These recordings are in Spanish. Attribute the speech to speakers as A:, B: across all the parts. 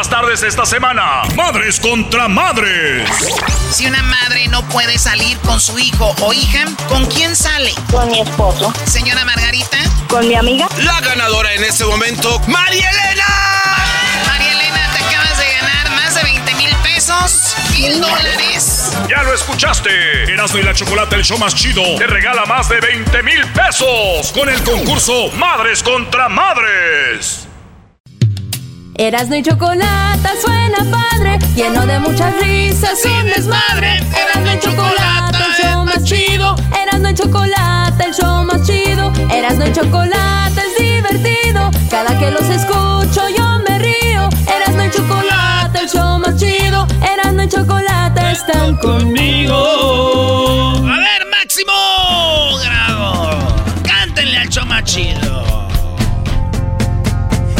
A: Las tardes esta semana. Madres contra madres.
B: Si una madre no puede salir con su hijo o hija, ¿con quién sale?
C: Con mi esposo.
B: Señora Margarita.
C: Con mi amiga.
D: La ganadora en este momento, María Elena.
B: María Elena, te acabas de ganar más de 20 mil pesos. Mil dólares.
A: Ya lo escuchaste. Erasmo y la Chocolate, el show más chido, te regala más de 20 mil pesos con el concurso Madres contra Madres.
E: Erasno y chocolate suena padre, lleno de muchas risas, un desmadre. Erasno y chocolate, el show más chido. Erasno y chocolate, el show más chido. Erasno y chocolate es divertido. Cada que los escucho yo me río. Erasno y chocolate, el show más chido. Erasno y chocolate están conmigo.
B: A ver, Máximo Grado. Cántenle al show más chido.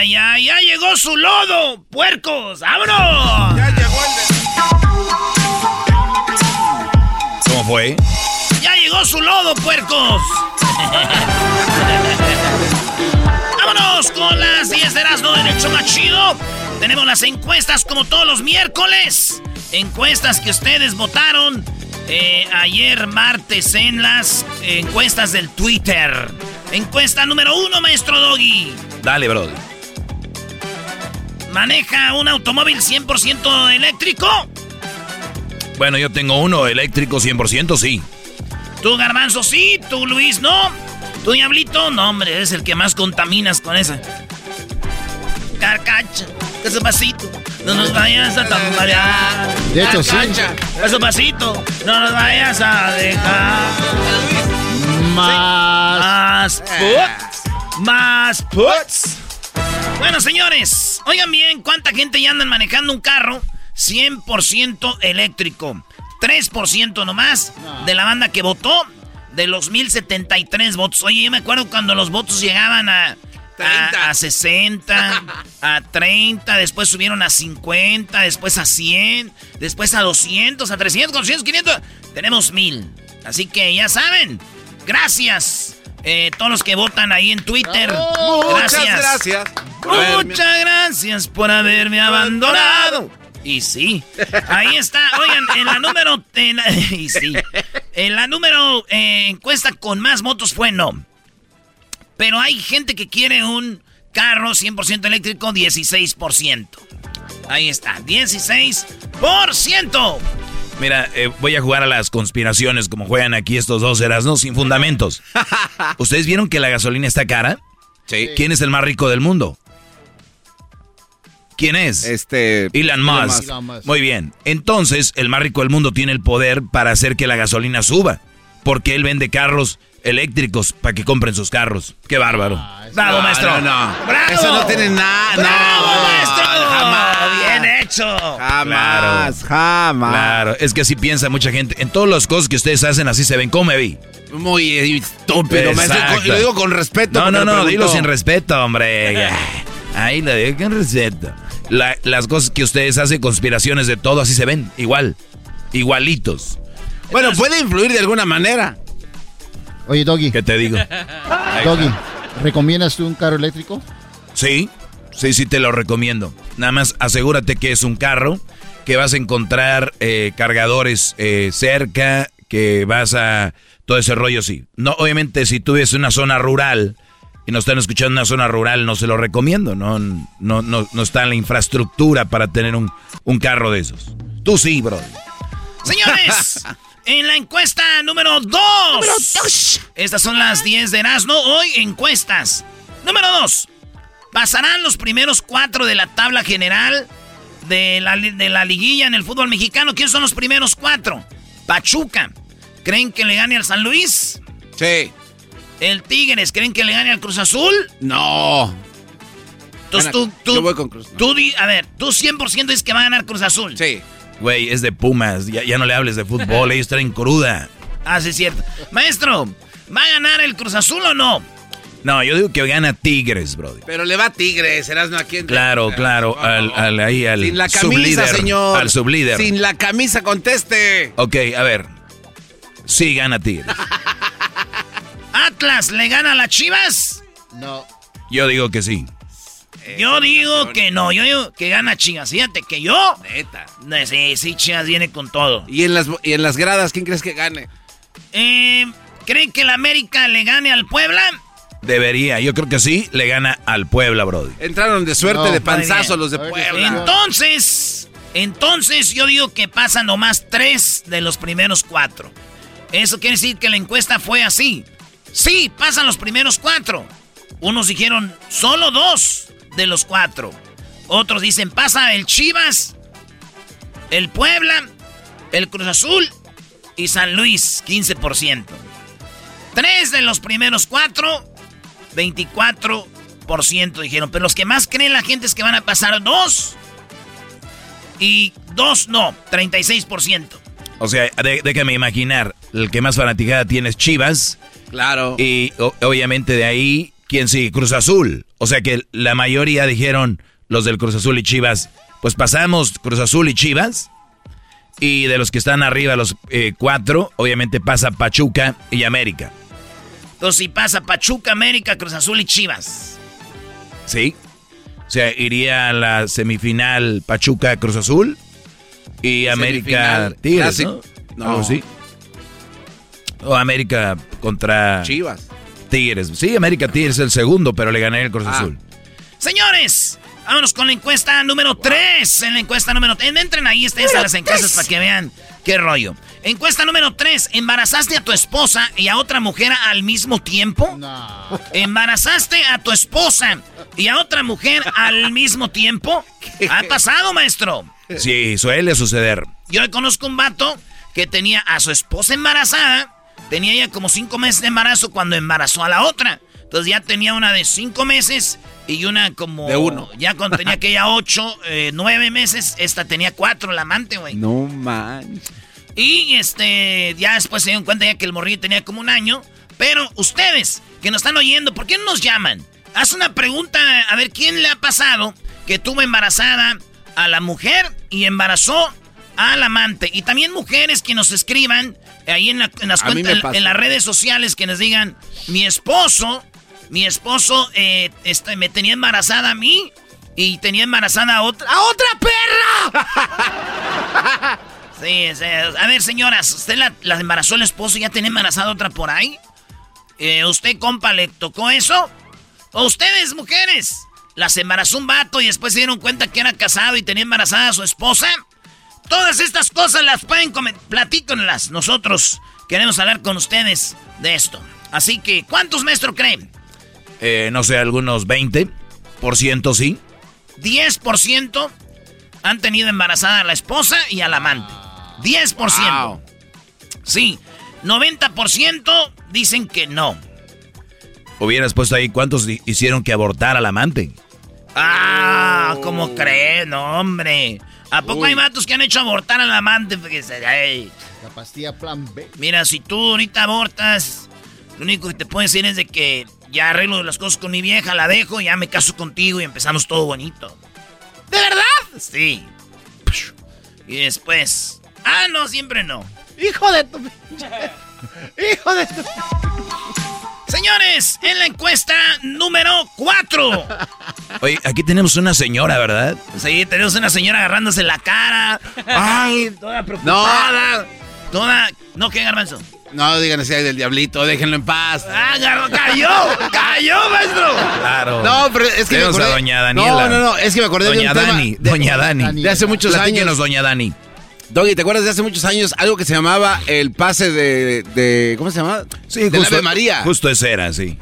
B: ay, ay, ya llegó su lodo, puercos, ¡vámonos!
D: Ya llegó el
A: ¿Cómo fue?
B: Ya llegó su lodo, puercos. Vámonos con las 10 de Erasmo en el show más chido. Tenemos las encuestas como todos los miércoles. Encuestas que ustedes votaron eh, ayer martes en las encuestas del Twitter. Encuesta número uno, maestro Doggy.
A: Dale, brother.
B: ¿Maneja un automóvil 100% eléctrico?
A: Bueno, yo tengo uno eléctrico 100%, sí.
B: Tú, Garbanzo, sí. Tú, Luis, no. Tú, Diablito, no, hombre, es el que más contaminas con esa. Carcacha, ese pasito. No nos vayas a tambalear.
F: De hecho, sí.
B: Carcacha, ese pasito. No nos vayas a dejar.
F: Más.
B: Más puts. Más puts. Bueno, señores, oigan bien, ¿cuánta gente ya andan manejando un carro 100% eléctrico? 3% nomás de la banda que votó de los 1073 votos. Oye, yo me acuerdo cuando los votos llegaban a, a, a 60, a 30, después subieron a 50, después a 100, después a 200, a 300, 400, 500. Tenemos 1000. Así que ya saben, gracias. Eh, todos los que votan ahí en Twitter.
D: Muchas
B: gracias.
D: gracias. por haberme-
B: Muchas gracias por haberme abandonado. Y sí, ahí está. Oigan, en la número. En la, y sí. En la número eh, encuesta con más votos fue no. Pero hay gente que quiere un carro 100% eléctrico, 16%. Ahí está, 16%.
A: Mira, eh, voy a jugar a las conspiraciones como juegan aquí estos dos no sin fundamentos. ¿Ustedes vieron que la gasolina está cara?
D: Sí.
A: ¿Quién es el más rico del mundo? ¿Quién es?
D: Este.
A: Elon Musk.
F: Elon Musk.
A: Muy bien. Entonces, el más rico del mundo tiene el poder para hacer que la gasolina suba. Porque él vende carros eléctricos para que compren sus carros. Qué bárbaro.
B: Bravo,
D: No,
B: maestro.
D: no, no.
B: Bravo.
D: Eso no tiene nada.
B: Bravo,
D: no,
B: maestro.
D: Jamás.
B: Bien hecho.
D: Jamás, jamás.
A: Claro, es que así piensa mucha gente. En todas las cosas que ustedes hacen, así se ven. ¿Cómo me vi?
D: Muy eh, estúpido, maestro. Y lo digo con respeto.
A: No, no,
D: lo
A: no, dilo sin respeto, hombre. Ahí la dejan receta. La- las cosas que ustedes hacen, conspiraciones de todo, así se ven. Igual. Igualitos.
D: Bueno, puede influir de alguna manera.
C: Oye, Doggy,
A: ¿Qué te digo?
C: Doggy, ¿recomiendas tú un carro eléctrico?
A: Sí, sí, sí te lo recomiendo. Nada más asegúrate que es un carro, que vas a encontrar eh, cargadores eh, cerca, que vas a... Todo ese rollo, sí. No, obviamente, si tú en una zona rural y nos están escuchando en una zona rural, no se lo recomiendo. No, no, no, no está la infraestructura para tener un, un carro de esos. Tú sí, bro.
B: Señores, en la encuesta número 2. Estas son las 10 de Erasmo. Hoy encuestas. Número 2. ¿Pasarán los primeros cuatro de la tabla general de la, de la liguilla en el fútbol mexicano? ¿Quiénes son los primeros cuatro? Pachuca. ¿Creen que le gane al San Luis?
D: Sí.
B: ¿El Tigres? ¿Creen que le gane al Cruz Azul?
D: No.
B: Entonces tú, tú,
D: yo voy con Cruz, no.
B: tú a ver, tú 100% dices que va a ganar Cruz Azul.
D: Sí.
A: Güey, es de Pumas. Ya, ya no le hables de fútbol. Ellos traen cruda.
B: Ah, sí, es cierto. Maestro, ¿va a ganar el Cruz Azul o no?
A: No, yo digo que gana Tigres, brody.
D: Pero le va a Tigres, Erasmo, aquí en...
A: Claro, claro, al, al- ahí al
D: Sin la camisa,
A: sublíder,
D: señor.
A: Al sublíder.
D: Sin la camisa, conteste.
A: Ok, a ver. Sí gana Tigres.
B: ¿Atlas le gana a las Chivas?
C: No.
A: Yo digo que sí.
B: Yo digo que no, yo digo que gana Chivas. Fíjate que yo...
D: Neta.
B: No, Sí, sí, Chivas viene con todo.
D: Y en las, y en las gradas, ¿quién crees que gane?
B: Eh, ¿Creen que el América le gane al Puebla?
A: Debería, yo creo que sí, le gana al Puebla, brody.
D: Entraron de suerte,
C: No,
D: de panzazo los de Puebla.
B: Entonces, entonces yo digo que pasan nomás tres de los primeros cuatro. Eso quiere decir que la encuesta fue así. Sí, pasan los primeros cuatro. Unos dijeron solo dos de los cuatro. Otros dicen pasa el Chivas, el Puebla, el Cruz Azul y San Luis, 15%. Tres de los primeros cuatro, 24% dijeron. Pero los que más creen la gente es que van a pasar dos. Y dos no, 36%.
A: O sea, de- déjame imaginar, el que más fanaticada tiene es Chivas.
D: Claro.
A: Y o- obviamente de ahí, ¿quién sigue? Cruz Azul. O sea que la mayoría dijeron, los del Cruz Azul y Chivas, pues pasamos Cruz Azul y Chivas. Y de los que están arriba, los eh, cuatro, obviamente pasa Pachuca y América.
B: Entonces si pasa Pachuca, América, Cruz Azul y Chivas.
A: ¿Sí? O sea, iría a la semifinal Pachuca Cruz Azul y América Tigres. ¿no?
D: No.
A: Algo así. O América contra
D: Chivas.
A: Tigres. Sí, América Tigres es el segundo, pero le ganaría el Cruz
D: Ah.
A: Azul.
B: Señores, vámonos con la encuesta número 3. En la encuesta número 3. Entren ahí, ustedes a las encuestas para que vean qué rollo. Encuesta número 3. ¿Embarazaste a tu esposa y a otra mujer al mismo tiempo?
C: No.
B: ¿Embarazaste a tu esposa y a otra mujer al mismo tiempo? ¿Ha pasado, maestro?
A: Sí, suele suceder.
B: Yo conozco un vato que tenía a su esposa embarazada. Tenía ya como cinco meses de embarazo cuando embarazó a la otra. Entonces ya tenía una de cinco meses y una como...
D: De uno.
B: Ya cuando tenía aquella ocho, eh, nueve meses, esta tenía cuatro, la amante, güey.
D: No man.
B: Y este, ya después se dieron cuenta ya que el morrillo tenía como un año. Pero ustedes que nos están oyendo, ¿por qué no nos llaman? Haz una pregunta, a ver quién le ha pasado que tuvo embarazada a la mujer y embarazó al amante. Y también mujeres que nos escriban ahí en, la- en las cuentas, en las redes sociales que nos digan, mi esposo, mi esposo eh, este, me tenía embarazada a mí y tenía embarazada a otra, a otra perra. Sí, sí. a ver, señoras, ¿usted la, la embarazó el esposo y ya tenía embarazada otra por ahí? Eh, ¿Usted, compa, le tocó eso? ¿O ustedes, mujeres? ¿Las embarazó un vato y después se dieron cuenta que era casado y tenía embarazada a su esposa? Todas estas cosas las pueden comentar. Platíconlas. Nosotros queremos hablar con ustedes de esto. Así que, ¿cuántos maestros creen?
A: Eh, no sé, algunos 20% sí.
B: 10% han tenido embarazada a la esposa y al amante. 10%.
D: Wow.
B: Sí. 90% dicen que no.
A: Hubieras puesto ahí cuántos hi- hicieron que abortar al amante.
B: Ah, ¿cómo creen? No, hombre. ¿A poco
D: Uy.
B: hay vatos que han hecho abortar al amante? Fíjese, ay.
C: La pastilla plan B.
B: Mira, si tú ahorita abortas, Lo único que te puedo decir es de que ya arreglo las cosas con mi vieja, la dejo, ya me caso contigo y empezamos todo bonito. ¿De verdad? Sí. Y después. Ah, no, siempre no.
C: Hijo de tu. Hijo de tu.
B: Señores, en la encuesta número 4.
A: Oye, aquí tenemos una señora, ¿verdad?
B: Sí, tenemos una señora agarrándose la cara. Ay, toda preocupada. Toda. ¿No qué, Garbanzo?
D: No digan así del diablito, déjenlo en paz.
B: ¡Ah, cayó! ¡Cayó, maestro!
A: Claro.
D: No, pero es que me
A: Tenemos a
D: acordé.
A: doña Daniela.
D: No, no, no, es que me acordé
A: Doña
D: de un
A: Dani,
D: tema.
A: doña Dani.
D: De hace muchos
A: Platíquenos,
D: años.
A: doña Dani.
D: Doggy, ¿te acuerdas de hace muchos años algo que se llamaba el pase de. de ¿Cómo se llama?
A: Sí,
D: Del Ave María.
A: Justo ese era, sí.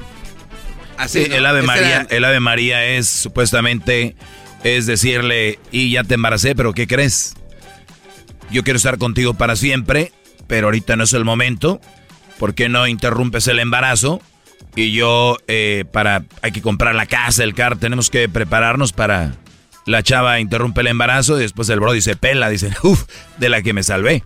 D: Así,
A: Sí,
D: ¿no?
A: el Ave María,
D: era-
A: el Ave María es supuestamente es decirle y ya te embaracé, pero ¿qué crees? Yo quiero estar contigo para siempre, pero ahorita no es el momento. ¿Por qué no interrumpes el embarazo? Y yo eh, para hay que comprar la casa, el car, tenemos que prepararnos para la chava interrumpe el embarazo y después el brody se pela, dice, uff, de la que me salvé.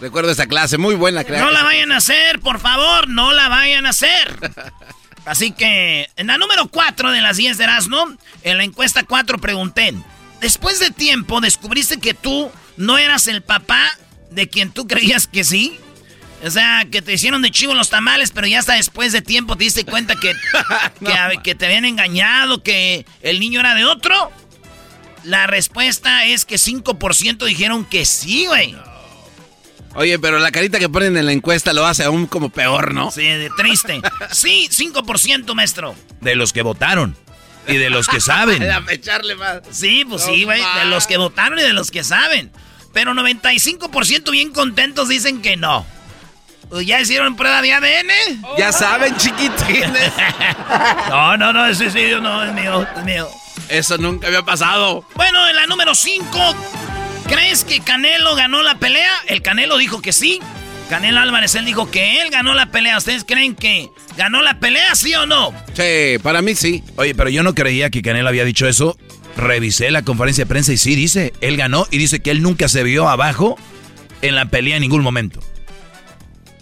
D: Recuerdo esa clase, muy buena clase.
B: No la vayan a hacer, por favor, no la vayan a hacer. Así que, en la número 4 de las 10 de Erasmo, en la encuesta 4 pregunté, después de tiempo descubriste que tú no eras el papá de quien tú creías que sí. O sea, que te hicieron de chivo los tamales, pero ya hasta después de tiempo te diste cuenta que, que, que te habían engañado, que el niño era de otro. La respuesta es que 5% dijeron que sí, güey.
D: Oye, pero la carita que ponen en la encuesta lo hace aún como peor, ¿no?
B: Sí, de triste. Sí, 5%, maestro.
A: De los que votaron y de los que saben.
D: A echarle más.
B: Sí, pues sí, güey. De los que votaron y de los que saben. Pero 95% bien contentos dicen que no. Pues, ¿Ya hicieron prueba de ADN?
D: Ya saben, chiquitines.
B: No, no, no, ese sí, no, es mío, es mío.
D: Eso nunca había pasado.
B: Bueno, en la número 5, ¿crees que Canelo ganó la pelea? El Canelo dijo que sí. Canelo Álvarez, él dijo que él ganó la pelea. ¿Ustedes creen que ganó la pelea, sí o no?
D: Sí, para mí sí.
A: Oye, pero yo no creía que Canelo había dicho eso. Revisé la conferencia de prensa y sí dice, él ganó y dice que él nunca se vio abajo en la pelea en ningún momento.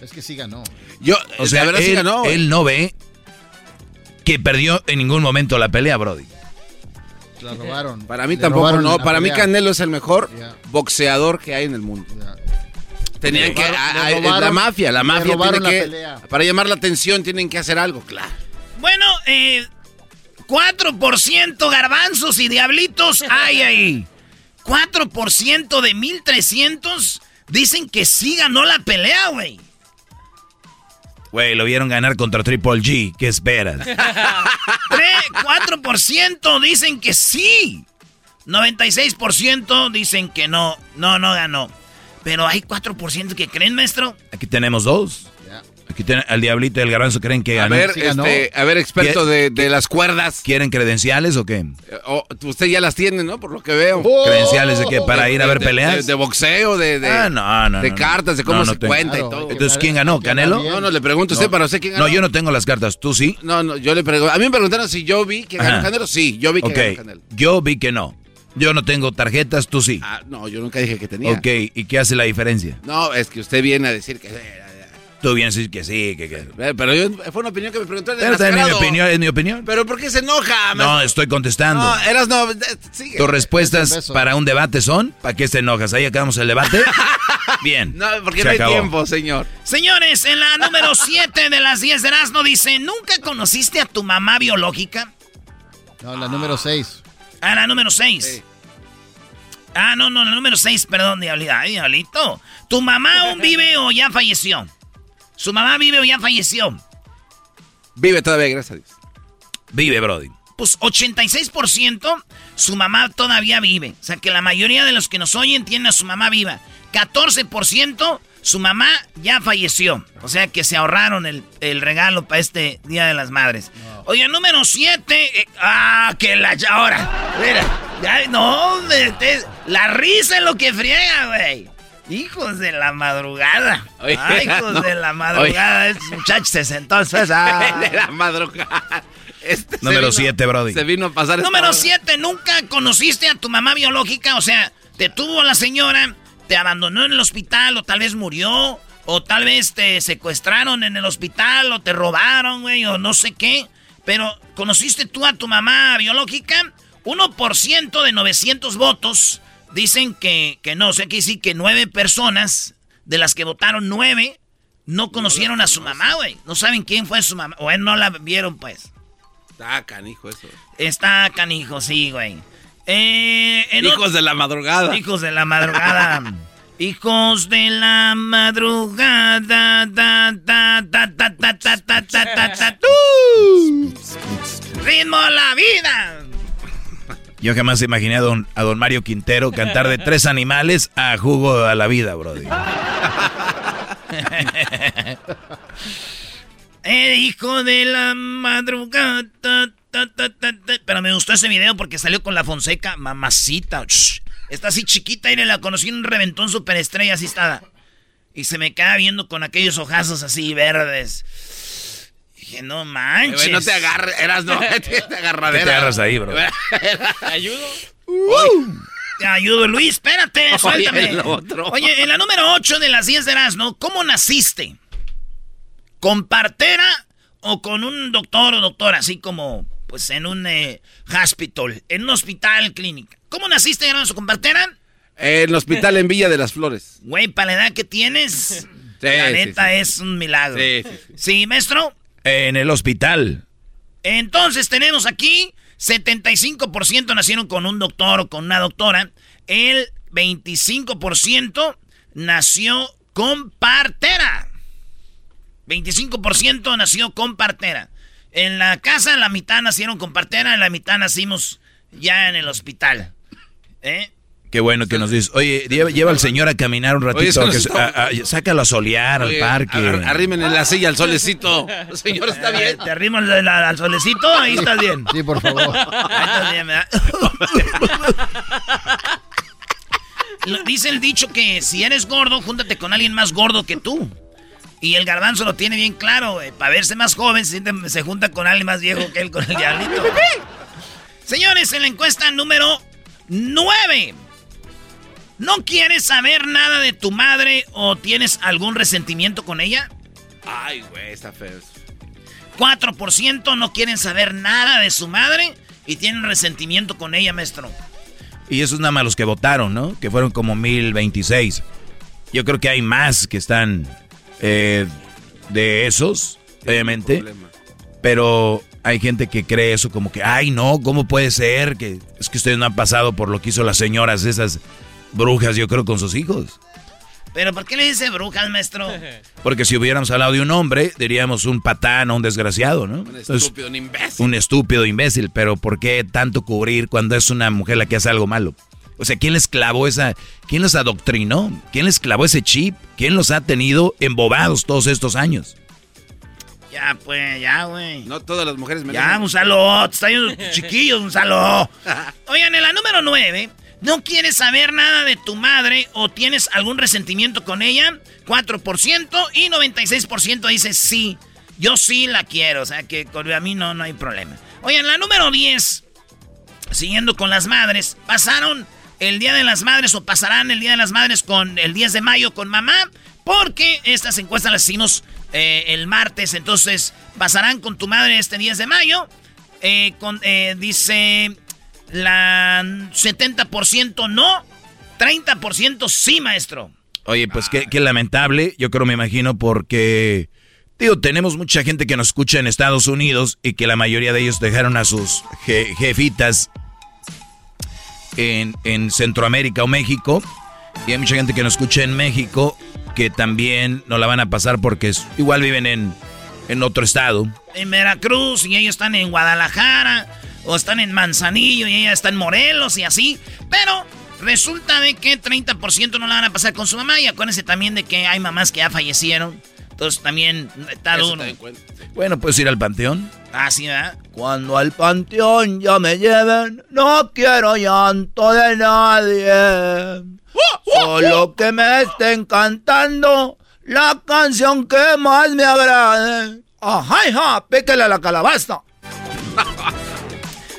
C: Es que sí ganó.
D: Yo,
A: O sea,
D: la verdad
A: él,
D: sí ganó. güey.
A: él no ve que perdió en ningún momento la pelea, Brody.
C: La robaron.
D: Para mí
C: Le
D: tampoco, no. Para mí. Canelo es el mejor boxeador que hay en el mundo. Tenían que.
C: robaron-
D: a-
C: le
D: a-
C: robaron-
D: la mafia, la mafia tiene
C: la
D: que.
C: pelea.
D: Para llamar la atención tienen que hacer algo, claro.
B: Bueno, eh, 4% garbanzos y diablitos hay ahí. 4% de 1300 dicen que sí ganó la pelea, güey.
A: Güey, lo vieron ganar contra Triple G. ¿Qué esperas?
B: Tre- 4% dicen que sí. 96% dicen que no, no, no ganó. Pero hay 4% que creen, maestro.
A: Aquí tenemos dos. Al Diablito y el Garbanzo creen que
D: A
A: ganó.
D: ver,
C: sí ganó.
D: este, a ver, experto de, de las cuerdas.
A: ¿Quieren credenciales o qué?
D: Eh, oh, usted ya las tiene, ¿no? Por lo que veo.
A: ¿Credenciales de qué? ¿Para ir a ver peleas?
D: De, de boxeo, de, de,
A: Ah, no, no,
D: de
A: no,
D: cartas, de cómo
A: No, no
D: se
A: tengo.
D: cuenta
C: Claro,
D: y todo.
A: Entonces, ¿quién ganó? ¿Canelo?
D: No, no, le pregunto a usted, para usted quién ganó.
A: No, yo no tengo las cartas. ¿Tú sí?
D: No, no, yo le pregunto. A mí me preguntaron si yo vi que ganó
A: Ajá.
D: Canelo. Sí, yo vi que ganó Canelo.
A: yo vi que no. Yo no tengo tarjetas, tú sí.
D: Ah, no, yo nunca dije que tenía.
A: Ok, ¿y qué hace la diferencia?
D: No, es que usted viene a decir que.
A: Tú vienes a decir que sí, que... que...
D: eh, Pero yo, fue una opinión que me preguntó el
A: Pero es mi opinión, es mi opinión.
D: Pero ¿por qué se enoja?
A: No, estoy contestando.
D: No, eras no. eh, Sigue.
A: Tus respuestas para un debate son, ¿para qué te enojas? Ahí acabamos el debate. Bien.
D: No, porque
A: se
D: no hay
A: acabó.
D: tiempo, señor.
B: Señores, en la número 7 de las 10 de Erasmo dice, ¿nunca conociste a tu mamá biológica?
C: No, la número 6.
B: Ah, la número 6.
D: Sí.
B: Ah, no, no, la número 6, perdón, diablito. Ay, diablito. ¿Tu mamá aún vive o ya falleció? ¿Su mamá vive o ya falleció?
D: Vive todavía, gracias a Dios.
A: Vive, Brody.
B: Pues 86% su mamá todavía vive. O sea que la mayoría de los que nos oyen tienen a su mamá viva. 14% su mamá ya falleció. O sea que se ahorraron el, el regalo para este Día de las Madres. Oye, número 7. ah, que la ya ahora. Mira, ya, no, hombre, te- la risa es lo que friega, güey. Hijos de la madrugada.
D: Oye,
B: Ay, hijos
D: no.
B: de la madrugada. Este muchacho se sentó. ah.
D: de la madrugada. Este
A: Número
D: vino-
A: 7, Brody.
D: Se vino a pasar
B: Número
D: hora.
B: 7, nunca conociste a tu mamá biológica, o sea, te tuvo la señora, te abandonó en el hospital o tal vez murió O tal vez te secuestraron en el hospital o te robaron, güey, o no sé qué. Pero, ¿conociste tú a tu mamá biológica? 1% de 900 votos Dicen que, que no, o sea, que sí que nueve personas, de las que votaron nueve, no conocieron a su mamá, güey. No saben quién fue su mamá. O él no la vieron, pues.
D: Está canijo eso.
B: Está canijo, sí, güey. Eh,
D: hijos de la madrugada.
B: Hijos de la madrugada. hijos de la madrugada. Ritmo la vida.
A: Yo jamás imaginé a don, a don Mario Quintero cantar de tres animales a jugo a la vida, brody.
B: El hijo de la madrugada. Pero me gustó ese video porque salió con la Fonseca. Mamacita. está así chiquita y la conocí en un reventón superestrella. Así está. Y se me queda viendo con aquellos ojazos así verdes. Dije, no manches.
D: no te agarres, eras no, te, agarradera.
A: te agarras ahí, bro?
D: ¿Te ayudo?
B: te ayudo, Luis, espérate, suéltame. Oye, en la número 8 de las 10 de Erasmo, ¿cómo naciste? ¿Con partera o con un doctor o doctora, así como pues en un eh, hospital, en un hospital, clínica? ¿Cómo naciste, Erasmo, con partera?
D: En el hospital en Villa de las Flores.
B: Güey, para la edad que tienes, la neta es un milagro. Sí, sí, sí. maestro?
A: En el hospital.
B: Entonces tenemos aquí 75% nacieron con un doctor o con una doctora. El 25% nació con partera. 25% nació con partera. En la casa la mitad nacieron con partera, en la mitad nacimos ya en el hospital. ¿Eh?
A: Qué bueno que nos dices. Oye, lleva, al señor a caminar un ratito. sácalo a solear al parque.
D: Arrimen en la silla al solecito. Señor, ¿está bien?
B: ¿Te arrimo al, solecito? Ahí estás bien.
C: Sí, por favor. Ahí estás bien, ¿verdad?
B: Dice el dicho que si eres gordo, júntate con alguien más gordo que tú. Y el garbanzo lo tiene bien claro, Para verse más joven, se, se junta con alguien más viejo que él con el diablito. Señores, en la encuesta número 9. ¿No quieres saber nada de tu madre o tienes algún resentimiento con ella?
D: Ay, güey, está feo.
B: 4% no quieren saber nada de su madre y tienen resentimiento con ella, maestro.
A: Y esos nada más los que votaron, ¿no? Que fueron como 1026. Yo creo que hay más que están eh, de esos, obviamente. Pero hay gente que cree eso como que, ay, no, ¿cómo puede ser? Que es que ustedes no han pasado por lo que hizo las señoras esas brujas, yo creo, con sus hijos.
B: ¿Pero por qué le dice brujas, maestro?
A: Porque si hubiéramos hablado de un hombre, diríamos un patán o un desgraciado, ¿no?
D: Un estúpido, un imbécil.
A: Un estúpido imbécil, pero ¿por qué tanto cubrir cuando es una mujer la que hace algo malo? O sea, ¿quién les clavó esa, quién los adoctrinó? ¿Quién les clavó ese chip? ¿Quién los ha tenido embobados todos estos años?
B: Ya, pues, ya, güey.
D: No todas las mujeres me
B: Ya, un saludo. Están chiquillos, un saludo. Oigan, en la número nueve ¿No quieres saber nada de tu madre o tienes algún resentimiento con ella? 4% y 96% dice sí. Yo sí la quiero, o sea que con a mí no, no hay problema. En la número 10, siguiendo con las madres, pasaron el Día de las Madres o pasarán el Día de las Madres con el 10 de mayo con mamá, porque estas encuestas las hicimos eh, el martes, entonces pasarán con tu madre este 10 de mayo. Eh, con, eh, dice la 70% no, 30% sí, maestro.
A: Oye, pues qué, lamentable, yo creo, me imagino, porque, digo, tenemos mucha gente que nos escucha en Estados Unidos y que la mayoría de ellos dejaron a sus jefitas en, en, Centroamérica o México. Y hay mucha gente que nos escucha en México que también no la van a pasar porque igual viven en, en otro estado.
B: En Veracruz y ellos están en Guadalajara o están en Manzanillo y ella está en Morelos y así. Pero resulta de que 30% no la van a pasar con su mamá y acuérdense también de que hay mamás que ya fallecieron. Entonces también está duro.
A: Bueno, puedes ir al panteón.
B: Ah, sí, ¿verdad?
F: Cuando al panteón ya me lleven, no quiero llanto de nadie. Solo que me estén cantando la canción que más me agrade. Ajá, píquele a la calabaza.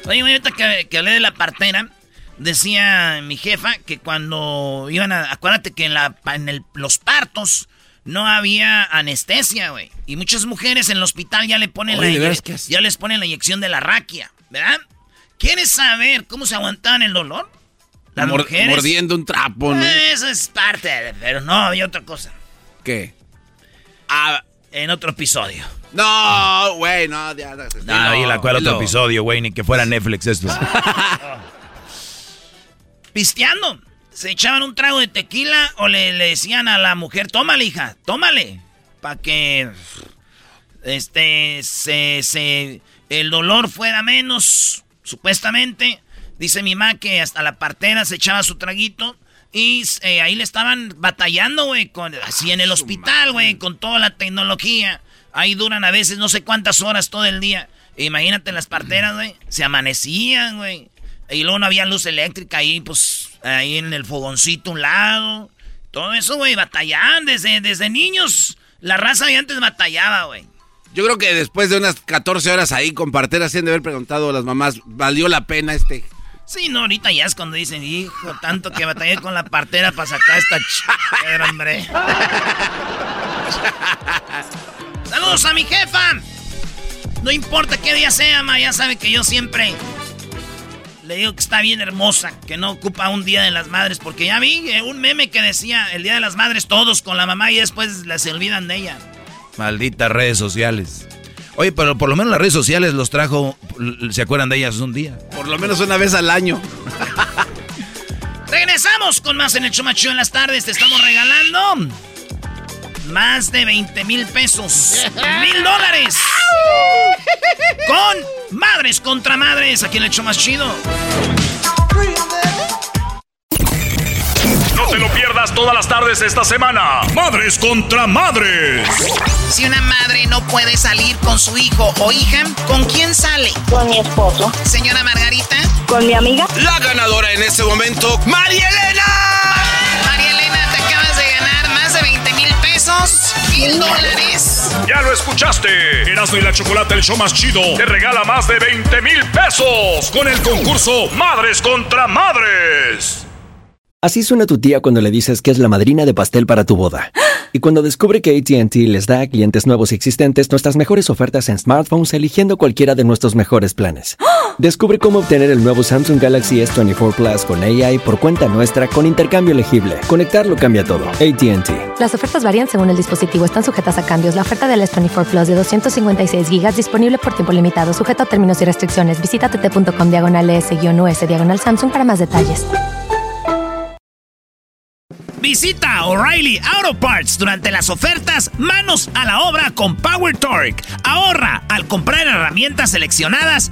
B: Oye, ahorita que, que hablé de la partera, decía mi jefa que cuando iban a. Acuérdate que en, la, en los partos no había anestesia, güey. Y muchas mujeres en el hospital ya le ponen la ya les ponen la inyección de la raquia, ¿verdad? ¿Quieres saber cómo se aguantaban el dolor?
D: Las mujeres. Mordiendo un trapo, ¿no?
B: Eso es parte, de, pero no, había otra cosa.
D: ¿Qué?
B: Ah, en otro episodio.
D: No, güey, no, ya,
A: no, no, y la cual otro episodio, güey, ni que fuera Netflix esto.
B: Pisteando. Se echaban un trago de tequila o le, le decían a la mujer, tómale, hija, tómale. Para que este se, se el dolor fuera menos, supuestamente. Dice mi mamá que hasta la partera se echaba su traguito. Y eh, ahí le estaban batallando, güey, así en el hospital, güey, con toda la tecnología. Ahí duran a veces no sé cuántas horas todo el día. Imagínate las parteras, güey. Se amanecían, güey. Y luego no había luz eléctrica ahí, pues, ahí en el fogoncito un lado. Todo eso, güey, batallaban desde, desde niños. La raza de antes batallaba, güey.
D: Yo creo que después de unas 14 horas ahí con parteras, se han de haber preguntado a las mamás, ¿valió la pena este?
B: Sí, no, ahorita ya es cuando dicen, hijo, tanto que batallé con la partera para sacar esta ch... hombre. Saludos a mi jefa. No importa qué día sea, ma, ya sabe que yo siempre le digo que está bien hermosa, que no ocupa un día de las madres, porque ya vi eh, un meme que decía el día de las madres todos con la mamá y después se olvidan de ella.
A: Malditas redes sociales. Oye, pero por lo menos las redes sociales los trajo, se acuerdan de ellas un día.
D: Por lo menos una vez al año.
B: Regresamos con más en el Chomacho en las tardes. Te estamos regalando más de 20 mil pesos. Mil dólares. Con madres contra madres. Aquí en el hecho más chido.
G: No te lo pierdas todas las tardes esta semana. Madres contra madres.
B: Si una madre no puede salir con su hijo o hija, ¿con quién sale?
H: Con mi esposo.
B: Señora Margarita.
H: Con mi amiga.
D: La ganadora en este momento, María Elena.
B: Mil dólares.
G: Ya lo escuchaste. Erasmo y la Chocolate, el show más chido, te regala más de 20 mil pesos con el concurso Madres contra Madres.
I: Así suena tu tía cuando le dices que es la madrina de pastel para tu boda. Y cuando descubre que ATT les da a clientes nuevos y existentes nuestras mejores ofertas en smartphones eligiendo cualquiera de nuestros mejores planes. Descubre cómo obtener el nuevo Samsung Galaxy S24 Plus con AI por cuenta nuestra con intercambio elegible. Conectarlo cambia todo. ATT.
J: Las ofertas varían según el dispositivo. Están sujetas a cambios. La oferta del S24 Plus de 256 GB disponible por tiempo limitado, sujeto a términos y restricciones. Visita tt.com diagonal S-US diagonal Samsung para más detalles.
B: Visita O'Reilly Auto Parts durante las ofertas Manos a la obra con Power Torque. Ahorra al comprar herramientas seleccionadas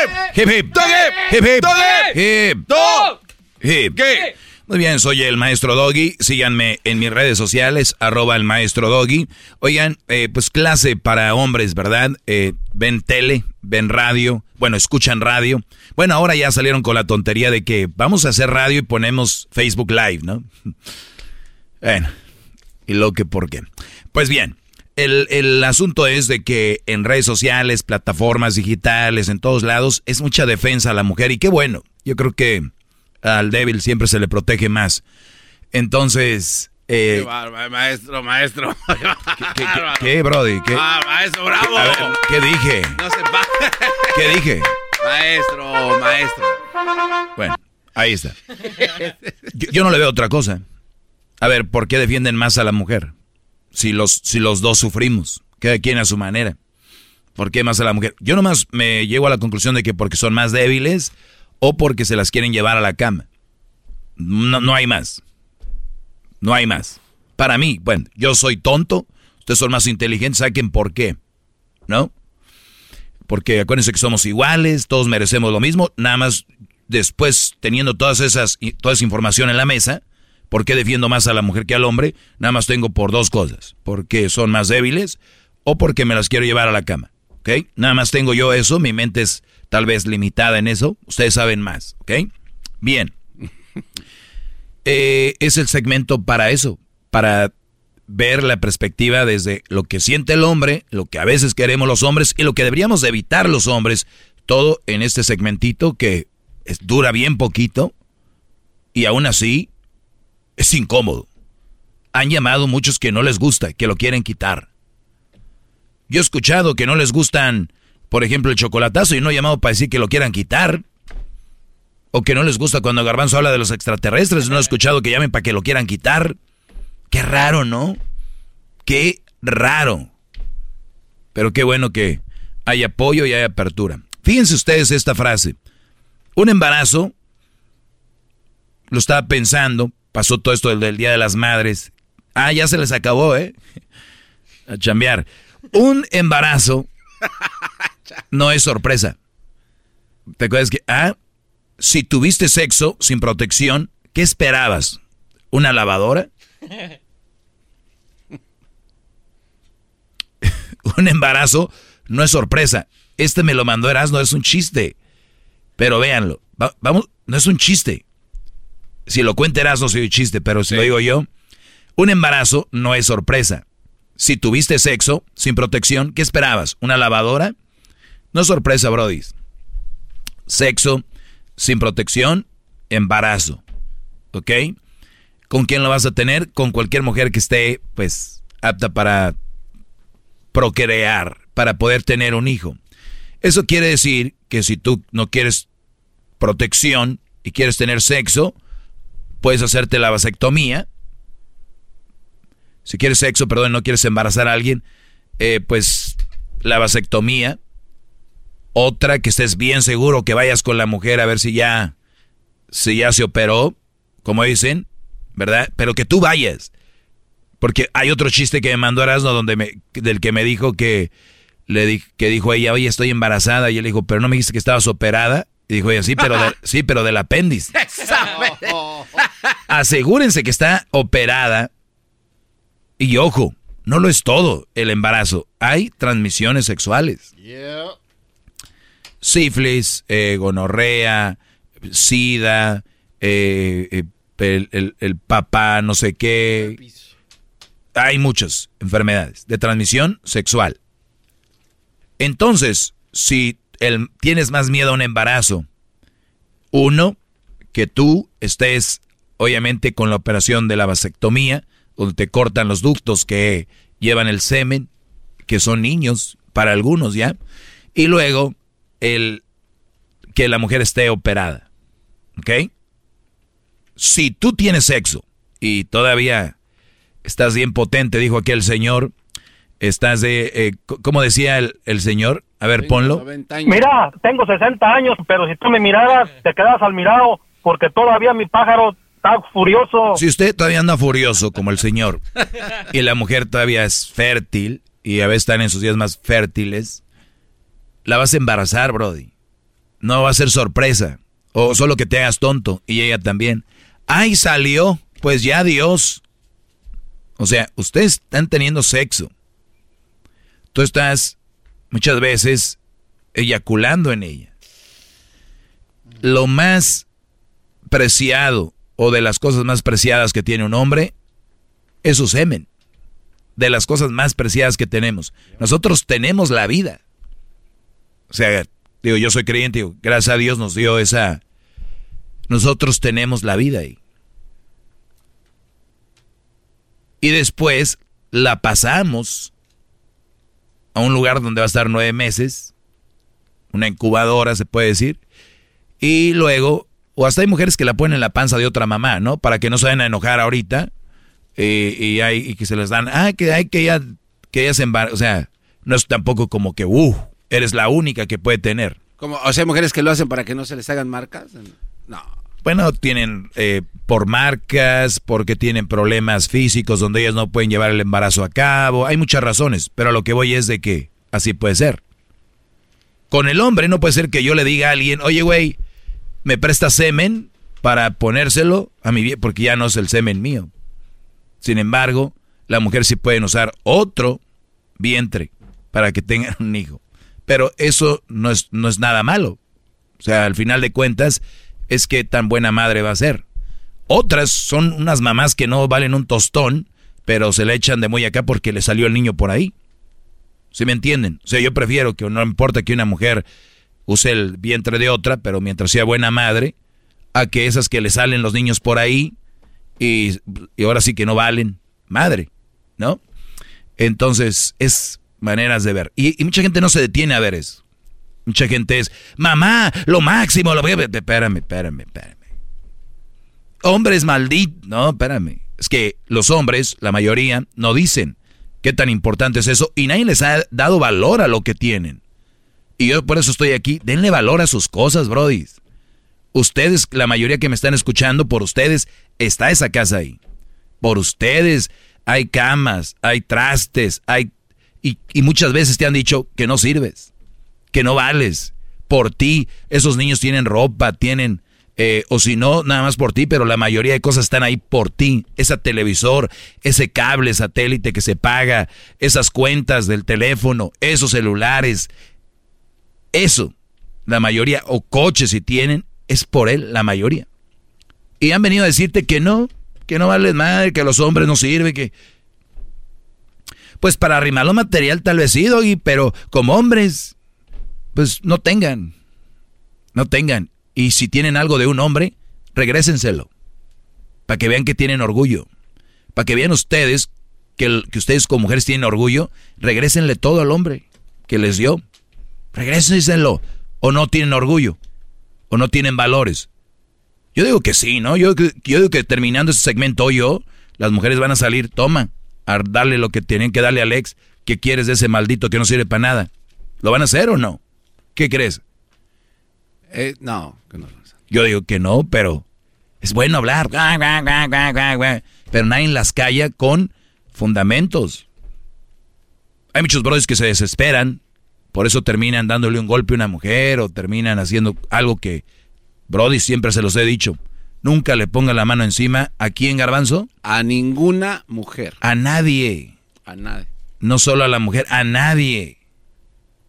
A: Hip hip. Hip. ¿Qué? Muy bien, soy el maestro Doggy. Síganme en mis redes sociales, arroba el maestro Doggy. Oigan, eh, pues clase para hombres, ¿verdad? Eh, ven tele, ven radio, bueno, escuchan radio. Bueno, ahora ya salieron con la tontería de que vamos a hacer radio y ponemos Facebook Live, ¿no? Bueno, y lo que por qué. Pues bien, el, el, asunto es de que en redes sociales, plataformas digitales, en todos lados, es mucha defensa a la mujer y qué bueno. Yo creo que al débil siempre se le protege más. Entonces...
D: Eh, maestro, maestro.
A: ¿Qué, qué, Brody? ¿Qué?
D: Ah, maestro, bravo.
A: ¿Qué dije?
D: No se
A: ¿Qué dije?
D: Maestro, maestro.
A: Bueno, ahí está. Yo, no le veo otra cosa. A ver, ¿por qué defienden más a la mujer? Si los, si los dos sufrimos, cada quien a su manera. ¿Por qué más a la mujer? Yo nomás me llego a la conclusión de que porque son más débiles o porque se las quieren llevar a la cama. No, no hay más. No hay más. Para mí, bueno, yo soy tonto, ustedes son más inteligentes, saquen por qué. ¿No? Porque acuérdense que somos iguales, todos merecemos lo mismo, nada más después teniendo todas esas, toda esa información en la mesa, ¿por qué defiendo más a la mujer que al hombre? Nada más tengo por dos cosas, porque son más débiles o porque me las quiero llevar a la cama. ¿Ok? Nada más tengo yo eso, mi mente es tal vez limitada en eso, ustedes saben más, ¿ok? Bien. Eh, es el segmento para eso, para ver la perspectiva desde lo que siente el hombre, lo que a veces queremos los hombres y lo que deberíamos evitar los hombres, todo en este segmentito que dura bien poquito y aún así es incómodo. Han llamado muchos que no les gusta, que lo quieren quitar. Yo he escuchado que no les gustan, por ejemplo, el chocolatazo y no he llamado para decir que lo quieran quitar. O que no les gusta cuando Garbanzo habla de los extraterrestres, no he escuchado que llamen para que lo quieran quitar. Qué raro, ¿no? Qué raro. Pero qué bueno que hay apoyo y hay apertura. Fíjense ustedes esta frase. Un embarazo, lo estaba pensando, pasó todo esto del, del Día de las Madres. Ah, ya se les acabó, ¿eh? A chambear. Un embarazo no es sorpresa. ¿Te acuerdas que, ah, si tuviste sexo sin protección, ¿qué esperabas? ¿Una lavadora? Un embarazo no es sorpresa. Este me lo mandó Erasmo, es un chiste. Pero véanlo, vamos, no es un chiste. Si lo cuenta Erasmo, soy un chiste, pero si lo digo yo, un embarazo no es sorpresa. Si tuviste sexo sin protección, ¿qué esperabas? ¿Una lavadora? No es sorpresa, Brody. Sexo sin protección, embarazo. ¿Ok? ¿Con quién lo vas a tener? Con cualquier mujer que esté, pues, apta para procrear, para poder tener un hijo. Eso quiere decir que si tú no quieres protección y quieres tener sexo, puedes hacerte la vasectomía si quieres sexo, perdón, no quieres embarazar a alguien, eh, pues la vasectomía. Otra que estés bien seguro que vayas con la mujer a ver si ya, si ya se operó, como dicen, ¿verdad? Pero que tú vayas. Porque hay otro chiste que me mandó Erasmo donde me, del que me dijo que le di, que dijo ella, oye, estoy embarazada. Y él dijo, pero no me dijiste que estabas operada. Y dijo ella, sí, pero, sí, pero del apéndice. Asegúrense que está operada y ojo, no lo es todo el embarazo. Hay transmisiones sexuales. Sífilis, eh, gonorrea, sida, eh, eh, el, papá, no sé qué. Hay muchas enfermedades de transmisión sexual. Entonces, si tienes más miedo a un embarazo, uno, que tú estés obviamente con la operación de la vasectomía, donde te cortan los ductos que llevan el semen, que son niños para algunos ya, y luego el que la mujer esté operada. ¿Ok? Si tú tienes sexo y todavía estás bien potente, dijo aquel señor, estás de, eh, ¿cómo decía el, el, señor? A ver, ponlo.
H: Mira, tengo 60 años, pero si tú me miraras, te quedas al mirado, porque todavía mi pájaro está furioso.
A: Si usted todavía anda furioso como el señor y la mujer todavía es fértil y a veces están en sus días más fértiles, la vas a embarazar, Brody. No va a ser sorpresa. O solo que te hagas tonto y ella también. ¡Ay, salió! Pues ya Dios. O sea, ustedes están teniendo sexo. Tú estás muchas veces eyaculando en ella. Lo más preciado o de las cosas más preciadas que tiene un hombre es su semen. de las cosas más preciadas que tenemos. Nosotros tenemos la vida. O sea, digo, yo soy creyente, digo, gracias a Dios nos dio esa... Nosotros tenemos la vida ahí. Y después la pasamos a un lugar donde va a estar nueve meses, una incubadora se puede decir, y luego, o hasta hay mujeres que la ponen en la panza de otra mamá, ¿no? Para que no se vayan a enojar ahorita eh, y, hay, y que se les dan, ah, que hay que ella, que ella se embarazó, o sea, no es tampoco como que, uh, eres la única que puede tener.
D: Como, o sea, mujeres que lo hacen para que no se les hagan marcas. No.
A: Bueno, tienen eh, por marcas, porque tienen problemas físicos donde ellas no pueden llevar el embarazo a cabo. Hay muchas razones, pero a lo que voy es de que así puede ser. Con el hombre no puede ser que yo le diga a alguien, oye, güey, me presta semen para ponérselo a mi vieja, porque ya no es el semen mío. Sin embargo, la mujer sí puede usar otro vientre para que tengan un hijo. Pero eso no es, no es nada malo. O sea, al final de cuentas, es que tan buena madre va a ser. Otras son unas mamás que no valen un tostón, pero se le echan de muy acá porque le salió el niño por ahí. ¿Sí me entienden? O sea, yo prefiero que no importa que una mujer use el vientre de otra, pero mientras sea buena madre, a que esas que le salen los niños por ahí y, ahora sí que no valen madre, ¿no? Entonces, es maneras de ver. Y, y mucha gente no se detiene a ver eso. Mucha gente es, mamá, lo máximo, lo. Espérame, espérame, espérame. Hombres malditos. No, espérame. Es que los hombres, la mayoría, no dicen qué tan importante es eso y nadie les ha dado valor a lo que tienen. Y yo por eso estoy aquí. Denle valor a sus cosas, Brody. Ustedes, la mayoría que me están escuchando, por ustedes está esa casa ahí. Por ustedes hay camas, hay trastes, hay... Y muchas veces te han dicho que no sirves que no vales. Por ti, esos niños tienen ropa, tienen, eh, o si no, nada más por ti, pero la mayoría de cosas están ahí por ti. Ese televisor, ese cable satélite que se paga, esas cuentas del teléfono, esos celulares, eso, la mayoría, o coches si tienen, es por él, la mayoría. Y han venido a decirte que no, que no vales madre, que los hombres no sirven, que... Pues para arrimar lo material tal vez sí, y pero como hombres, pues no tengan. No tengan. Y si tienen algo de un hombre, regrésenselo. Para que vean que tienen orgullo. Para que vean ustedes que, que, ustedes como mujeres tienen orgullo, regrésenle todo al hombre que les dio. Regrésenselo. O no tienen orgullo. O no tienen valores. Yo digo que sí, ¿no? Yo, digo que terminando este segmento yo, las mujeres van a salir, toma, a darle lo que tienen que darle a Alex. ¿Qué quieres de ese maldito que no sirve para nada? ¿Lo van a hacer o no? ¿Qué crees?
D: Eh, no, no.
A: Yo digo que no, pero es bueno hablar. Pero nadie las calla con fundamentos. Hay muchos brothers que se desesperan, por eso terminan dándole un golpe a una mujer o terminan haciendo algo que, Brody, siempre se los he dicho. Nunca le ponga la mano encima. ¿A quién, Garbanzo?
D: A ninguna mujer.
A: A nadie.
D: A nadie.
A: No solo a la mujer, a nadie.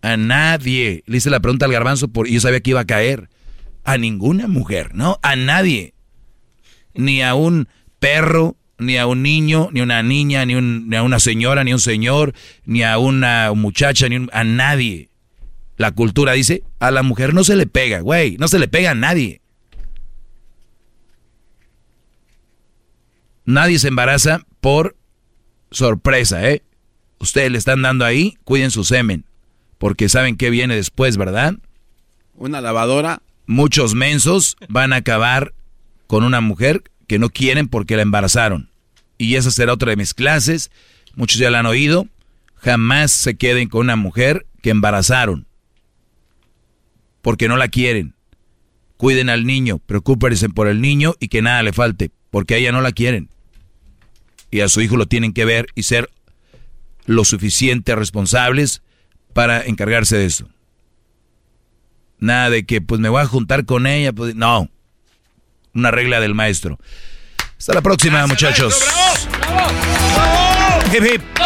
A: A nadie. Le hice la pregunta al garbanzo por, y yo sabía que iba a caer. A ninguna mujer, ¿no? A nadie. Ni a un perro, ni a un niño, ni a una niña, ni, ni a una señora, ni a un señor, ni a una muchacha, ni a nadie. La cultura dice, a la mujer no se le pega, güey, no se le pega a nadie. Nadie se embaraza por sorpresa, ¿eh? Ustedes le están dando ahí, cuiden su semen porque saben qué viene después, ¿verdad?
D: Una lavadora.
A: Muchos mensos van a acabar con una mujer que no quieren porque la embarazaron. Y esa será otra de mis clases. Muchos ya la han oído. Jamás se queden con una mujer que embarazaron. Porque no la quieren. Cuiden al niño, preocúpense por el niño y que nada le falte, porque a ella no la quieren. Y a su hijo lo tienen que ver y ser lo suficiente responsables para encargarse de eso. Nada de que pues me voy a juntar con ella, pues no. Una regla del maestro. Hasta la próxima, muchachos.
G: Lo pierdas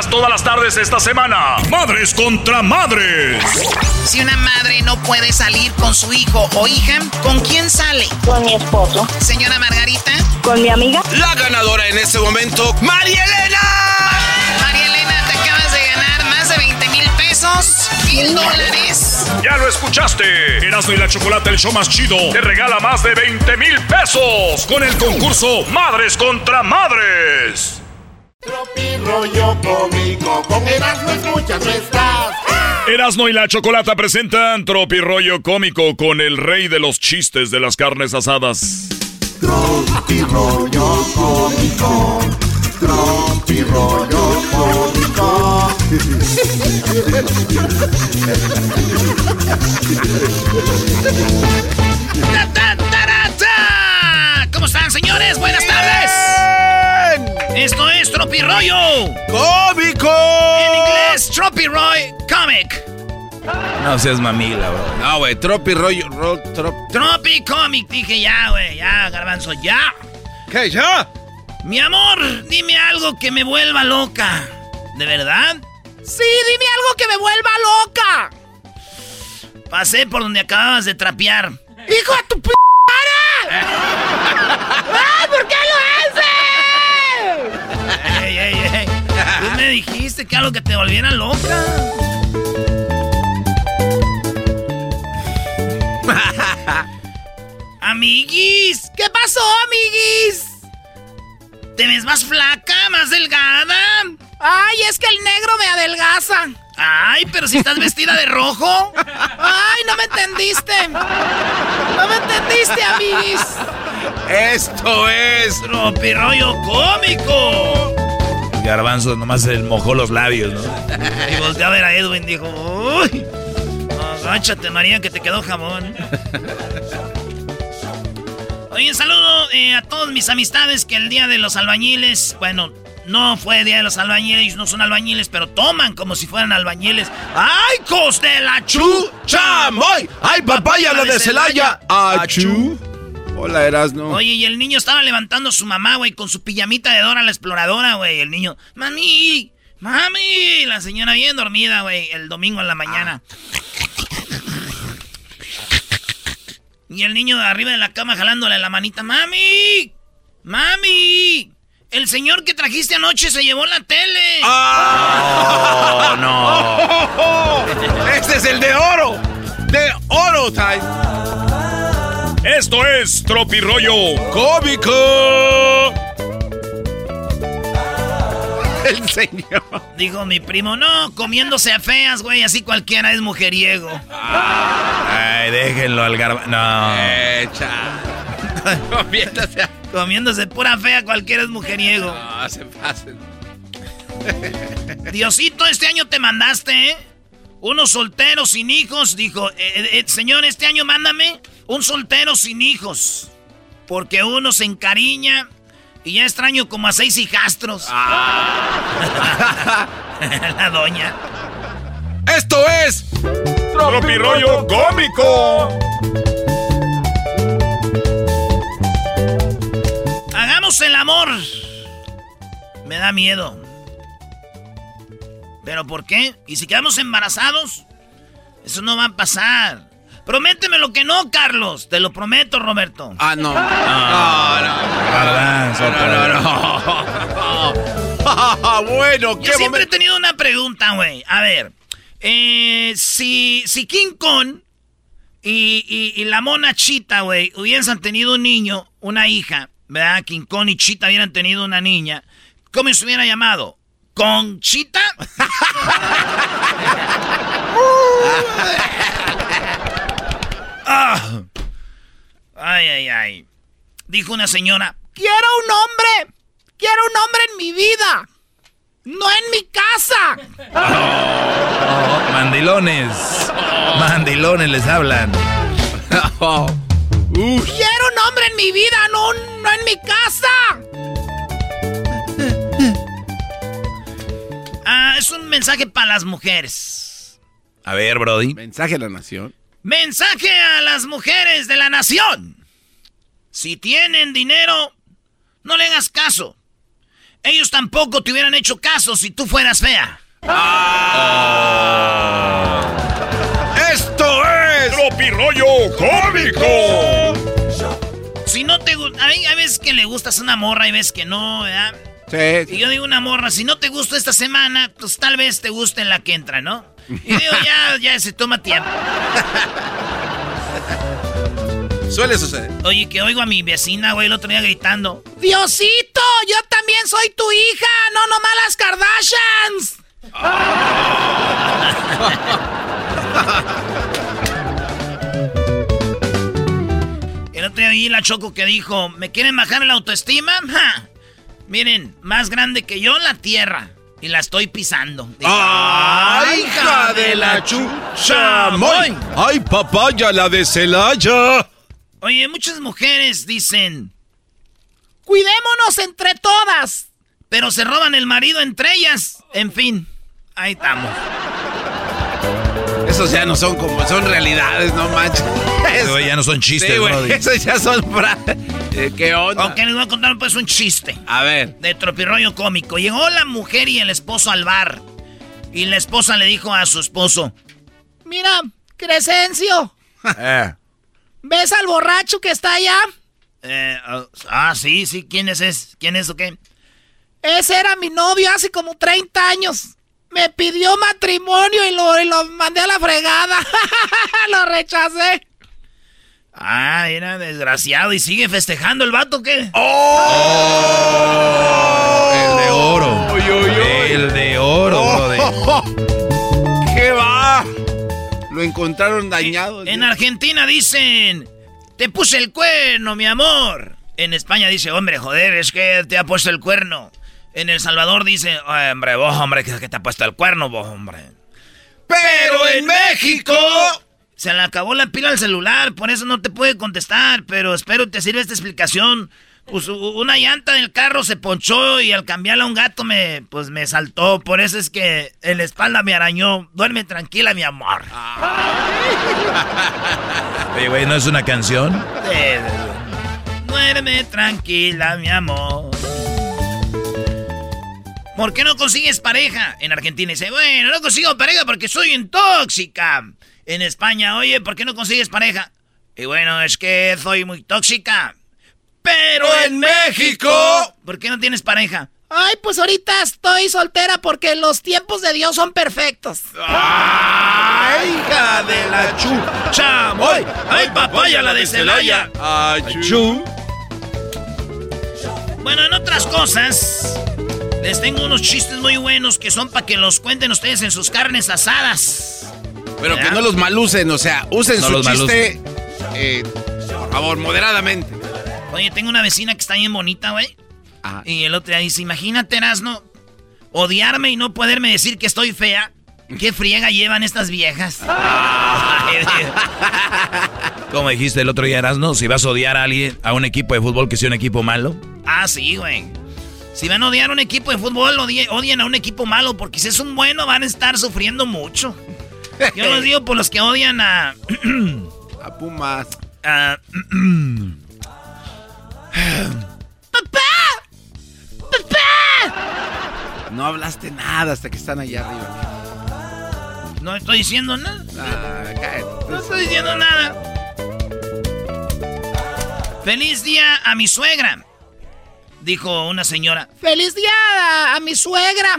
G: escucharás todas las tardes esta semana. Madres contra madres.
K: Si una madre no puede salir con su hijo o hija, ¿con quién sale?
L: Con mi esposo.
K: Señora Margarita.
L: Con mi amiga.
D: La ganadora en este momento, María Elena.
K: María Elena, te acabas de ganar más de 20 mil pesos, mil dólares.
G: Ya lo escuchaste. Erasmo y la Chocolate, el show más chido, te regala más de 20 mil pesos con el concurso Madres contra Madres.
M: Tropi rollo cómico, con Erasmo escuchas no estás.
G: Erasmo y la Chocolata presentan Tropi Rollo Cómico con el rey de los chistes de las carnes asadas.
M: Tropi rollo cómico, tropi rollo cómico.
B: ¿Cómo están, señores? Buenas tardes. Esto es Tropirollo.
D: ¡Cómico!
B: En inglés, Tropiroy Comic.
A: No seas mamila, bro.
D: No, güey, tropi rollo, ro, trop.
B: Tropi Comic. Dije ya, güey. Ya, garbanzo, ya.
D: ¿Qué, ya?
B: Mi amor, dime algo que me vuelva loca. ¿De verdad? Sí, dime algo que me vuelva loca. Pasé por donde acababas de trapear. ¡Hijo de tu p*** ¡Ay, por qué lo haces! ¡Ey, ey, ey! Tú me dijiste que algo que te volviera loca. amiguis, ¿qué pasó, amiguis? ¿Te ves más flaca, más delgada? Ay, es que el negro me adelgaza. Ay, pero si estás vestida de rojo. Ay, no me entendiste. No me entendiste, amiguis.
D: Esto es
B: Tropirollo cómico.
A: Garbanzo nomás se mojó los labios, ¿no?
B: Y volteó a ver a Edwin y dijo, uy, agáchate María que te quedó jamón. Oye, saludo eh, a todos mis amistades que el día de los albañiles, bueno, no fue día de los albañiles, no son albañiles, pero toman como si fueran albañiles. ¡Ay, cos de la
D: ¡Chamoy! ¡Ay, papaya la de Celaya! ¡Achú! Hola, Erasno.
B: Oye, y el niño estaba levantando a su mamá, güey, con su pijamita de Dora la exploradora, güey. El niño, mami, mami. La señora bien dormida, güey, el domingo en la mañana. Y el niño de arriba de la cama jalándole la manita, mami, mami. El señor que trajiste anoche se llevó la tele.
A: Oh, no.
D: Este es el de oro. De oro, Ty.
G: Esto es Tropirollo
D: Cómico. El señor.
B: Dijo mi primo, no, comiéndose a feas, güey, así cualquiera es mujeriego.
A: Ay, déjenlo al garbanzo. No.
D: Echa. Comiéndose a...
B: Comiéndose pura fea, cualquiera es mujeriego.
D: No, se pasen.
B: Diosito, este año te mandaste, ¿eh? Unos solteros sin hijos, dijo, eh, eh, señor, este año mándame un soltero sin hijos. Porque uno se encariña y ya extraño como a seis hijastros. La doña.
D: Esto es
G: Tropirollo Cómico.
B: Amor. Me da miedo. ¿Pero por qué? ¿Y si quedamos embarazados? Eso no va a pasar. Prométeme lo que no, Carlos. Te lo prometo, Roberto.
D: Ah, no. No, no. No, no, no. bueno, qué
B: Yo siempre he tenido una pregunta, güey. A ver. eh, si, si King Kong y, y- y la mona Chita, güey, hubiesen tenido un niño, una hija, ¿verdad? King Kong y Chita hubieran tenido una niña, ¿cómo se hubiera llamado? ¿Conchita? Ah. Ay, ay, ay. Dijo una señora, quiero un hombre, quiero un hombre en mi vida, no en mi casa.
A: Oh, mandilones. Mandilones les hablan.
D: Oh.
B: Quiero un hombre en mi vida, no, no en mi casa. Ah, es un mensaje para las mujeres.
A: A ver, Brody.
D: Mensaje a la nación.
B: Mensaje a las mujeres de la nación. Si tienen dinero, no le hagas caso. ellos tampoco te hubieran hecho caso si tú fueras fea.
G: ¡Esto es Cómico!
B: Si no te gusta, hay, hay veces que le gustas una morra y ves que no, ¿verdad?
D: Sí.
B: Y yo digo una morra, si no te gustó esta semana, pues tal vez te guste en la que entra, ¿no? Y digo, ya, ya se toma tiempo.
D: Suele suceder.
B: Oye, que oigo a mi vecina, güey, el otro día gritando.
L: Diosito, yo también soy tu hija, no nomás las Kardashians.
B: El día vi la Choco que dijo, ¿me quieren bajar la autoestima? Ja. Miren, más grande que yo la tierra. Y la estoy pisando. Dijo,
D: ¡Ay, hija de la chucha!
B: Moy!
G: ¡Ay, papaya, la de Celaya!
B: Oye, muchas mujeres dicen,
L: Cuidémonos entre todas.
B: pero se roban el marido entre ellas. En fin, ahí estamos.
D: Esos ya no son como, son realidades, no manches.
A: Güey, ya no son chistes,
D: Sí, güey. Esos ya son fra- Eh, ¿Qué onda?
B: Ok, les voy a contar pues un chiste.
D: A ver.
B: De tropirroyo cómico. Llegó la mujer y el esposo al bar. Y la esposa le dijo a su esposo,
L: Mira, Crescencio,
A: Eh.
L: ¿ves al borracho que está allá?
B: eh, ah, ah, sí, sí, ¿quién es ese? ¿Quién es o qué?
L: Ese era mi novio hace como 30 años. Me pidió matrimonio y lo, y lo mandé a la fregada. lo rechacé.
B: Ah, era desgraciado y sigue festejando el vato, ¿qué?
A: El de oro. El de oro, brody.
D: ¿Qué va? Lo encontraron dañado.
B: En Argentina dicen, te puse el cuerno, mi amor. En España dice, hombre, joder, es que te ha puesto el cuerno. En El Salvador dice, "Ay, hombre, vos, hombre, que te ha puesto el cuerno, vos, hombre.
D: Pero en México.
B: Se le acabó la pila al celular, por eso no te puede contestar, pero espero te sirva esta explicación. Pues una llanta del carro se ponchó y al cambiarla a un gato me, pues me saltó. Por eso es que en la espalda me arañó. Duerme tranquila, mi amor.
A: Oye, güey, ¿no es una canción?
B: Duerme tranquila, mi amor. ¿Por qué no consigues pareja? En Argentina dice, bueno, no consigo pareja porque soy un tóxica. En España, oye, ¿por qué no consigues pareja? Y bueno, es que soy muy tóxica. Pero en México, ¿por qué no tienes pareja?
L: Ay, pues ahorita estoy soltera porque los tiempos de Dios son perfectos.
D: ¡Ay, hija de la chucha!
B: ¡Ay, ay, papaya, la de Celaya!
D: ¡Achú!
B: Bueno, en otras cosas, les tengo unos chistes muy buenos que son para que los cuenten ustedes en sus carnes asadas.
D: Pero que no los malucen, o sea, usen
A: No
D: su
A: los
D: chiste. eh, por favor, moderadamente.
B: Oye, tengo una vecina que está bien bonita, güey. Y el otro día dice, imagínate, Erasno, odiarme y no poderme decir que estoy fea. ¿Qué friega llevan estas viejas?
A: Como dijiste el otro día, Erasno, si vas a odiar a alguien, a un equipo de fútbol que sea un equipo malo.
B: ah, sí, güey. Si van a odiar a un equipo de fútbol, odie- odien a un equipo malo, porque si es un bueno van a estar sufriendo mucho. Yo los digo por los que odian a...
D: A Pumas.
B: a-
D: No hablaste nada hasta que están allá arriba.
B: no estoy diciendo nada.
D: Ah, cállate.
B: No estoy diciendo nada. Feliz día a mi suegra, dijo una señora.
L: ¡Feliz día a, a mi suegra!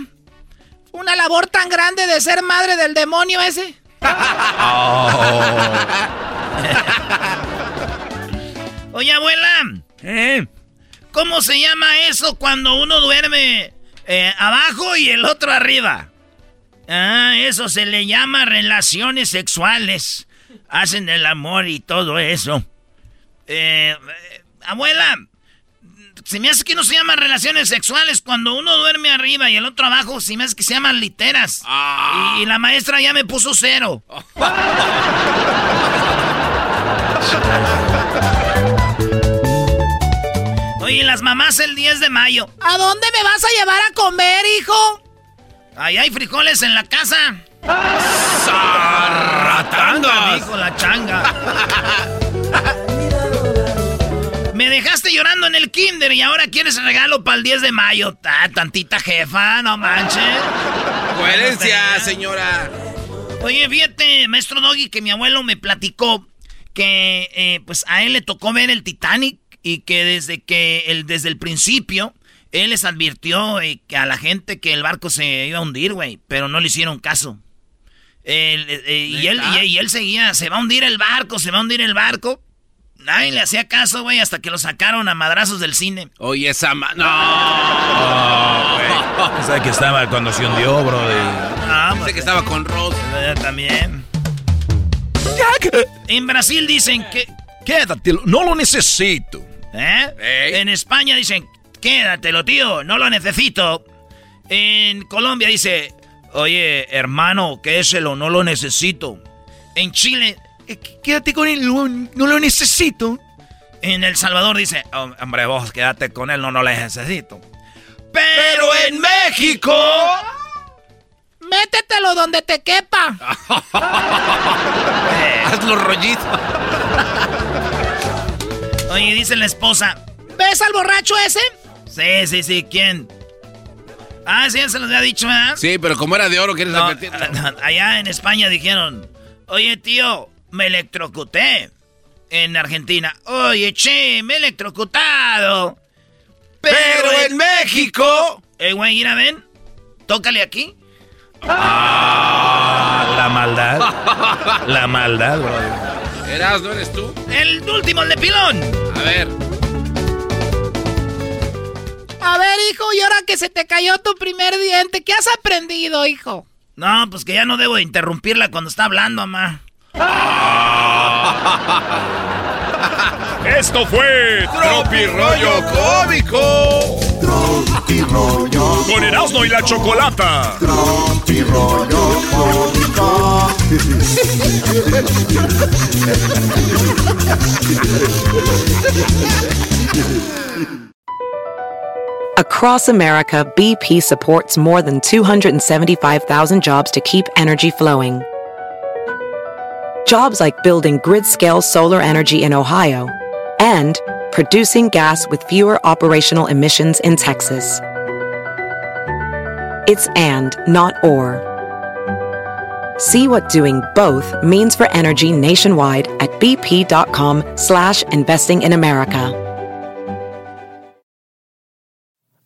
L: Una labor tan grande de ser madre del demonio ese.
B: Oye, abuela, ¿eh? ¿cómo se llama eso cuando uno duerme eh, abajo y el otro arriba? Ah, eso se le llama relaciones sexuales. Hacen el amor y todo eso. Eh, eh, abuela, se me hace que no se llaman relaciones sexuales cuando uno duerme arriba y el otro abajo, se me hace que se llaman literas. Y, y la maestra ya me puso cero. Oye, las mamás el 10 de mayo.
L: ¿A dónde me vas a llevar a comer, hijo?
B: Ahí hay frijoles en la casa.
D: ¡Ratangas!
B: Dijo la changa. Dejaste llorando en el kinder y ahora quieres regalo para el 10 de mayo. Ta, tantita jefa, no manches.
D: Coherencia, señora.
B: Oye, fíjate, maestro Doggy, que mi abuelo me platicó que eh, pues a él le tocó ver el Titanic y que desde que el, desde el principio él les advirtió eh, que a la gente que el barco se iba a hundir, güey, pero no le hicieron caso. Eh, y, él, y, él seguía, se va a hundir el barco, se va a hundir el barco. Nadie le hacía caso, güey, hasta que lo sacaron a madrazos del cine.
D: Oye, esa ma... ¡No!
A: güey. ¿Sabe que estaba cuando se hundió, bro?
D: Ah, Pensé que estaba con Rose.
B: también. En Brasil dicen que...
A: Quédatelo, no lo necesito.
B: ¿Eh? En España dicen, quédatelo, tío, no lo necesito. En Colombia dice, oye, hermano, quédeselo, no lo necesito. En Chile, quédate con él, no, lo necesito. En El Salvador dice, hombre, vos quédate con él, no, no lo necesito. Pero en México...
L: Métetelo donde te quepa.
D: Hazlo rollito.
B: Oye, dice la esposa.
L: ¿Ves al borracho ese?
B: Sí, sí, sí. ¿Quién? Ah, sí, se los había dicho, ¿verdad?
D: Sí, pero como era de oro, ¿quieres repetirlo?
B: Allá en España dijeron, oye, tío, me electrocuté. En Argentina, oye, che, me he electrocutado.
D: Pero, en, México...
B: Eh, güey, mira, ven. Tócale aquí.
A: Ah, la maldad. La maldad, bro.
D: ¿Eras, no eres tú?
B: El último, el de pilón.
D: A ver.
L: A ver, hijo, y ahora que se te cayó tu primer diente, ¿qué has aprendido, hijo?
B: No, pues que ya no debo interrumpirla cuando está hablando, mamá. Ah.
G: Esto fue Tropi Rollo Cómico.
M: Tropi Rollo
G: Con Erasmo y la Chocolata.
M: Tropi Rollo Cómico.
N: Across America, BP supports more than 275,000 jobs to keep energy flowing. Jobs like building grid scale solar energy in Ohio and producing gas with fewer operational emissions in Texas. It's and, not or. See what doing both means for energy nationwide at bp.com slash investing in America.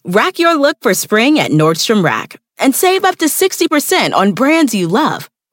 O: Rack your look for spring at Nordstrom Rack and save up to 60% on brands you love.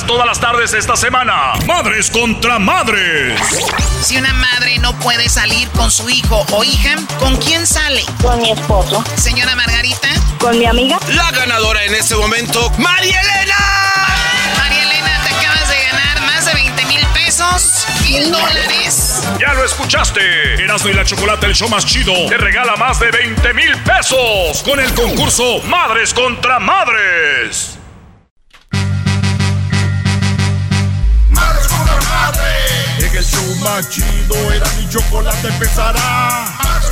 G: Todas las tardes esta semana. Madres contra madres.
K: Si una madre no puede salir con su hijo o hija, ¿con quién sale?
P: Con mi esposo.
K: Señora Margarita.
P: Con mi amiga.
D: La ganadora en este momento, María Elena.
K: María Elena, te acabas de ganar más de 20 mil pesos. Mil dólares.
G: Ya lo escuchaste. Erasmo y la Chocolate, el show más chido, te regala más de 20 mil pesos con el concurso Madres contra Madres.
M: Madres. En el show más chido era mi chocolate empezará.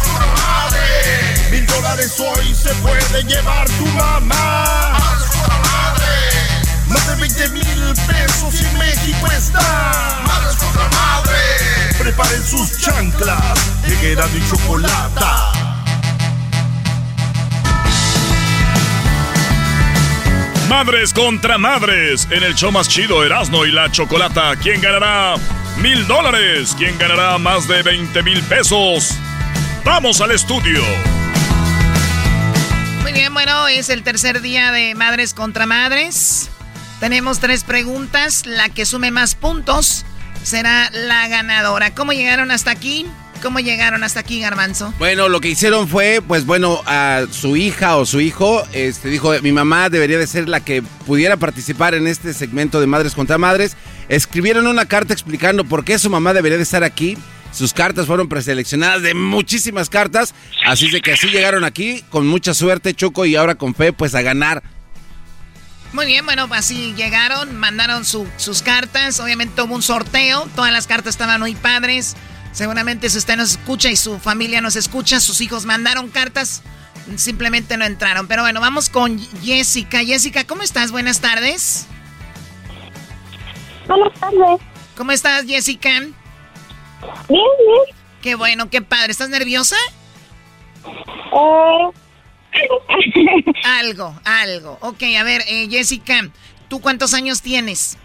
M: Contra madres. Mil dólares hoy se puede llevar tu mamá. Contra madres. Más de 20 mil pesos y México está. Madres contra madres. Preparen sus chanclas. Que era mi chocolate.
G: Madres contra madres. En el show más chido, Erasmo y la Chocolata. ¿Quién ganará mil dólares? ¿Quién ganará más de 20 mil pesos? Vamos al estudio.
K: Muy bien, bueno, es el tercer día de Madres contra Madres. Tenemos tres preguntas. La que sume más puntos será la ganadora. ¿Cómo llegaron hasta aquí? ¿Cómo llegaron hasta aquí, Garbanzo?
D: Bueno, lo que hicieron fue, pues bueno, a su hija o su hijo, este, dijo, mi mamá debería de ser la que pudiera participar en este segmento de Madres contra Madres. Escribieron una carta explicando por qué su mamá debería de estar aquí sus cartas fueron preseleccionadas de muchísimas cartas. Así de que así llegaron aquí con mucha suerte, Choco, y ahora con fe, pues a ganar.
K: Muy bien, bueno, así llegaron, mandaron sus cartas. Obviamente hubo un sorteo. Todas las cartas estaban muy padres. Seguramente si usted nos escucha y su familia nos escucha, sus hijos mandaron cartas, simplemente no entraron. Pero bueno, vamos con Jessica. Jessica, ¿cómo estás? Buenas tardes.
P: Buenas tardes.
K: ¿Cómo estás, Jessica?
P: Bien, bien.
K: Qué bueno, qué padre. ¿Estás nerviosa?
P: Eh...
K: algo, algo. Ok, a ver, eh, Jessica, ¿tú cuántos años tienes?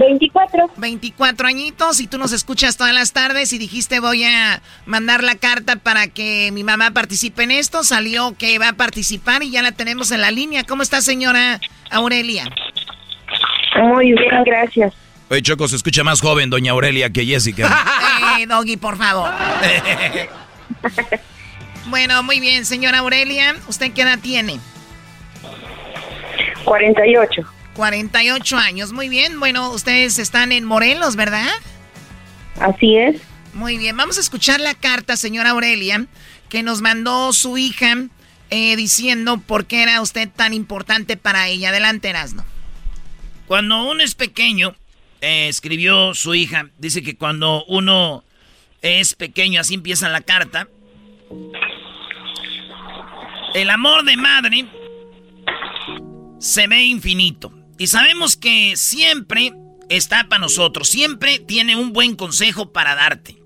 P: 24.
K: 24 añitos y tú nos escuchas todas las tardes y dijiste voy a mandar la carta para que mi mamá participe en esto. Salió que va a participar y ya la tenemos en la línea. ¿Cómo está señora Aurelia?
P: Muy bien, gracias.
A: Oye, Choco, se escucha más joven doña Aurelia que Jessica.
K: eh, Doggy, por favor. bueno, muy bien, señora Aurelia. ¿Usted qué edad tiene?
P: 48.
K: 48 años, muy bien. Bueno, ustedes están en Morelos, ¿verdad?
P: Así es.
K: Muy bien, vamos a escuchar la carta, señora Aurelia, que nos mandó su hija eh, diciendo por qué era usted tan importante para ella. Adelante, Erasno.
B: Cuando uno es pequeño, eh, escribió su hija, dice que cuando uno es pequeño, así empieza la carta, el amor de madre se ve infinito. Y sabemos que siempre está para nosotros, siempre tiene un buen consejo para darte.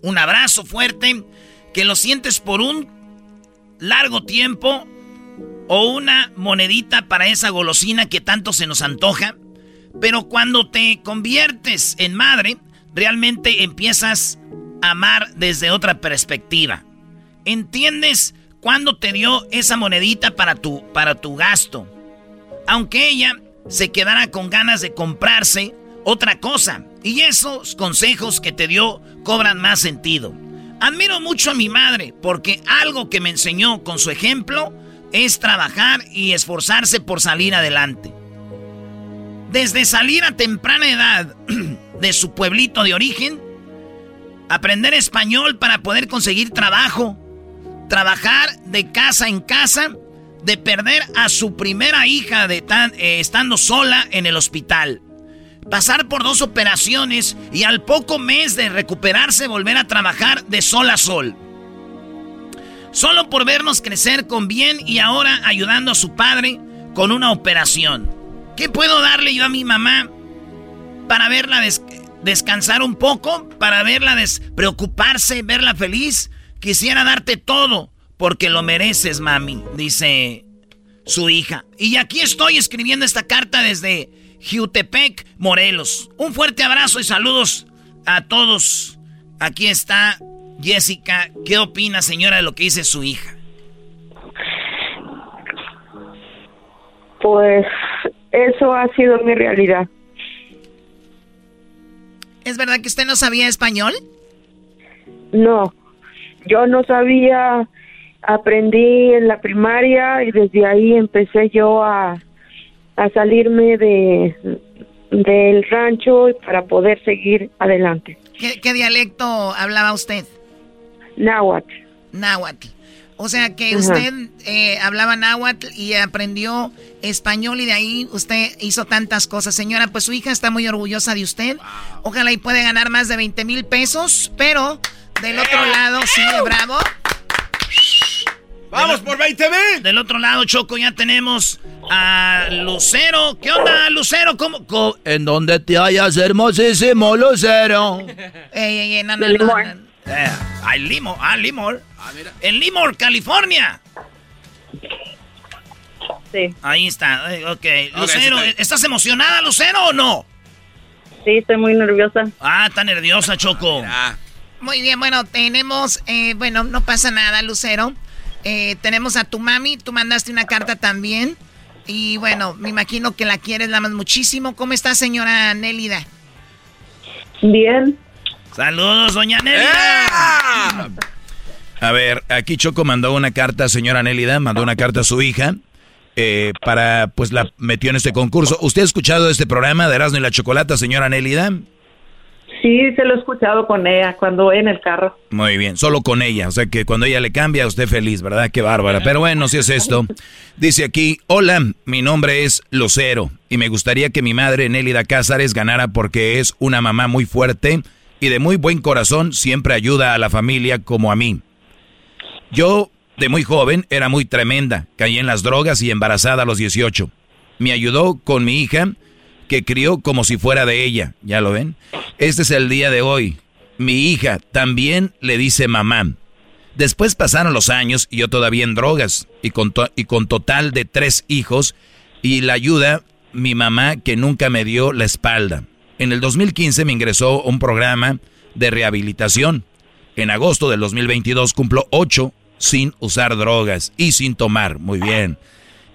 B: Un abrazo fuerte que lo sientes por un largo tiempo o una monedita para esa golosina que tanto se nos antoja. Pero cuando te conviertes en madre, realmente empiezas a amar desde otra perspectiva. Entiendes cuándo te dio esa monedita para tu, para tu gasto. Aunque ella se quedara con ganas de comprarse otra cosa. Y esos consejos que te dio cobran más sentido. Admiro mucho a mi madre porque algo que me enseñó con su ejemplo es trabajar y esforzarse por salir adelante. Desde salir a temprana edad de su pueblito de origen, aprender español para poder conseguir trabajo, trabajar de casa en casa, de perder a su primera hija de tan, eh, estando sola en el hospital. Pasar por dos operaciones y al poco mes de recuperarse volver a trabajar de sol a sol. Solo por vernos crecer con bien y ahora ayudando a su padre con una operación. ¿Qué puedo darle yo a mi mamá para verla descansar un poco? Para verla despreocuparse, verla feliz. Quisiera darte todo porque lo mereces, mami, dice su hija. Y aquí estoy escribiendo esta carta desde Jutepec, Morelos. Un fuerte abrazo y saludos a todos. Aquí está Jessica. ¿Qué opina, señora, de lo que dice su hija?
P: Pues eso ha sido mi realidad.
K: ¿Es verdad que usted no sabía español?
P: No, yo no sabía aprendí en la primaria y desde ahí empecé yo a, a salirme de del rancho para poder seguir adelante.
K: ¿Qué, dialecto hablaba usted?
P: Náhuatl.
K: Náhuatl. O sea que usted eh, hablaba náhuatl y aprendió español y de ahí usted hizo tantas cosas. Señora, pues su hija está muy orgullosa de usted. Ojalá y puede ganar más de 20 mil pesos, pero del otro lado, sí, bravo.
D: ¡Vamos por 20 mil!
B: Del otro lado, Choco, ya tenemos a Lucero. ¿Qué onda, Lucero? ¿Cómo?
F: ¿En dónde te hallas, hermosísimo Lucero?
K: Ey, ey, ey, no, no,
B: eh, ay, Limor, ah, Limor. Ah, en Limor, California.
P: Sí.
B: Ahí está, eh, ok. Lucero, ¿estás emocionada, Lucero, o no?
P: Sí, estoy muy nerviosa.
B: Ah, está nerviosa, Choco.
K: Muy bien, bueno, tenemos, eh, bueno, no pasa nada, Lucero. Eh, tenemos a tu mami, tú mandaste una carta también. Y bueno, me imagino que la quieres, la más muchísimo. ¿Cómo está, señora Nélida?
P: Bien.
B: Saludos, doña Nélida.
A: A ver, aquí Choco mandó una carta, señora Nélida, mandó una carta a su hija. Eh, para, pues la metió en este concurso. ¿Usted ha escuchado este programa de Erasmo y la Chocolata, señora Nélida?
Q: Sí, se lo he escuchado con ella cuando en el carro.
A: Muy bien, solo con ella. O sea que cuando ella le cambia, usted feliz, ¿verdad? Qué bárbara. Pero bueno, si es esto. Dice aquí, hola, mi nombre es Lucero y me gustaría que mi madre Nélida Cázares ganara porque es una mamá muy fuerte y de muy buen corazón, siempre ayuda a la familia como a mí. Yo, de muy joven, era muy tremenda, caí en las drogas y embarazada a los 18. Me ayudó con mi hija que crió como si fuera de ella, ¿ya lo ven? Este es el día de hoy. Mi hija también le dice mamá. Después pasaron los años y yo todavía en drogas y con, total de tres hijos y la ayuda mi mamá que nunca me dio la espalda. En el 2015 me ingresó un programa de rehabilitación. En agosto del 2022 cumplo ocho sin usar drogas y sin tomar. Muy bien.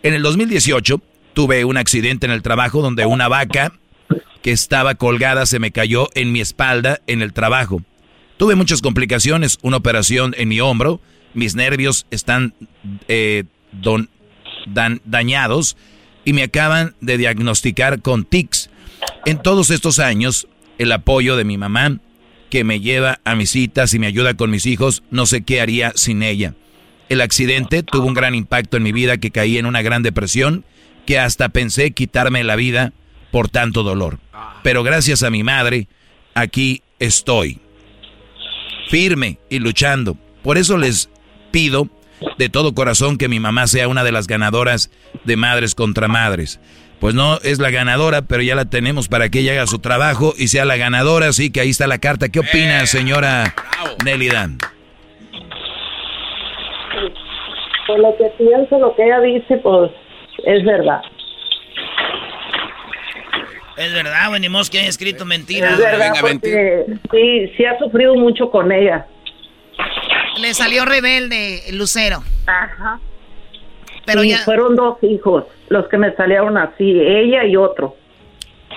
A: En el 2018 tuve un accidente en el trabajo donde una vaca que estaba colgada se me cayó en mi espalda en el trabajo. Tuve muchas complicaciones, una operación en mi hombro, mis nervios están eh, dañados y me acaban de diagnosticar con tics. En todos estos años, el apoyo de mi mamá, que me lleva a mis citas y me ayuda con mis hijos, no sé qué haría sin ella. El accidente tuvo un gran impacto en mi vida que caí en una gran depresión que hasta pensé quitarme la vida por tanto dolor. Pero gracias a mi madre, aquí estoy, firme y luchando. Por eso les pido de todo corazón que mi mamá sea una de las ganadoras de Madres contra Madres. Pues no es la ganadora, pero ya la tenemos para que ella haga su trabajo y sea la ganadora, así que ahí está la carta. ¿Qué opina, señora Nelly Dan?
Q: Por lo que pienso, lo que ella dice, pues es verdad.
B: Es verdad, ni que haya escrito mentiras.
Q: Es verdad, porque sí, sí ha sufrido mucho con ella.
K: Le salió rebelde, Lucero.
Q: Ajá. Pero ya... fueron dos hijos los que me salieron así, ella y otro.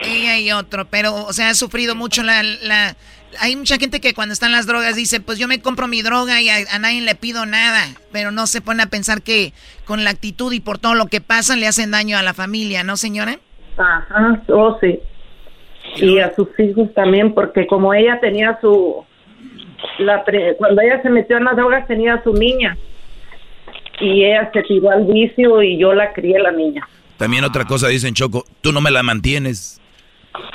K: Ella y otro, pero, o sea, ha sufrido mucho la, la... Hay mucha gente que cuando están las drogas dice, pues yo me compro mi droga y a, a, nadie le pido nada, pero no se pone a pensar que con la actitud y por todo lo que pasan le hacen daño a la familia, ¿no, señora?
Q: Ajá, oh sí. Y a sus hijos también, porque como ella tenía su... La cuando ella se metió en las drogas tenía su niña. Y ella se tiró al vicio y yo la crié la niña.
A: También otra cosa dicen, Choco, tú no me la mantienes.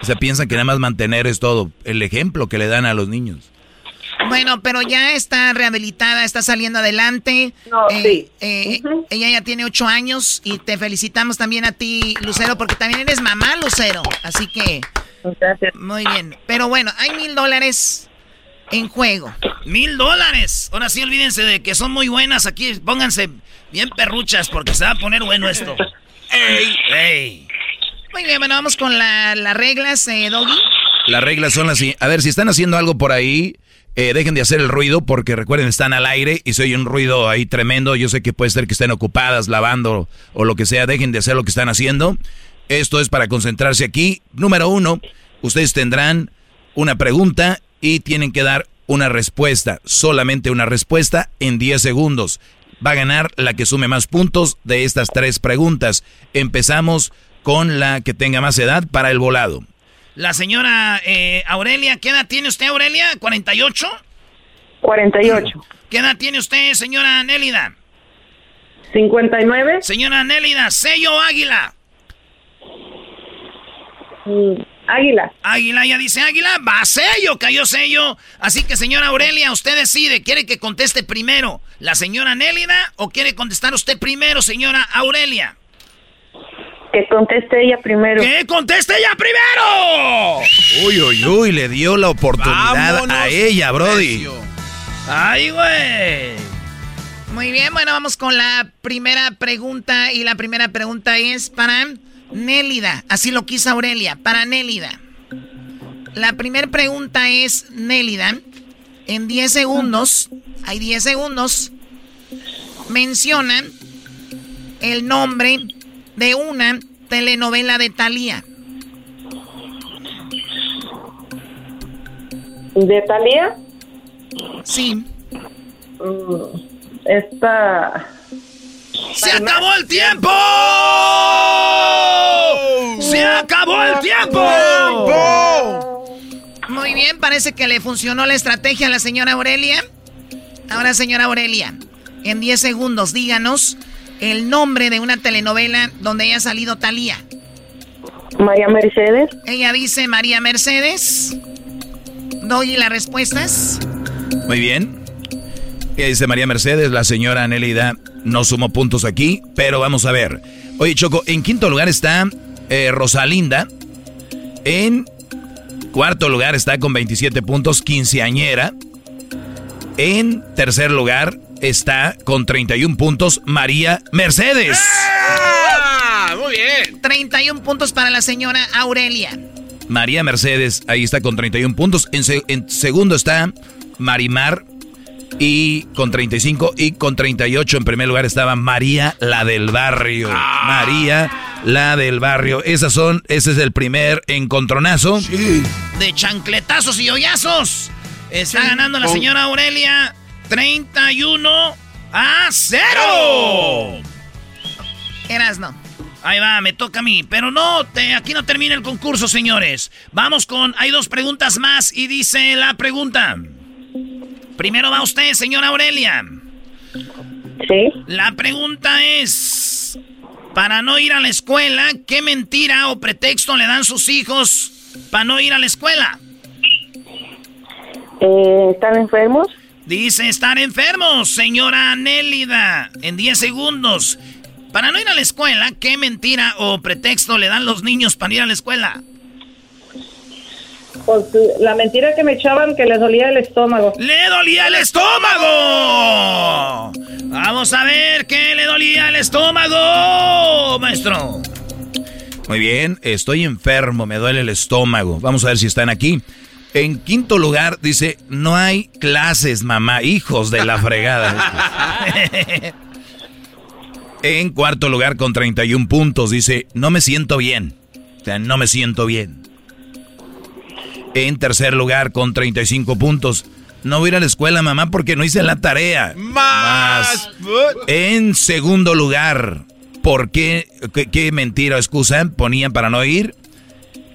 A: O sea, piensan que nada más mantener es todo. El ejemplo que le dan a los niños.
K: Bueno, pero ya está rehabilitada, está saliendo adelante.
Q: No, eh, sí.
K: Eh, ella ya tiene ocho años y te felicitamos también a ti, Lucero, porque también eres mamá, Lucero. Así que...
Q: Gracias.
K: Muy bien. Pero bueno, hay mil dólares en juego.
B: Mil dólares. Ahora sí, olvídense de que son muy buenas aquí. Pónganse bien perruchas porque se va a poner bueno esto. ¡Ey! ¡Ey!
K: Muy bien, bueno, vamos con las reglas, eh, Doggy.
A: Las reglas son así. A ver, si están haciendo algo por ahí, eh, dejen de hacer el ruido porque recuerden, están al aire y se oye un ruido ahí tremendo. Yo sé que puede ser que estén ocupadas, lavando o lo que sea. Dejen de hacer lo que están haciendo. Esto es para concentrarse aquí. Número uno, ustedes tendrán una pregunta y tienen que dar una respuesta. Solamente una respuesta en 10 segundos. Va a ganar la que sume más puntos de estas tres preguntas. Empezamos con la que tenga más edad para el volado.
B: La señora eh, Aurelia, ¿qué edad tiene usted, Aurelia? ¿48?
Q: 48.
B: ¿Qué edad tiene usted, señora Nélida?
Q: 59.
B: Señora Nélida, sello águila.
Q: Mm, águila.
B: Águila, ya dice águila, va sello, cayó sello. Así que, señora Aurelia, usted decide, ¿quiere que conteste primero la señora Nélida o quiere contestar usted primero, señora Aurelia?
Q: Que conteste ella primero.
B: ¡Que conteste ella primero!
A: Uy, uy, uy, le dio la oportunidad a ella, Brody.
B: ¡Ay, güey!
K: Muy bien, bueno, vamos con la primera pregunta. Y la primera pregunta es para Nélida. Así lo quiso Aurelia, para Nélida. La primera pregunta es, Nélida, en 10 segundos, hay 10 segundos, menciona el nombre de una telenovela de Thalía.
Q: ¿De Thalía?
K: Sí.
Q: Mm, esta...
B: ¡Se acabó el tiempo! ¡Se acabó el tiempo!
K: Muy bien, parece que le funcionó la estrategia a la señora Aurelia? Ahora, señora Aurelia, en 10 segundos, díganos el nombre de una telenovela donde haya salido Talía.
P: María Mercedes.
K: Ella dice María Mercedes. ¿Doy las respuestas?
A: Muy bien. Ella dice María Mercedes, la señora Nelida no sumó puntos aquí, pero vamos a ver. Oye, Choco, en quinto lugar está eh, Rosalinda. En cuarto lugar está con 27 puntos, quinceañera. En tercer lugar está con 31 puntos María Mercedes.
D: ¡Ah! Muy bien.
K: 31 puntos para la señora Aurelia.
A: María Mercedes, ahí está con 31 puntos. En, en segundo está Marimar y con 35 y con 38 en primer lugar estaba María la del barrio.
D: Ah.
A: María la del barrio. Esas son, ese es el primer encontronazo.
B: De chancletazos y hoyazos. Está ganando la señora Aurelia 31 a 0.
K: Eras no.
B: Ahí va, me toca a mí. Pero no, te, aquí no termina el concurso, señores. Vamos con. Hay dos preguntas más y dice la pregunta. Primero va usted, señora Aurelia.
P: Sí.
B: La pregunta es: para no ir a la escuela, ¿qué mentira o pretexto le dan sus hijos para no ir a la escuela?
P: Eh, ¿Están enfermos?
B: Dice estar enfermos, señora Nélida. En 10 segundos. Para no ir a la escuela, ¿qué mentira o pretexto le dan los niños para ir a la escuela?
Q: Pues la mentira que me echaban que les dolía el estómago.
B: ¡Le dolía el estómago! Vamos a ver qué le dolía el estómago, maestro.
A: Muy bien, estoy enfermo, me duele el estómago. Vamos a ver si están aquí. En quinto lugar dice, no hay clases, mamá, hijos de la fregada. en cuarto lugar con 31 puntos dice, no me siento bien. O sea, no me siento bien. En tercer lugar con 35 puntos, no voy a ir a la escuela, mamá, porque no hice la tarea.
D: Más.
A: En segundo lugar, ¿por qué, qué, qué mentira o excusa ponían para no ir?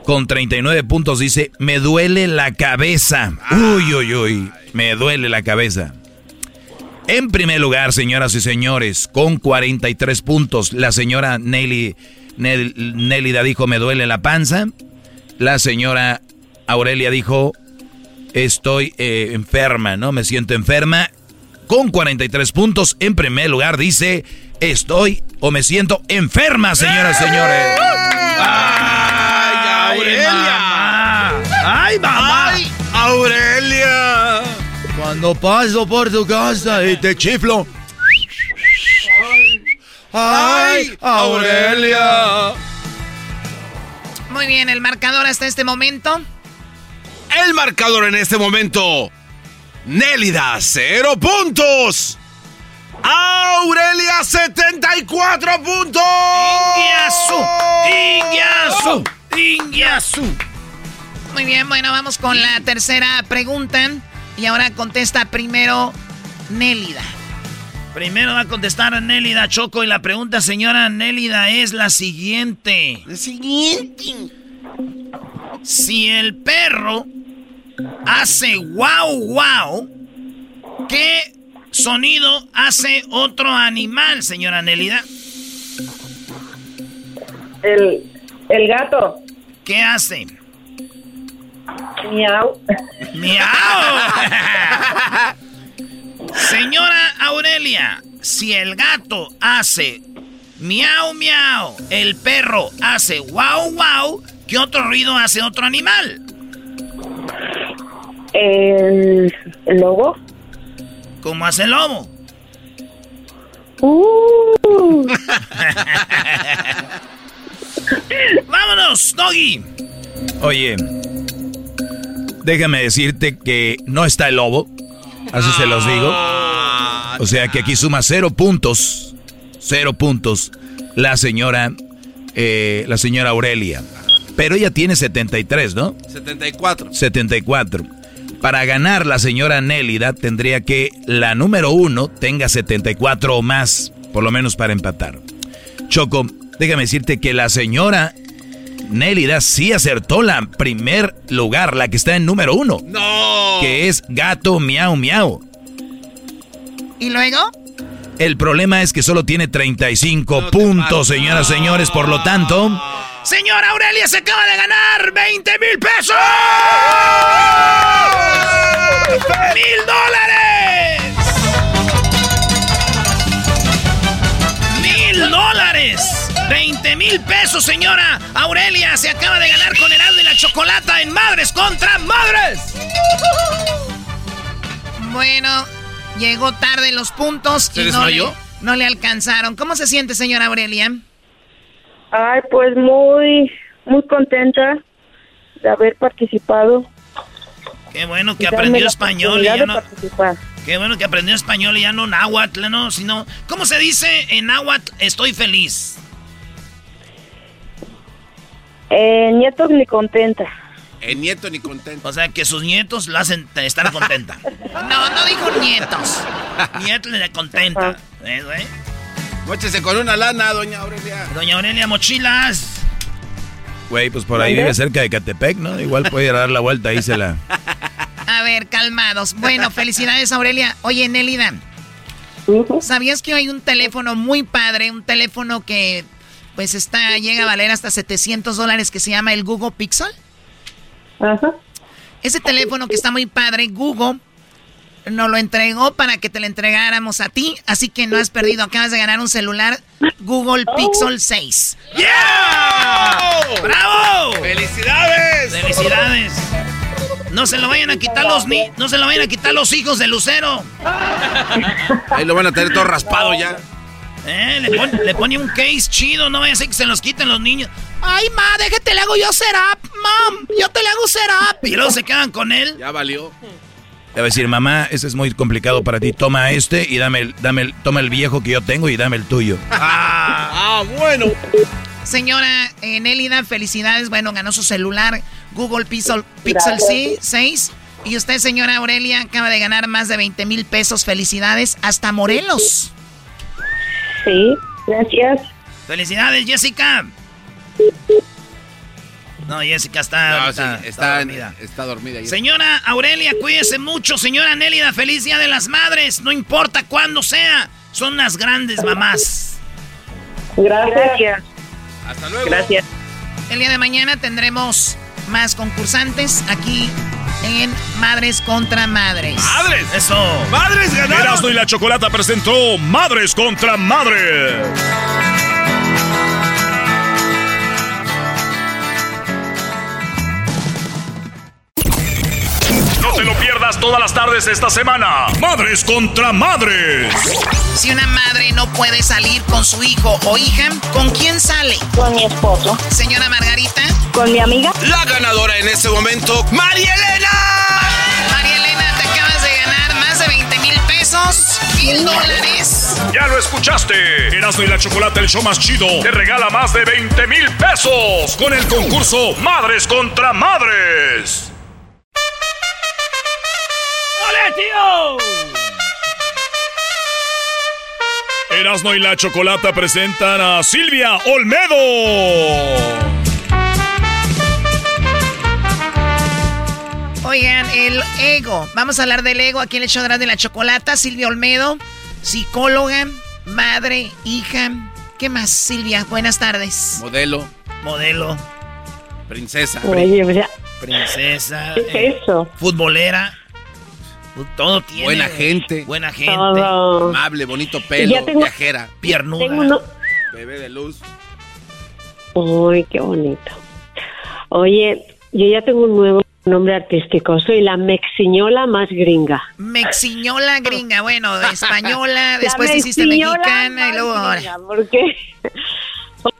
A: Con 39 puntos dice, me duele la cabeza. Uy, uy, uy, me duele la cabeza. En primer lugar, señoras y señores, con 43 puntos, la señora Nelly, Nel, Nélida dijo, me duele la panza. La señora Aurelia dijo, estoy eh, enferma, ¿no? Me siento enferma. Con 43 puntos, en primer lugar dice, estoy o me siento enferma, señoras y señores.
D: ¡Ay, Aurelia!
B: ¡Ay, mamá!
D: ¡Ay, Aurelia!
F: Cuando paso por tu casa y te chiflo. ¡Ay, Aurelia!
K: Muy bien, el marcador hasta este momento.
D: El marcador en este momento. Nélida, cero puntos. Aurelia, 74 puntos.
B: ¡Ingiasu! ¡Ingiasu!
K: Muy bien, bueno, vamos con la tercera pregunta. Y ahora contesta primero Nélida.
B: Primero va a contestar Nélida Choco y la pregunta, señora Nélida, es la siguiente.
D: La siguiente.
B: Si el perro hace wow wow, ¿qué sonido hace otro animal, señora Nélida?
Q: El, el gato.
B: ¿Qué hace?
Q: Miau.
B: ¡Miau! Señora Aurelia, si el gato hace miau miau, el perro hace wow wow, ¿qué otro ruido hace otro animal?
P: El, lobo.
B: ¿Cómo hace el lobo?
P: Uh.
B: ¡Vámonos, Doggy!
A: Oye, déjame decirte que no está el lobo. Así se los digo. O sea que aquí suma cero puntos. Cero puntos. La señora. eh, la señora Aurelia. Pero ella tiene 73, ¿no?
D: 74.
A: 74. Para ganar la señora Nélida tendría que la número uno tenga 74 o más, por lo menos para empatar. Choco, déjame decirte que la señora Nélida sí acertó la primer lugar, la que está en número uno.
D: ¡No!
A: Que es gato miau miau.
B: ¿Y luego?
A: El problema es que solo tiene 35 puntos, señoras y señores, por lo tanto...
K: Señora Aurelia se acaba de ganar 20 mil pesos. ¡Mil dólares! ¡Mil dólares! 20 mil pesos, señora Aurelia. Se acaba de ganar con Heraldo y la Chocolata en Madres contra Madres.
B: Bueno, llegó tarde los puntos
D: ¿Se
B: y no le, no le alcanzaron. ¿Cómo se siente, señora Aurelia?
R: Ay, pues muy, muy contenta de haber participado.
K: Qué bueno que aprendió español y ya no.
R: participar.
K: Qué bueno que aprendió español y ya no náhuatl, no, sino. ¿Cómo se dice en náhuatl? Estoy feliz.
R: Eh, nietos ni contenta.
D: El nieto ni contento.
K: O sea, que sus nietos la hacen estar contenta. no, no dijo nietos. Nietos le contenta. ¿Eh, güey?
D: Móchese con una lana, doña Aurelia.
K: Doña Aurelia Mochilas.
A: Güey, pues por ahí vive cerca de Catepec, ¿no? Igual puede ir a dar la vuelta ahí se la...
B: A ver, calmados. Bueno, felicidades, Aurelia. Oye, Nélida, ¿sabías que hay un teléfono muy padre? Un teléfono que, pues, está llega a valer hasta 700 dólares que se llama el Google Pixel.
R: Ajá.
B: Ese teléfono que está muy padre, Google nos lo entregó para que te lo entregáramos a ti, así que no has perdido. Acabas de ganar un celular Google Pixel 6.
K: ¡Bravo!
D: ¡Felicidades!
K: ¡Felicidades! No se lo vayan a quitar los ni no se lo vayan a quitar los hijos de Lucero.
D: Ahí lo van a tener todo raspado ya.
K: Eh, le, pon- le pone un case chido, no vaya a ser que se los quiten los niños.
S: Ay, ma, déjate, le hago yo setup, mam. Yo te le hago setup.
K: Y luego se quedan con él.
D: Ya valió.
A: Le va a decir, mamá, ese es muy complicado para ti. Toma este y dame el, dame el, toma el viejo que yo tengo y dame el tuyo.
D: Ah, bueno.
B: Señora eh, Nélida, felicidades. Bueno, ganó su celular Google Pixel, Pixel
R: Gracias.
B: 6. Y usted, señora Aurelia, acaba de ganar más de 20 mil pesos. Felicidades. Hasta Morelos.
R: Sí, gracias.
K: ¡Felicidades, Jessica! No, Jessica está,
D: No, sí,
K: está
D: está,
K: dormida.
D: está dormida. ya.
K: Señora Aurelia, cuídese mucho. Señora Nélida, feliz Día de las Madres. No importa cuándo sea. Son unas grandes mamás.
R: Gracias.
D: Hasta luego.
R: Gracias.
B: El día de mañana tendremos más concursantes aquí en Madres contra Madres.
G: ¡Madres!
K: Eso.
D: ¡Madres ganaron!
G: Erasmo y la Chocolata presentó Madres contra Madres. Todas las tardes esta semana. Madres contra Madres.
B: Si una madre no puede salir con su hijo o hija, ¿con quién sale?
R: Con mi esposo.
B: Señora Margarita.
R: Con mi amiga.
D: La ganadora en este momento, María Elena.
B: María Elena, te acabas de ganar más de 20 mil pesos, mil dólares.
G: Ya lo escuchaste. Erasmo y la Chocolata, el show más chido, te regala más de 20 mil pesos con el concurso Madres contra Madres.
K: Tío!
G: Erasmo y la Chocolata presentan a Silvia Olmedo.
B: Oigan, el ego. Vamos a hablar del ego aquí en el show de de la chocolata. Silvia Olmedo, psicóloga, madre, hija. ¿Qué más, Silvia? Buenas tardes.
D: Modelo,
K: Modelo,
D: princesa.
R: Oye, o sea,
K: princesa,
R: ¿qué
K: eh,
R: es eso?
K: futbolera. Todo tiene.
D: Buena gente.
K: Buena gente.
R: Todo.
D: Amable, bonito pelo,
R: Ya tengo-
D: viajera.
K: Piernuda.
R: Tengo uno.
D: Bebé de luz.
R: Uy, qué bonito. Oye, yo ya tengo un nuevo nombre artístico. Soy la mexiñola más gringa.
B: Mexiñola gringa. Bueno, española,
R: La
B: después te hiciste mexicana y luego ahora.
R: gringa, ¿Por qué?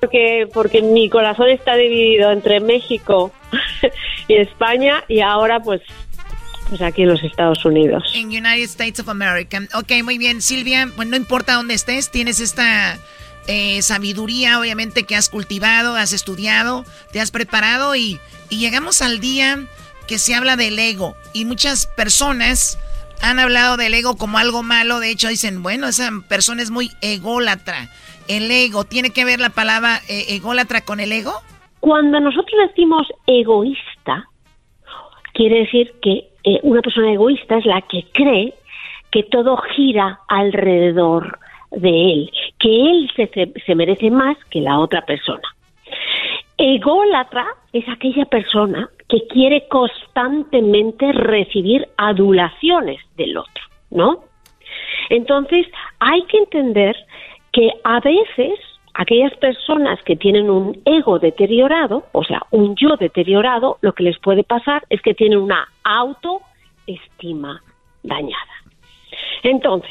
R: Porque, porque mi corazón está dividido entre México y España y ahora pues, pues aquí en los Estados Unidos.
B: En United States of America. Ok, muy bien, Silvia. Bueno, no importa dónde estés, tienes esta eh, sabiduría, obviamente, que has cultivado, has estudiado, te has preparado y, y llegamos al día que se habla del ego. Y muchas personas han hablado del ego como algo malo. De hecho, dicen, bueno, esa persona es muy ególatra. El ego, ¿tiene que ver la palabra eh, ególatra con el ego?
R: Cuando nosotros decimos egoísta, quiere decir que eh, una persona egoísta es la que cree que todo gira alrededor de él, que él se, se merece más que la otra persona. Ególatra es aquella persona que quiere constantemente recibir adulaciones del otro, ¿no? Entonces, hay que entender que a veces aquellas personas que tienen un ego deteriorado, o sea, un yo deteriorado, lo que les puede pasar es que tienen una autoestima dañada. Entonces,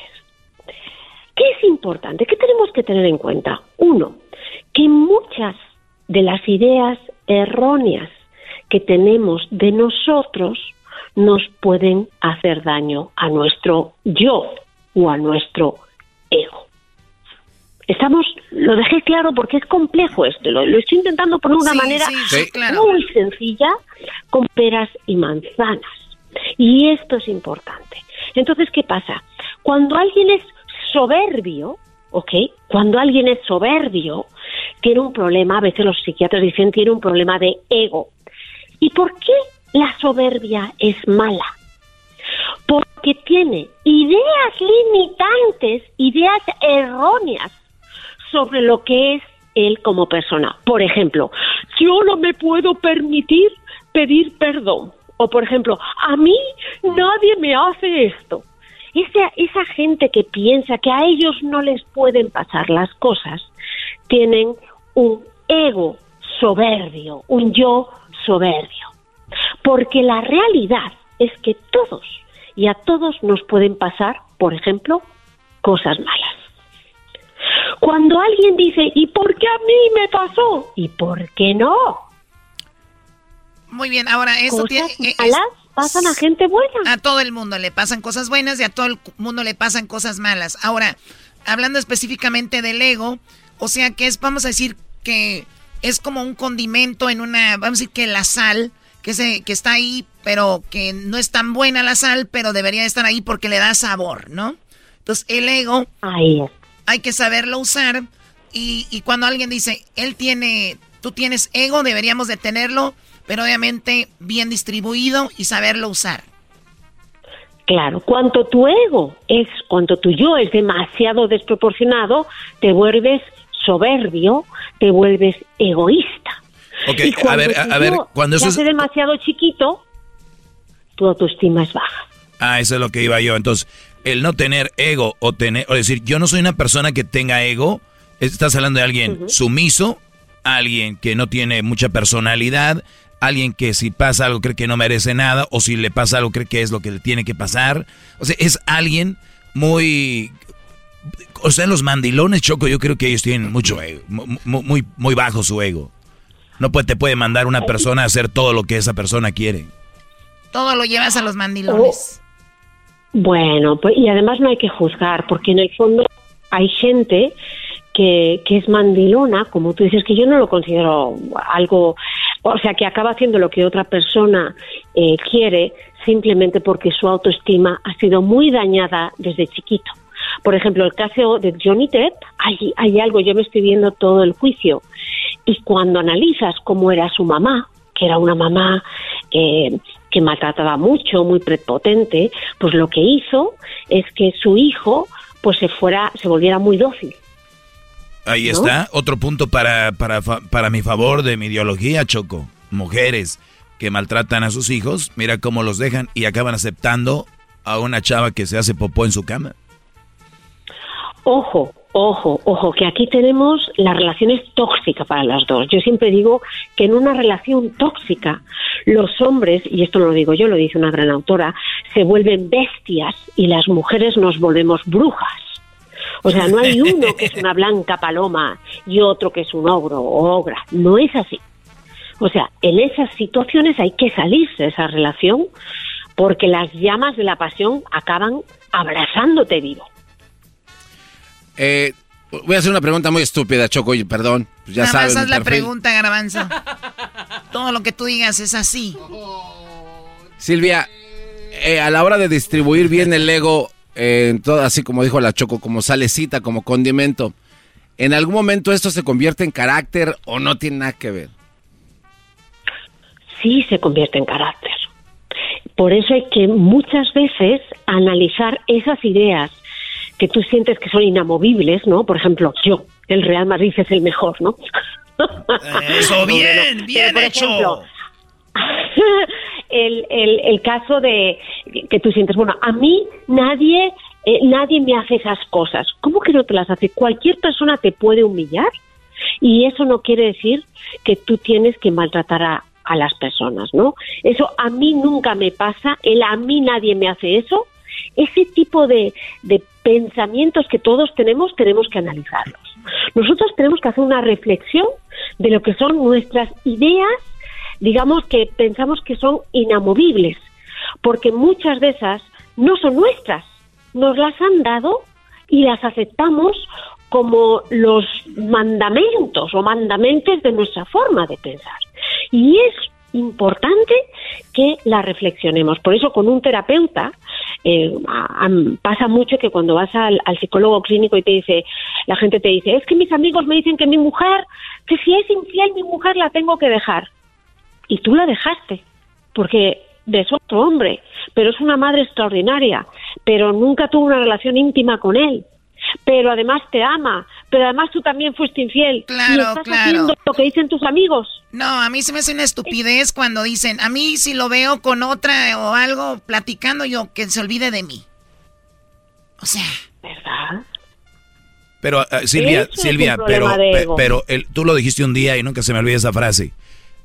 R: ¿qué es importante? ¿Qué tenemos que tener en cuenta? Uno, que muchas de las ideas erróneas que tenemos de nosotros nos pueden hacer daño a nuestro yo o a nuestro ego. Estamos, lo dejé claro porque es complejo esto, lo, estoy intentando poner de una manera muy sencilla, con peras y manzanas. Y esto es importante. Entonces, ¿qué pasa? Cuando alguien es soberbio, ¿ok? Cuando alguien es soberbio, tiene un problema, a veces los psiquiatras dicen tiene un problema de ego. ¿Y por qué la soberbia es mala? Porque tiene ideas limitantes, ideas erróneas sobre lo que es él como persona. Por ejemplo, yo no me puedo permitir pedir perdón. O por ejemplo, a mí nadie me hace esto. Esa, esa gente que piensa que a ellos no les pueden pasar las cosas, tienen un ego soberbio, un yo soberbio. Porque la realidad es que todos y a todos nos pueden pasar, por ejemplo, cosas malas. Cuando alguien dice, ¿y por qué a mí me pasó? ¿Y por qué no?
K: Muy bien, ahora eso tiene...
R: Eh, pasan a gente buena.
K: A todo el mundo le pasan cosas buenas y a todo el mundo le pasan cosas malas. Ahora, hablando específicamente del ego, o sea que es, vamos a decir que es como un condimento en una, vamos a decir que la sal, que, se, que está ahí, pero que no es tan buena la sal, pero debería estar ahí porque le da sabor, ¿no? Entonces el ego
R: ahí
K: hay que saberlo usar y, y cuando alguien dice, él tiene, tú tienes ego, deberíamos de tenerlo, pero obviamente bien distribuido y saberlo usar.
R: Claro, cuanto tu ego es, cuanto tu yo es demasiado desproporcionado, te vuelves soberbio, te vuelves egoísta.
A: Ok, a ver, a, ver, cuando eso
R: es... demasiado chiquito, tu autoestima es baja.
A: Ah, eso es lo que iba yo. Entonces, el no tener ego o tener, o decir, yo no soy una persona que tenga ego, estás hablando de alguien sumiso, alguien que no tiene mucha personalidad, alguien que si pasa algo cree que no merece nada, o si le pasa algo cree que es lo que le tiene que pasar. O sea, es alguien muy... O sea, los mandilones, Choco, yo creo que ellos tienen mucho ego, muy, muy bajo su ego. No puede, te puede mandar una persona a hacer todo lo que esa persona quiere.
K: Todo lo llevas a los mandilones.
R: Bueno, pues, y además no hay que juzgar, porque en el fondo hay gente que, que es mandilona, como tú dices, que yo no lo considero algo, o sea, que acaba haciendo lo que otra persona eh, quiere simplemente porque su autoestima ha sido muy dañada desde chiquito. Por ejemplo, el caso de Johnny Depp, hay, hay algo, yo me estoy viendo todo el juicio, y cuando analizas cómo era su mamá, que era una mamá eh, que maltrataba mucho, muy prepotente, pues lo que hizo es que su hijo pues se fuera, se volviera muy dócil.
A: Ahí está, otro punto para, para, para mi favor de mi ideología, Choco. Mujeres que maltratan a sus hijos, mira cómo los dejan y acaban aceptando a una chava que se hace popó en su cama.
R: Ojo, ojo, ojo, que aquí tenemos la relación es tóxica para las dos. Yo siempre digo que en una relación tóxica los hombres, y esto no lo digo yo, lo dice una gran autora, se vuelven bestias y las mujeres nos volvemos brujas. O sea, no hay uno que es una blanca paloma y otro que es un ogro o ogra. No es así. O sea, en esas situaciones hay que salirse de esa relación porque las llamas de la pasión acaban abrazándote vivo.
D: Eh, voy a hacer una pregunta muy estúpida, Choco, y perdón. Pues ya
K: Nada sabes. la pregunta, Garbanzo. Todo lo que tú digas es así.
D: Silvia, eh, a la hora de distribuir bien el ego, en todo, así como dijo la Choco, como salecita, como condimento, ¿en algún momento esto se convierte en carácter o no tiene nada que ver?
R: sí se convierte en carácter. Por eso hay que muchas veces analizar esas ideas que tú sientes que son inamovibles, ¿no? Por ejemplo, yo, el Real Madrid es el mejor, ¿no?
B: Eso, bien, bien hecho.
R: el, el, el, caso de que tú sientes, bueno, a mí nadie, eh, nadie me hace esas cosas. ¿Cómo que no te las hace? Cualquier persona te puede humillar y eso no quiere decir que tú tienes que maltratar a, a las personas, ¿no? Eso a mí nunca me pasa, el a mí nadie me hace eso. Ese tipo de, de pensamientos que todos tenemos tenemos que analizarlos. Nosotros tenemos que hacer una reflexión de lo que son nuestras ideas, digamos que pensamos que son inamovibles, porque muchas de esas no son nuestras, nos las han dado y las aceptamos como los mandamentos o mandamentos de nuestra forma de pensar. Y es importante que la reflexionemos. Por eso con un terapeuta eh, pasa mucho que cuando vas al, psicólogo clínico y te dice, la gente te dice, es que mis amigos me dicen que mi mujer, que si es infiel mi mujer la tengo que dejar. Y tú la dejaste, porque es otro hombre, pero es una madre extraordinaria, pero nunca tuvo una relación íntima con él pero además te ama, pero además tú también fuiste infiel.
K: Claro,
R: y estás haciendo lo que dicen tus amigos.
K: No, a mí se me hace una estupidez cuando dicen, a mí si lo veo con otra o algo platicando yo, que se olvide de mí. O sea.
R: ¿Verdad?
A: Pero, uh, Silvia, Silvia, pero, pero el, tú lo dijiste un día y nunca se me olvida esa frase.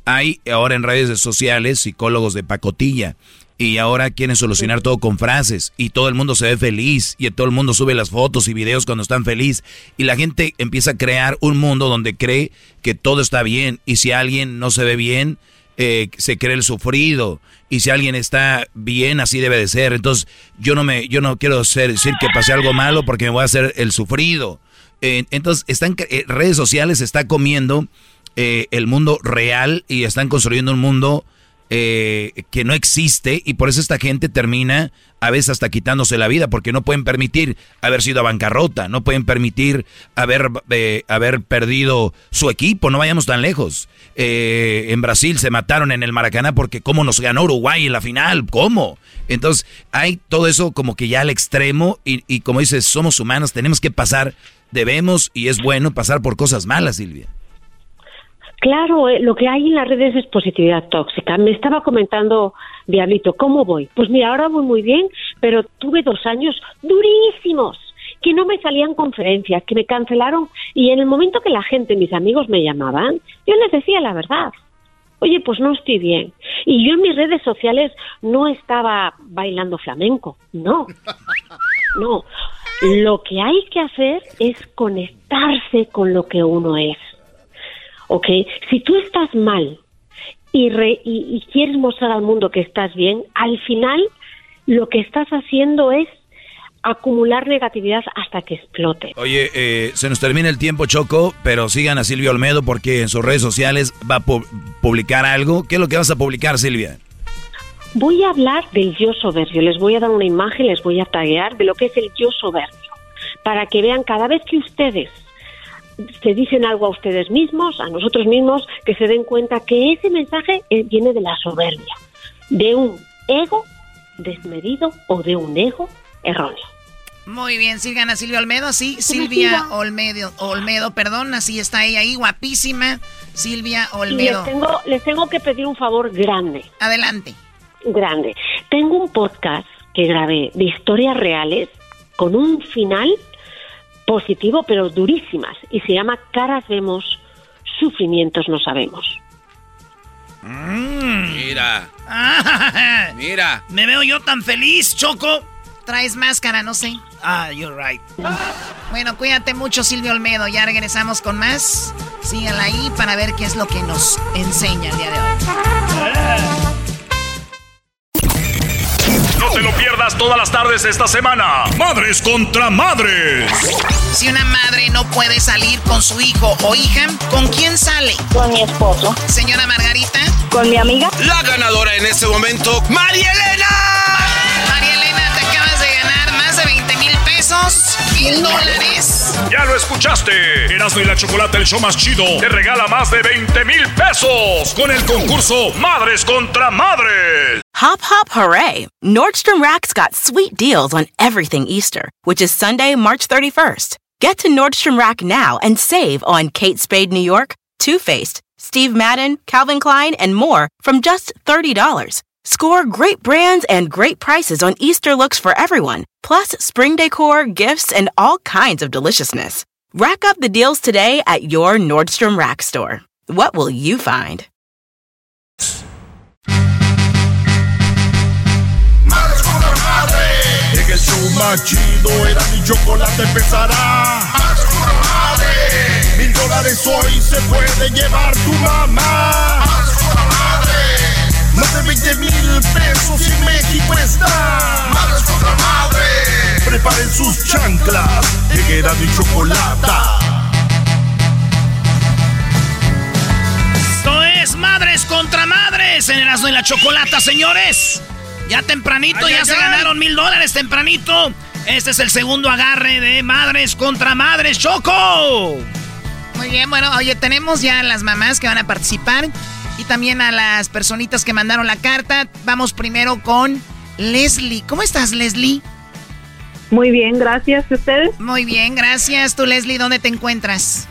A: Hay ahora en redes sociales psicólogos de pacotilla y ahora quieren solucionar todo con frases. Y todo el mundo se ve feliz. Y todo el mundo sube las fotos y videos cuando están feliz. Y la gente empieza a crear un mundo donde cree que todo está bien. Y si alguien no se ve bien eh, se cree el sufrido. Y si alguien está bien así debe de ser. Entonces yo no me yo no quiero ser, decir que pase algo malo porque me voy a hacer el sufrido. Eh, entonces están eh, redes sociales está comiendo el mundo real y están construyendo un mundo eh, que no existe y por eso esta gente termina a veces hasta quitándose la vida porque no pueden permitir haber sido a bancarrota, no pueden permitir haber, eh, haber perdido su equipo, no vayamos tan lejos. Eh, en Brasil se mataron en el Maracaná porque cómo nos ganó Uruguay en la final, ¿cómo? Entonces hay todo eso como que ya al extremo y, y como dices, somos humanos, tenemos que pasar, debemos y es bueno pasar por cosas malas, Silvia.
R: Claro, eh, lo que hay en las redes es positividad tóxica. Me estaba comentando Diablito, ¿cómo voy? Pues mira, ahora voy muy bien, pero tuve dos años durísimos que no me salían conferencias, que me cancelaron y en el momento que la gente, mis amigos me llamaban, yo les decía la verdad. Oye, pues no estoy bien. Y yo en mis redes sociales no estaba bailando flamenco, no. No. Lo que hay que hacer es conectarse con lo que uno es. ¿Ok? Si tú estás mal y, y, quieres mostrar al mundo que estás bien, al final lo que estás haciendo es acumular negatividad hasta que explote.
A: Oye, eh, se nos termina el tiempo, Choco, pero sigan a Silvia Olmedo porque en sus redes sociales va a publicar algo. ¿Qué es lo que vas a publicar, Silvia?
R: Voy a hablar del yo soberbio. Les voy a dar una imagen, les voy a taguear de lo que es el yo soberbio. Para que vean cada vez que ustedes se dicen algo a ustedes mismos, a nosotros mismos, que se den cuenta que ese mensaje eh, viene de la soberbia, de un ego desmedido o de un ego erróneo.
K: Muy bien, sigan a Silvia Olmedo, sí, Silvia Olmedo, Olmedo, perdón, así está ella ahí, guapísima, Silvia Olmedo.
R: les tengo, les tengo que pedir un favor grande.
K: Adelante.
R: Grande. Tengo un podcast que grabé de historias reales con un final positivo, pero durísimas, y se llama Caras vemos, sufrimientos no sabemos.
B: Mm.
D: Mira. Mira.
B: Me veo yo tan feliz, Choco.
K: Traes máscara, no sé.
B: Ah, you're right.
K: Bueno, cuídate mucho, Silvio Olmedo. Ya regresamos con más. Síganla ahí para ver qué es lo que nos enseña el día de hoy.
G: No te lo pierdas todas las tardes esta semana. Madres contra madres.
K: Si una madre no puede salir con su hijo o hija, ¿con quién sale?
T: Con mi esposo.
K: Señora Margarita.
T: Con mi amiga.
D: La ganadora en este momento, María Elena.
K: Pesos.
B: mil dólares.
G: Ya lo escuchaste. Erasmo y la Chocolate, el show más chido, te regala más de 20 mil pesos con el concurso Madres contra Madres.
O: Hop, hop, hooray! Nordstrom Rack's got sweet deals on everything Easter, which is Sunday, March 31st. Get to Nordstrom Rack now and save on Kate Spade New York, Too Faced, Steve Madden, Calvin Klein, and more from just $30. Score great brands and great prices on Easter looks for everyone, plus spring decor, gifts, and all kinds of deliciousness. Rack up the deals today at your Nordstrom Rack store. What will you find?
M: Mil dólares hoy se puede llevar tu mamá. Más de 20 mil pesos y México está. Madres contra madres. Preparen sus chanclas. En era mi chocolata.
B: Esto es Madres contra Madres en Erasmo y la Chocolata, señores. Ya tempranito,
D: Ay,
B: ya
D: ay,
B: se
D: ay.
B: ganaron mil dólares tempranito. Este es el segundo agarre de Madres contra Madres, Choco.
K: Muy bien, bueno, oye, tenemos ya a las mamás que van a participar y también a las personitas que mandaron la carta. Vamos primero con Leslie. ¿Cómo estás, Leslie?
Q: Muy bien, gracias. ¿Y ustedes?
K: Muy bien, gracias. Tú, Leslie, ¿dónde te encuentras?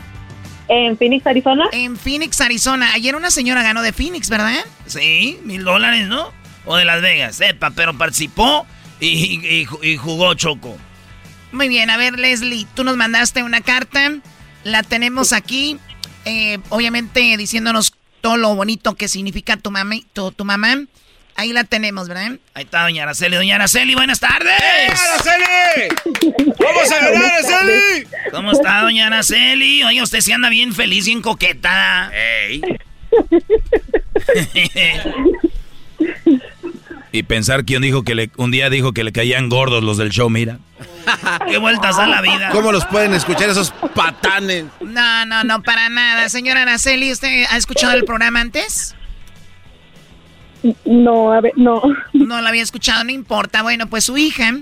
Q: En Phoenix, Arizona.
K: En Phoenix, Arizona. Ayer una señora ganó de Phoenix, ¿verdad?
B: Sí, mil dólares, ¿no? O de Las Vegas, sepa, pero participó y, y- y jugó Choco.
K: Muy bien, a ver, Leslie, tú nos mandaste una carta. La tenemos aquí. eh, obviamente diciéndonos todo lo bonito que significa tu, mami, tu, tu mamá. Ahí la tenemos, ¿verdad?
B: Ahí está Doña Araceli. Doña Araceli, buenas tardes.
D: Araceli! ¡Vamos a ganar, Araceli!
B: ¿Cómo está, Doña Araceli? Oye, usted se anda bien feliz, bien coqueta.
D: ¡Ey!
A: Y pensar quién dijo que le, un día dijo que le caían gordos los del show, mira.
B: Qué vueltas a la vida.
D: ¿Cómo los pueden escuchar esos patanes?
K: No, no, no, para nada. Señora Araceli, ¿usted ha escuchado el programa antes?
Q: No, a ver, no.
K: No la había escuchado, no importa. Bueno, pues su hija.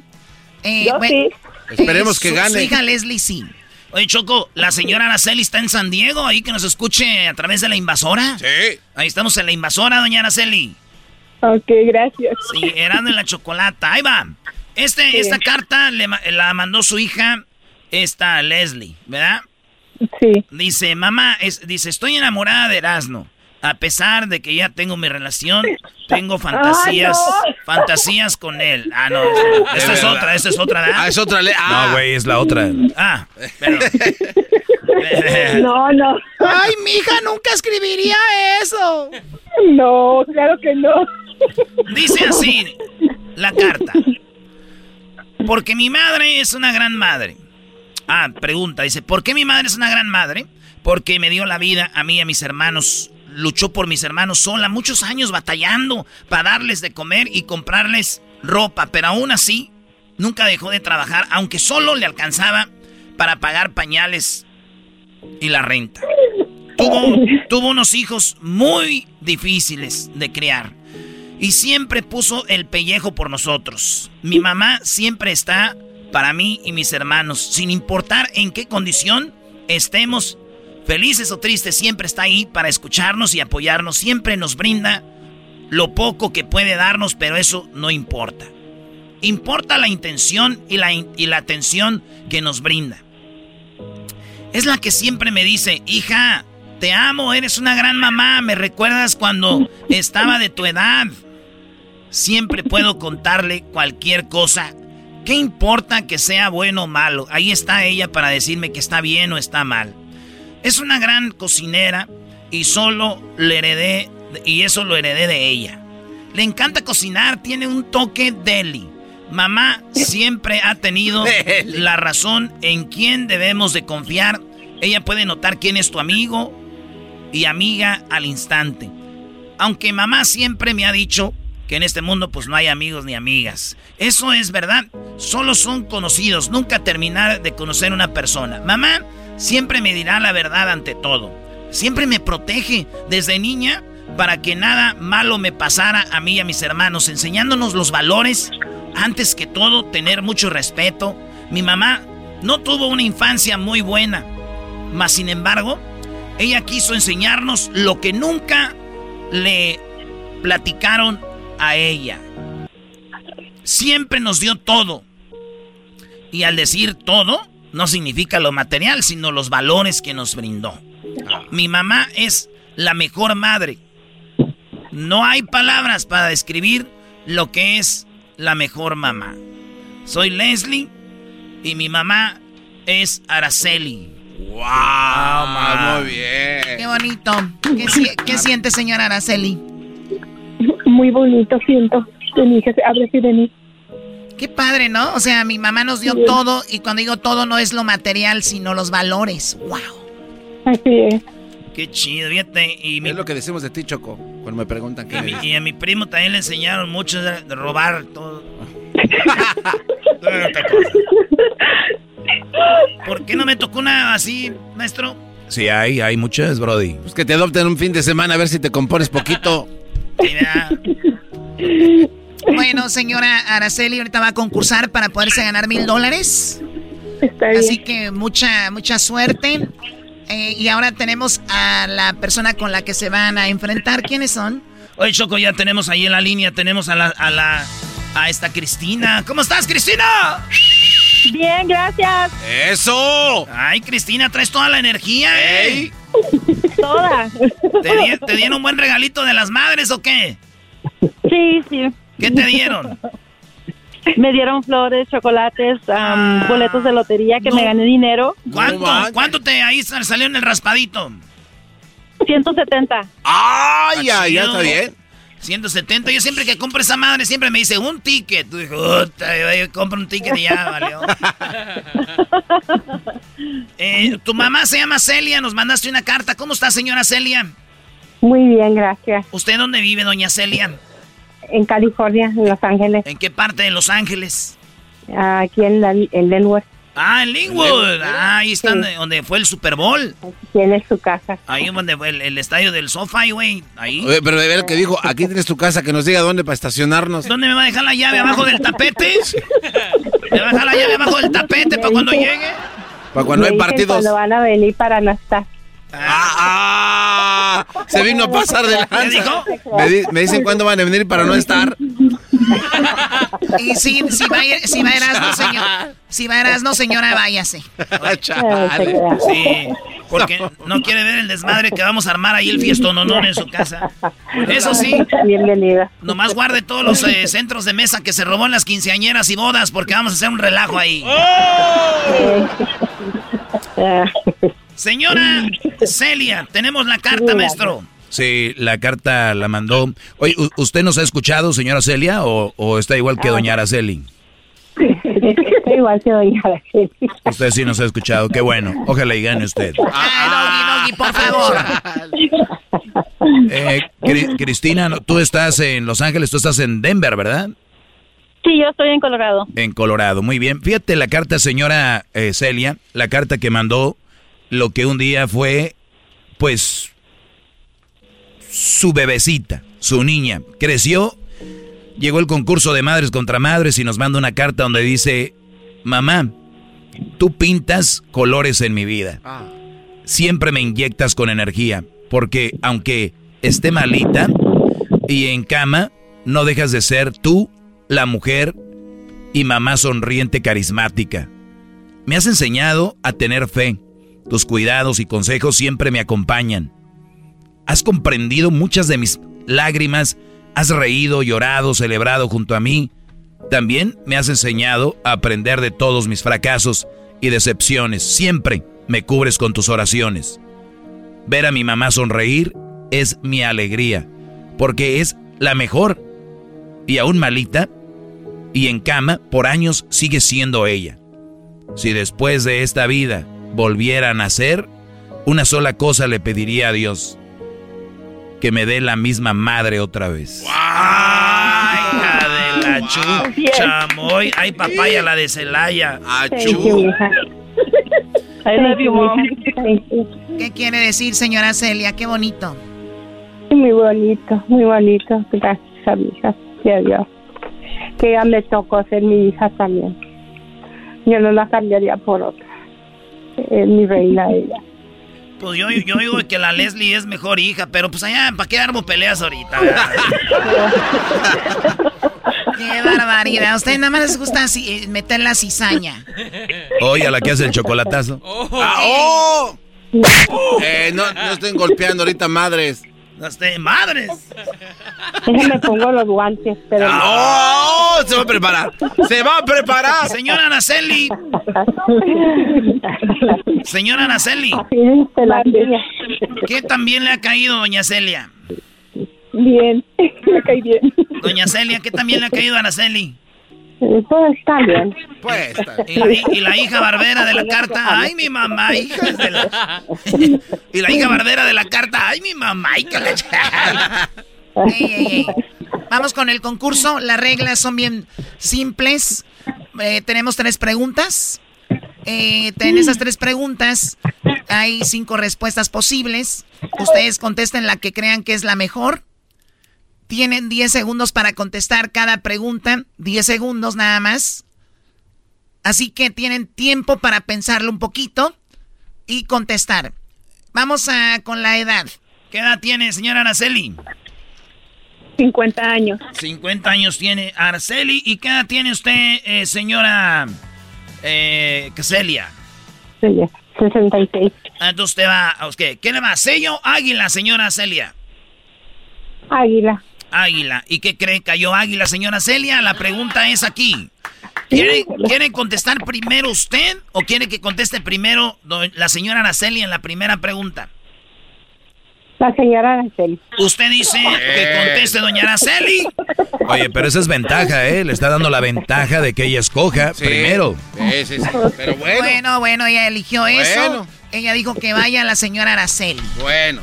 K: eh,
Q: Yo sí.
D: Esperemos que
K: su-
D: gane.
K: Su hija Leslie sí.
B: Oye, Choco, la señora Araceli está en San Diego, ahí que nos escuche a través de la invasora.
D: Sí.
B: Ahí estamos en la invasora, Doña Araceli.
Q: Ok, gracias.
B: Sí, Erasmo en la chocolata. Ahí va. Este, Esta carta le ma- la mandó su hija, esta Leslie, ¿verdad?
Q: Sí.
B: Dice, mamá, es, dice, estoy enamorada de Erasmo. A pesar de que ya tengo mi relación, tengo fantasías,
Q: no!
B: fantasías con él. Ah, no, esta es otra, esta es otra, ¿verdad?
D: Ah, es otra. Ah,
A: No, güey, es la otra.
B: Ah, pero...
Q: No, no.
L: Ay, mi hija nunca escribiría eso.
Q: No, claro que no.
B: Dice así la carta. Porque mi madre es una gran madre. Ah, pregunta, dice, ¿por qué mi madre es una gran madre? Porque me dio la vida a mí y a mis hermanos. Luchó por mis hermanos sola, muchos años batallando para darles de comer y comprarles ropa, pero aún así nunca dejó de trabajar, aunque solo le alcanzaba para pagar pañales y la renta. Tuvo, tuvo unos hijos muy difíciles de criar y siempre puso el pellejo por nosotros. Mi mamá siempre está para mí y mis hermanos, sin importar en qué condición estemos, felices o tristes, siempre está ahí para escucharnos y apoyarnos, siempre nos brinda lo poco que puede darnos, pero eso no importa. Importa la intención y la, y la atención que nos brinda. Es la que siempre me dice, hija, te amo, eres una gran mamá, me recuerdas cuando estaba de tu edad. Siempre puedo contarle cualquier cosa. ¿Qué importa que sea bueno o malo? Ahí está ella para decirme que está bien o está mal. Es una gran cocinera y solo le heredé, y eso lo heredé de ella. Le encanta cocinar, tiene un toque deli. Mamá siempre ha tenido la razón en quién debemos de confiar. Ella puede notar quién es tu amigo y amiga al instante. Aunque mamá siempre me ha dicho que en este mundo pues no hay amigos ni amigas. Eso es verdad. Solo son conocidos, nunca terminar de conocer una persona. Mamá siempre me dirá la verdad ante todo. Siempre me protege desde niña para que nada malo me pasara a mí y a mis hermanos, enseñándonos los valores. Antes que todo, tener mucho respeto. Mi mamá no tuvo una infancia muy buena. Mas, sin embargo, ella quiso enseñarnos lo que nunca le platicaron a ella. Siempre nos dio todo. Y al decir todo, no significa lo material, sino los valores que nos brindó. Mi mamá es la mejor madre. No hay palabras para describir lo que es la mejor mamá. Soy Leslie y mi mamá es Araceli.
D: ¡Wow! Ah, muy bien.
K: Qué bonito. ¿Qué, siente, señora Araceli?
P: Muy bonito siento que mi hija se abre así de mí.
K: Qué padre, ¿no? O sea, mi mamá nos dio todo y cuando digo todo no es lo material, sino los valores. ¡Wow!
P: Así es.
B: Qué chido, fíjate. Y
D: Es lo que decimos de ti, Choco, cuando me preguntan qué
B: y, y a mi primo también le enseñaron mucho de, robar todo. ¿Por qué no me tocó una así, maestro?
A: Sí, hay, hay muchas, Brody.
D: Pues que te adopten un fin de semana a ver si te compones poquito.
B: Mira.
K: Bueno, señora Araceli, ahorita va a concursar para poderse ganar mil dólares. Así que mucha, mucha suerte. Eh, y ahora tenemos a la persona con la que se van a enfrentar. ¿Quiénes son?
B: Oye, Choco, ya tenemos ahí en la línea, tenemos a la, a la, a esta Cristina. ¿Cómo estás, Cristina?
P: Bien, gracias.
D: ¡Eso!
B: Ay, Cristina, traes toda la energía, ¿eh?
P: Toda.
B: ¿Te, ¿Te dieron un buen regalito de las madres o qué?
P: Sí, sí.
B: ¿Qué te dieron?
P: Me dieron flores, chocolates, boletos de lotería que me gané dinero.
B: ¿Cuánto? ¿Cuánto te ahí salió en el raspadito?
P: 170.
D: ¡Ay, ya, ya está bien!
B: 170. Yo siempre que compro esa madre, siempre me dice un ticket. Tú dices, yo compro un ticket y ya, valió. Eh, tu mamá se llama Celia, nos mandaste una carta. ¿Cómo está, señora Celia?
P: Muy bien, gracias.
B: ¿Usted dónde vive, doña Celia?
P: En California, en Los Ángeles.
B: ¿En qué parte de Los Ángeles?
P: Aquí en, la, en.
B: Ah, en Linwood. Ah, ahí están donde fue el Super Bowl.
P: Tiene su casa.
B: Ahí donde fue el, estadio del SoFi, güey. Ahí.
D: Oye, pero de ver que dijo, aquí tienes tu casa, que nos diga dónde para estacionarnos.
B: ¿Dónde me va a dejar la llave? ¿Abajo del tapete? ¿Me va a dejar la llave abajo del tapete para cuando llegue?
D: Para cuando hay partidos.
P: Cuando van a venir para no estar.
D: Ah, ah, se vino a pasar de lanza.
B: ¿Qué dijo?
D: Me, di- me dicen cuándo van a venir para no estar.
K: Y si, si va, si va Erasmo, señor, si va Erasmo, señora, váyase.
D: Chale.
B: Sí, porque no quiere ver el desmadre que vamos a armar ahí el fiestón en su casa. Eso sí,
P: Bienvenida.
B: nomás guarde todos los eh, centros de mesa que se robó en las quinceañeras y bodas porque vamos a hacer un relajo ahí. Señora Celia, tenemos la carta, maestro.
A: Sí, la carta la mandó. Oye, ¿u- ¿usted nos ha escuchado, señora Celia, o, o está igual que doña Araceli?
P: Estoy igual que doña Araceli.
A: Usted sí nos ha escuchado, qué bueno. Ojalá y gane usted.
K: Ay, Doggy, Doggy, por favor.
A: Eh, Cri- Cristina, tú estás en Los Ángeles, tú estás en Denver, ¿verdad?
P: Sí, yo estoy en Colorado.
A: En Colorado, muy bien. Fíjate la carta, señora eh, Celia, la carta que mandó lo que un día fue, pues, su bebecita, su niña. Creció, llegó el concurso de madres contra madres y nos manda una carta donde dice, mamá, tú pintas colores en mi vida. Siempre me inyectas con energía, porque aunque esté malita y en cama, no dejas de ser tú la mujer y mamá sonriente carismática. Me has enseñado a tener fe. Tus cuidados y consejos siempre me acompañan. Has comprendido muchas de mis lágrimas, has reído, llorado, celebrado junto a mí. También me has enseñado a aprender de todos mis fracasos y decepciones. Siempre me cubres con tus oraciones. Ver a mi mamá sonreír es mi alegría, porque es la mejor. Y aún malita, y en cama, por años sigue siendo ella. Si después de esta vida volviera a nacer, una sola cosa le pediría a Dios, que me dé la misma madre otra vez.
B: ¡Ay, hija de la chu- chamoy! ¡Ay, papaya, la de Celaya!
P: Thank you, hija.
Q: I love you, Mom.
P: Thank you.
K: ¿Qué quiere decir, señora Celia? Qué bonito.
P: Muy bonito, muy bonito. Gracias a mi hija. Sí, a Dios. Que ya me tocó ser mi hija también. Yo no la cambiaría por otra. Es mi reina ella.
B: Pues yo, yo digo que la Leslie es mejor hija, pero pues allá, ¿para qué armo peleas ahorita?
K: Qué barbaridad. A ustedes nada más les gusta así, eh, meter la cizaña.
A: Oye, a la que hace el chocolatazo.
D: Ah, ¡Oh! Eh, no, no estén golpeando ahorita, madres.
B: Este, ¡Madres!
P: Déjenme pongo los guantes, pero...
D: ¡Oh! Se va a preparar. Se va a preparar.
B: Señora Araceli. Señora Araceli. ¿Qué también le ha caído, doña Celia?
P: Bien, me cae bien.
B: Doña Celia, ¿qué también le ha caído a Araceli?
P: Pues está bien.
D: Pues
B: ¿Y la, y la hija barbera de la carta, ay mi mamá, hija de la... y la hija barbera de la carta, ay mi mamá, hija de la...
K: Vamos con el concurso. Las reglas son bien simples. Eh, tenemos tres preguntas. Eh, en esas tres preguntas hay cinco respuestas posibles. Ustedes contesten la que crean que es la mejor. Tienen 10 segundos para contestar cada pregunta. 10 segundos nada más. Así que tienen tiempo para pensarlo un poquito y contestar. Vamos a, con la edad.
B: ¿Qué edad tiene, señora Araceli?
P: 50 años.
B: 50 años tiene Araceli. ¿Y qué edad tiene usted, eh, señora eh, Celia?
P: Celia, 66.
B: Ah, Entonces usted va, okay. ¿qué le va? ¿Sello águila, señora Celia?
P: Águila.
B: Águila. ¿Y qué cree? ¿Cayó águila, señora Celia? La pregunta es aquí. ¿Quiere, ¿Quiere contestar primero usted o quiere que conteste primero la señora Araceli en la primera pregunta?
P: La señora Araceli.
B: Usted dice que conteste doña Araceli.
A: Oye, pero esa es ventaja, ¿eh? Le está dando la ventaja de que ella escoja primero.
D: Sí, sí, sí. Pero bueno.
K: Bueno, bueno, ella eligió eso.
D: Bueno.
K: Ella dijo que vaya la señora Araceli.
D: Bueno.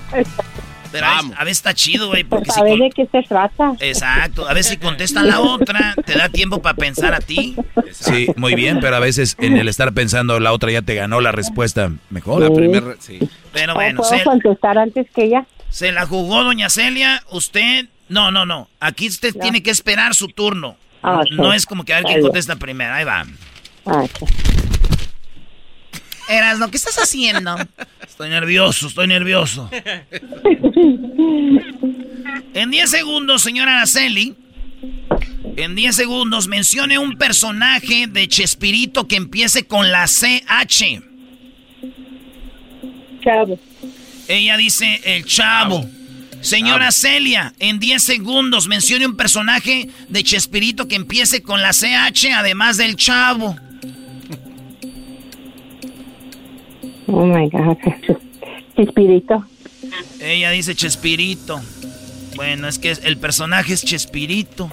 B: Pero a veces, a veces está chido, güey, porque si
P: ¿Sabe
B: con-
P: de qué se trata?
B: Exacto, a veces si contesta la otra, te da tiempo para pensar a ti.
A: Sí, muy bien, pero a veces en el estar pensando la otra ya te ganó la respuesta mejor.
D: La primera, sí.
B: Pero
P: ¿O
B: bueno,
P: ¿Puedo
B: se,
P: contestar antes que ella?
B: se la jugó doña Celia, usted... No, no, no, aquí usted tiene que esperar su turno.
P: Ah.
B: No es como que a ver quién contesta primero, ahí va.
P: Ah, ok.
K: Erasno, ¿qué estás haciendo?
B: Estoy nervioso, estoy nervioso. En 10 segundos, señora Araceli, en 10 segundos mencione un personaje de Chespirito que empiece con la CH.
P: Chavo.
B: Ella dice el chavo. Señora Celia, en 10 segundos mencione un personaje de Chespirito que empiece con la CH además del chavo.
P: Oh my God. Espíritu.
B: Ella dice Chespirito. Bueno, es que el personaje es Chespirito.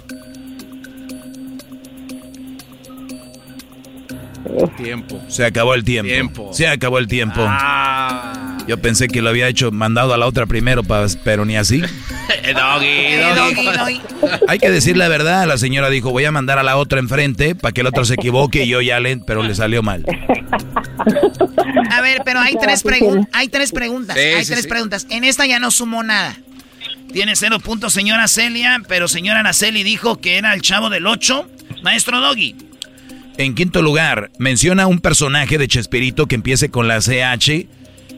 D: Tiempo.
A: Se acabó el tiempo.
D: Tiempo.
A: Se acabó el tiempo.
D: Ah.
A: Yo pensé que lo había hecho mandado a la otra primero, pa- pero ni así.
D: doggy, doggy.
A: Hay que decir la verdad. La señora dijo, voy a mandar a la otra enfrente para que el otro se equivoque y yo ya le... Pero le salió mal.
K: A ver, pero hay tres, pregun- hay tres preguntas.
B: Sí,
K: hay
B: sí,
K: tres
B: sí.
K: preguntas. En esta ya no sumó nada.
B: Tiene cero puntos, señora Celia, pero señora Araceli dijo que era el chavo del 8. Maestro Doggy.
A: En quinto lugar, menciona un personaje de Chespirito que empiece con la CH.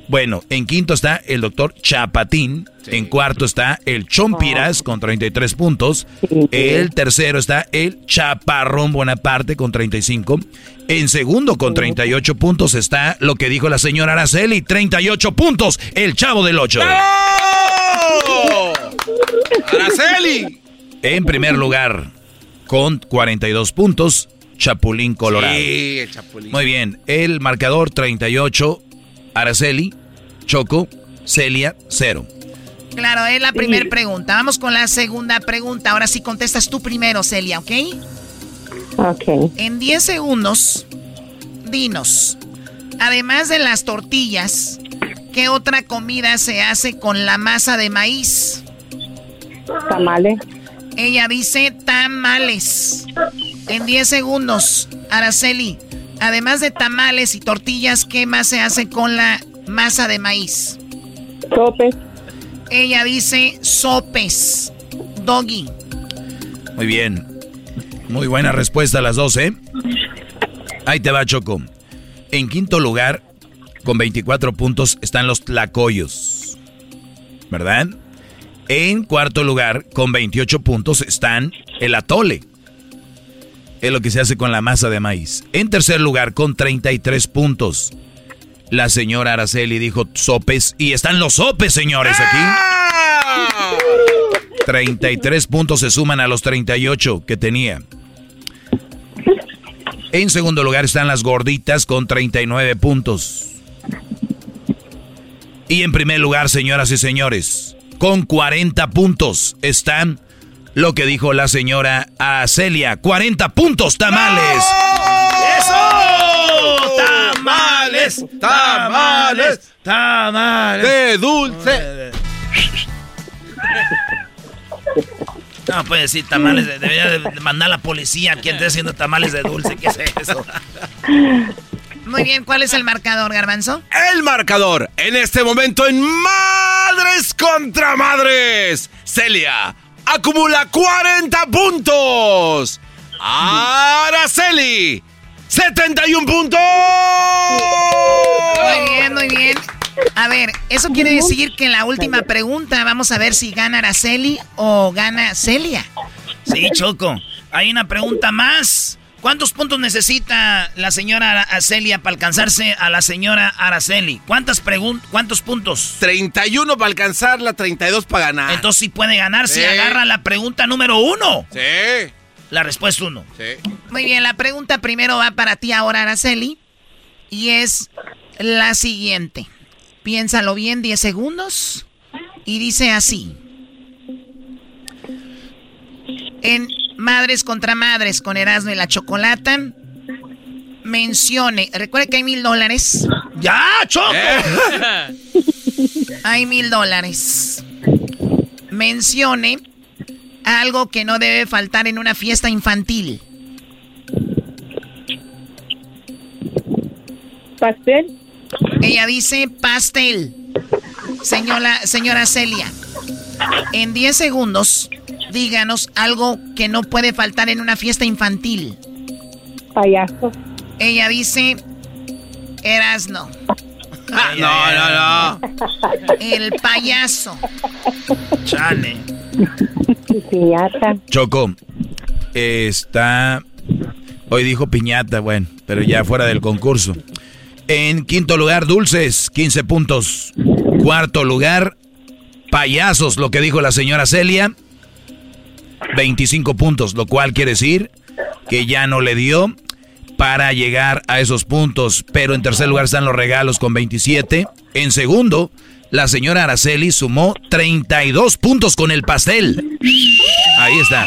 A: Bueno, en quinto está el doctor Chapatín. En cuarto está el Chompiras con 33 puntos. El tercero está el Chaparrón Bonaparte con 35. En segundo con 38 puntos está lo que dijo la señora Araceli. 38 puntos, el Chavo del 8.
D: ¡Araceli!
A: En primer lugar, con 42 puntos, Chapulín Colorado.
D: Sí, el chapulín.
A: Muy bien, el marcador 38, Araceli, Choco, Celia, 0.
K: Claro, es la primera pregunta. Vamos con la segunda pregunta. Ahora sí contestas tú primero, Celia, ¿ok?
P: Ok.
K: En 10 segundos, dinos, además de las tortillas, ¿qué otra comida se hace con la masa de maíz?
P: Tamales.
K: Ella dice tamales. En 10 segundos, Araceli, además de tamales y tortillas, ¿qué más se hace con la masa de maíz?
P: Sopes.
K: Ella dice sopes. Doggy.
A: Muy bien. Muy buena respuesta a las dos, ¿eh? Ahí te va, Choco. En quinto lugar, con 24 puntos, están los tlacoyos. ¿Verdad? En cuarto lugar, con 28 puntos, están el atole. Es lo que se hace con la masa de maíz. En tercer lugar, con 33 puntos, la señora Araceli dijo sopes. Y están los sopes, señores, aquí. 33 puntos se suman a los 38 que tenía. En segundo lugar están las gorditas con 39 puntos. Y en primer lugar, señoras y señores, con 40 puntos están lo que dijo la señora Celia. 40 puntos, tamales.
B: ¡Eso! Tamales, tamales, tamales.
D: De dulce.
B: No puede decir tamales, debería de mandar a la policía quien esté haciendo tamales de dulce, ¿qué es eso?
K: Muy bien, ¿cuál es el marcador, Garbanzo?
D: El marcador en este momento en Madres contra Madres. Celia acumula 40 puntos. Araceli, 71 puntos.
K: Muy bien, muy bien. A ver, eso quiere decir que en la última pregunta vamos a ver si gana Araceli o gana Celia.
B: Sí, Choco. Hay una pregunta más. ¿Cuántos puntos necesita la señora Celia para alcanzarse a la señora Araceli? ¿Cuántas ¿Cuántos puntos?
D: 31 para alcanzarla, 32 para ganar.
B: Entonces sí puede ganar si agarra la pregunta número uno.
D: Sí.
B: La respuesta uno.
D: Sí.
K: Muy bien, la pregunta primero va para ti ahora, Araceli. Y es la siguiente. Piénsalo bien, 10 segundos. Y dice así. En Madres contra Madres con Erasmo y la Chocolata, mencione, recuerda que hay mil dólares.
B: ¡Ya, Choco!
K: Eh. hay mil dólares. Mencione algo que no debe faltar en una fiesta infantil.
P: Pastel.
K: Ella dice pastel. Señora, señora Celia, en 10 segundos, díganos algo que no puede faltar en una fiesta infantil.
P: Payaso.
K: Ella dice Erasno.
D: Ah, no, no,
K: no. El payaso.
B: Chale.
P: Piñata.
A: Choco, está... Hoy dijo piñata, bueno, pero ya fuera del concurso. En quinto lugar, dulces, 15 puntos. Cuarto lugar, payasos, lo que dijo la señora Celia, 25 puntos, lo cual quiere decir que ya no le dio para llegar a esos puntos. Pero en tercer lugar están los regalos con 27. En segundo, la señora Araceli sumó 32 puntos con el pastel. Ahí está.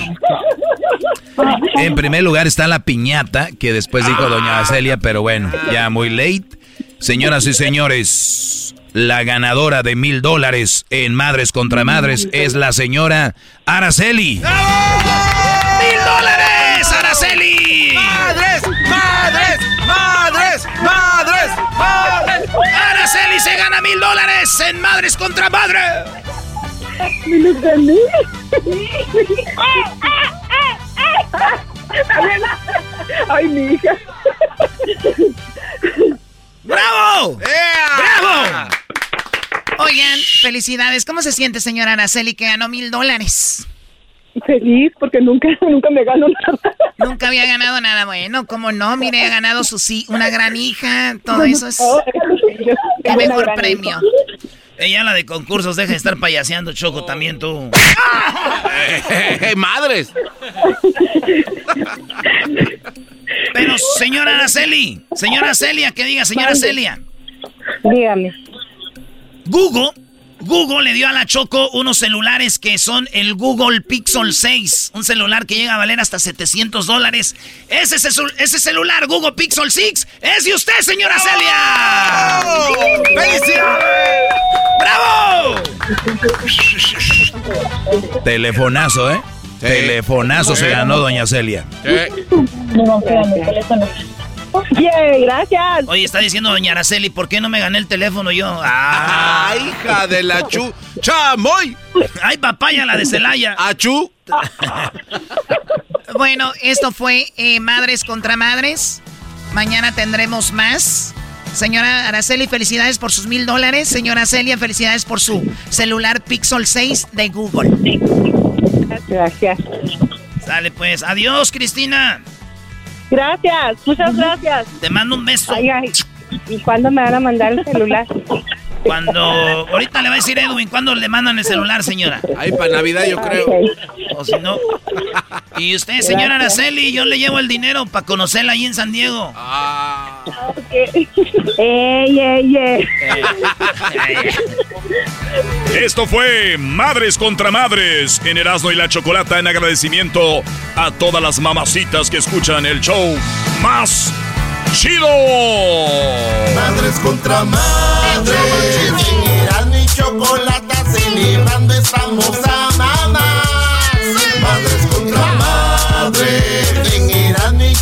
A: En primer lugar está la piñata, que después dijo doña Celia, pero bueno, ya muy late. Señoras y señores, la ganadora de mil dólares en Madres contra Madres es la señora Araceli.
B: ¡Mil dólares, Araceli!
D: ¡Madres, madres, madres, madres, madres!
B: Araceli se gana mil dólares en Madres contra Madres.
P: ¡Me los gané! ¡Ay, mi hija!
B: ¡Bravo! ¡Bravo!
K: Oigan, felicidades. ¿Cómo se siente, señora Araceli, que ganó mil dólares?
P: Feliz porque nunca, nunca me gano nada.
K: Nunca había ganado nada bueno. ¿Cómo no? Mire, ha ganado su sí, una gran hija. Todo eso es el mejor premio.
B: Ella, la de concursos, deja de estar payaseando, Choco, también tú.
D: ¡Madres!
B: Pero, señora Araceli, señora Celia, que diga, señora Celia.
P: Dígame.
B: Google, Google le dio a la Choco unos celulares que son el Google Pixel 6. Un celular que llega a valer hasta 700 dólares. Ese, ese celular, Google Pixel 6, es de usted, señora Celia.
D: ¡Felicidades!
B: ¡Bravo!
A: Telefonazo, ¿eh? Telefonazo se ganó doña Celia.
P: No, ¡Yay! ¡Gracias!
B: Oye, está diciendo doña Araceli, ¿por qué no me gané el teléfono yo? ¡Ah!
D: ¡Ah hija de la chu! ¡Chamoy!
B: ¡Ay, papaya, la de Celaya!
D: ¡Achú!
K: bueno, esto fue eh, Madres contra Madres. Mañana tendremos más. Señora Araceli, felicidades por sus mil dólares. Señora Celia, felicidades por su celular Pixel 6 de Google.
P: Gracias.
B: Sale pues. Adiós, Cristina.
P: Gracias, muchas gracias.
B: Te mando un beso.
P: Ay, ay. ¿Y cuándo me van a mandar el celular?
B: Cuando. Ahorita le va a decir Edwin, ¿cuándo le mandan el celular, señora?
D: Ahí para Navidad, yo creo.
B: O si no. Y usted, señora Araceli, yo le llevo el dinero para conocerla ahí en San Diego.
D: Ah.
P: ¡Ey, ey, ey!
G: Esto fue Madres contra Madres en Erasmo y la Chocolata en agradecimiento a todas las mamacitas que escuchan el show más chido.
M: Madres contra madres. En y chocolata celebrando estamos a mamás. Madres contra madres. En Erasmo y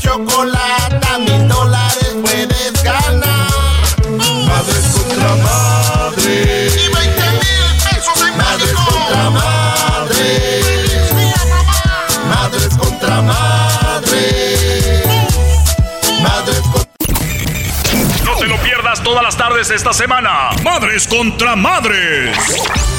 G: todas las tardes esta semana. Madres contra Madres.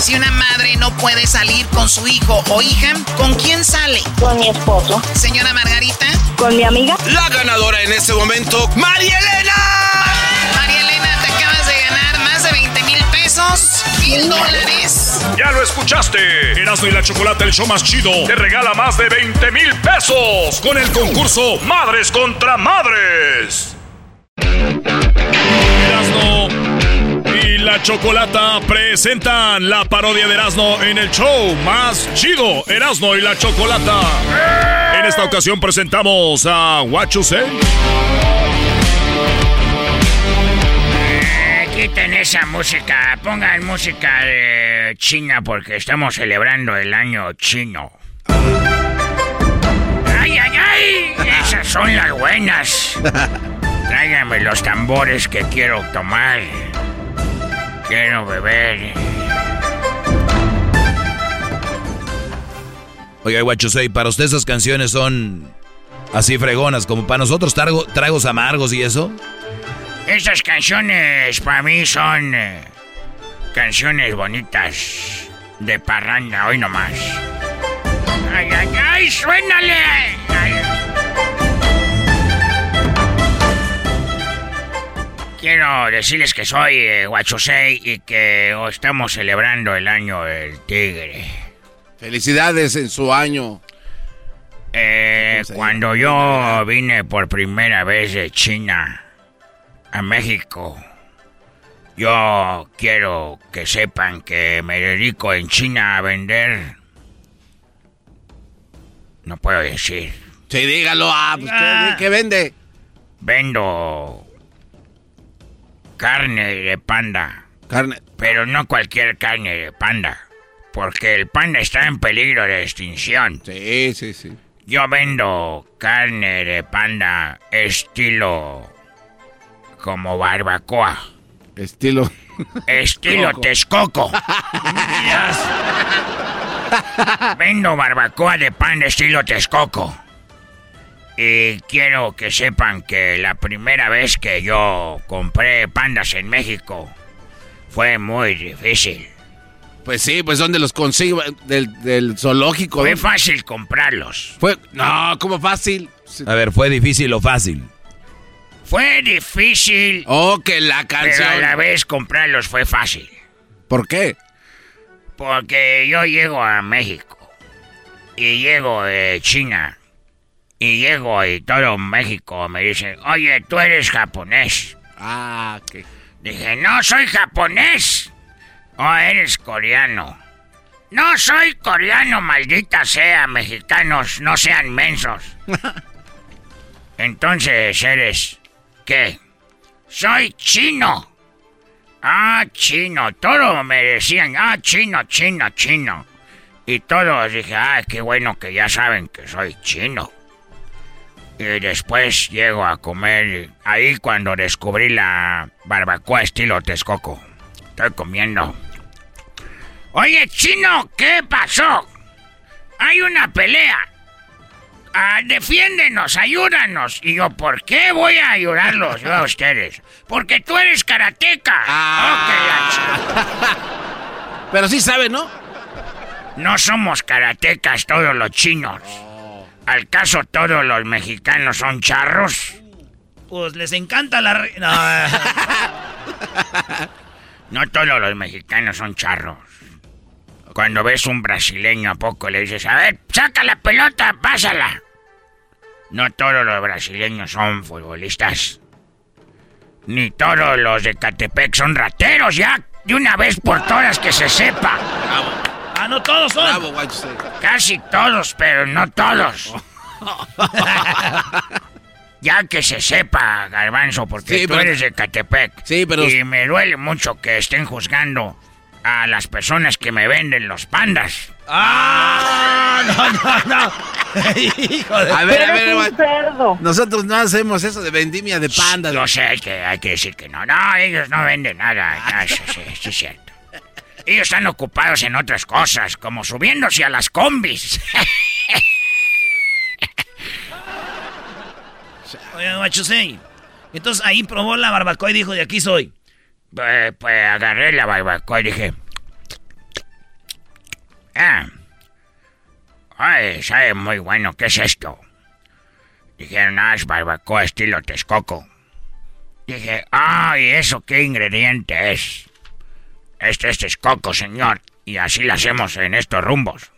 K: Si una madre no puede salir con su hijo o hija, ¿con quién sale?
P: Con mi esposo.
K: Señora Margarita.
P: Con mi amiga.
D: La ganadora en este momento, María Elena.
K: María Elena, te acabas de ganar más de 20 mil pesos, mil dólares.
G: Ya lo escuchaste. Erasmo y la Chocolata, el show más chido, te regala más de 20 mil pesos con el concurso Madres contra Madres. Erasmo y la Chocolata presentan la parodia de Erasmo en el show más chido, Erasmo y la Chocolata. En esta ocasión presentamos a What You Say.
T: Eh, Quiten esa música, pongan música de China porque estamos celebrando el año chino. ¡Ay, ay, ay! Esas son las buenas. Tráiganme los tambores que quiero tomar. Quiero beber.
A: Oiga, Guachusei, para usted esas canciones son así fregonas, como para nosotros trago- tragos amargos y eso.
T: Estas canciones para mí son eh, canciones bonitas de parranda, hoy nomás. ¡Ay, ay, ay! ¡Suénale! Ay. Quiero decirles que soy eh, y que oh, estamos celebrando el año del tigre.
D: Felicidades en su año.
T: Eh, cuando yo vine por primera vez de China a México, yo quiero que sepan que me dedico en China a vender. No puedo decir.
D: Sí, dígalo. Ah, pues, ¿qué, qué vende?
T: Vendo carne de panda.
D: Carne.
T: Pero no cualquier carne de panda. Porque el panda está en peligro de extinción.
D: Sí, sí, sí.
T: Yo vendo carne de panda estilo como barbacoa.
D: Estilo.
T: Estilo
D: Coco.
T: Texcoco. Vendo barbacoa de panda estilo Texcoco. Y quiero que sepan que la primera vez que yo compré pandas en México fue muy difícil.
D: Pues sí, pues ¿dónde los consigo? Del, del zoológico.
T: Fue fácil comprarlos.
D: Fue. No, como fácil.
A: A ver, ¿fue difícil o fácil?
T: Fue difícil.
D: Oh, que la canción.
T: Pero a la vez comprarlos fue fácil.
D: ¿Por qué?
T: Porque yo llego a México. Y llego de China. Y llego y todo México me dice, oye, tú eres japonés.
D: Ah, que.
T: Dije, no soy japonés. Oh, eres coreano. No soy coreano, maldita sea, mexicanos, no sean mensos. Entonces eres, ¿qué? Soy chino. Ah, chino, todo me decían, ah, chino, chino, chino. Y todos dije, ah, qué bueno que ya saben que soy chino. Y después llego a comer ahí cuando descubrí la barbacoa estilo Texcoco. Estoy comiendo. Oye, chino, ¿qué pasó? Hay una pelea. ah, defiéndenos, ayúdanos. Y yo, ¿por qué voy a ayudarlos yo a ustedes? Porque tú eres karateca.
D: Ah. Pero sí sabe, ¿no?
T: No somos karatecas todos los chinos. ¿Al caso todos los mexicanos son charros?
B: Pues les encanta la... Re... No.
T: no todos los mexicanos son charros. Cuando ves un brasileño a poco le dices, a ver, saca la pelota, pásala. No todos los brasileños son futbolistas. Ni todos los de Catepec son rateros, ya. De una vez por todas que se sepa.
B: Ah, no todos son.
D: Bravo,
T: Casi todos, pero no todos. ya que se sepa, Garbanzo, porque
D: Sí,
T: tú
D: pero-
T: eres de Catepec.
D: Sí, pero-
T: Y me duele mucho que estén juzgando a las personas que me venden los pandas.
B: ¡Ah! No, no, no. Hijo de...
D: A ver, a ver,
P: un cerdo.
D: Nosotros no hacemos eso de vendimia de pandas.
T: Yo sé, hay que, hay que decir que no. No, ellos no venden nada. No, sí, sí cierto. Ellos están ocupados en otras cosas, como subiéndose a las combis.
B: Oye, Machusei. Entonces ahí probó la barbacoa y dijo, de aquí soy.
T: Pues, pues agarré la barbacoa y dije... Ah. Ay, sabe muy bueno. ¿Qué es esto? Dijeron, ah, es barbacoa estilo Texcoco. Dije, ay, ¿eso qué ingrediente es? Este es Texcoco, señor. Y así lo hacemos en estos rumbos.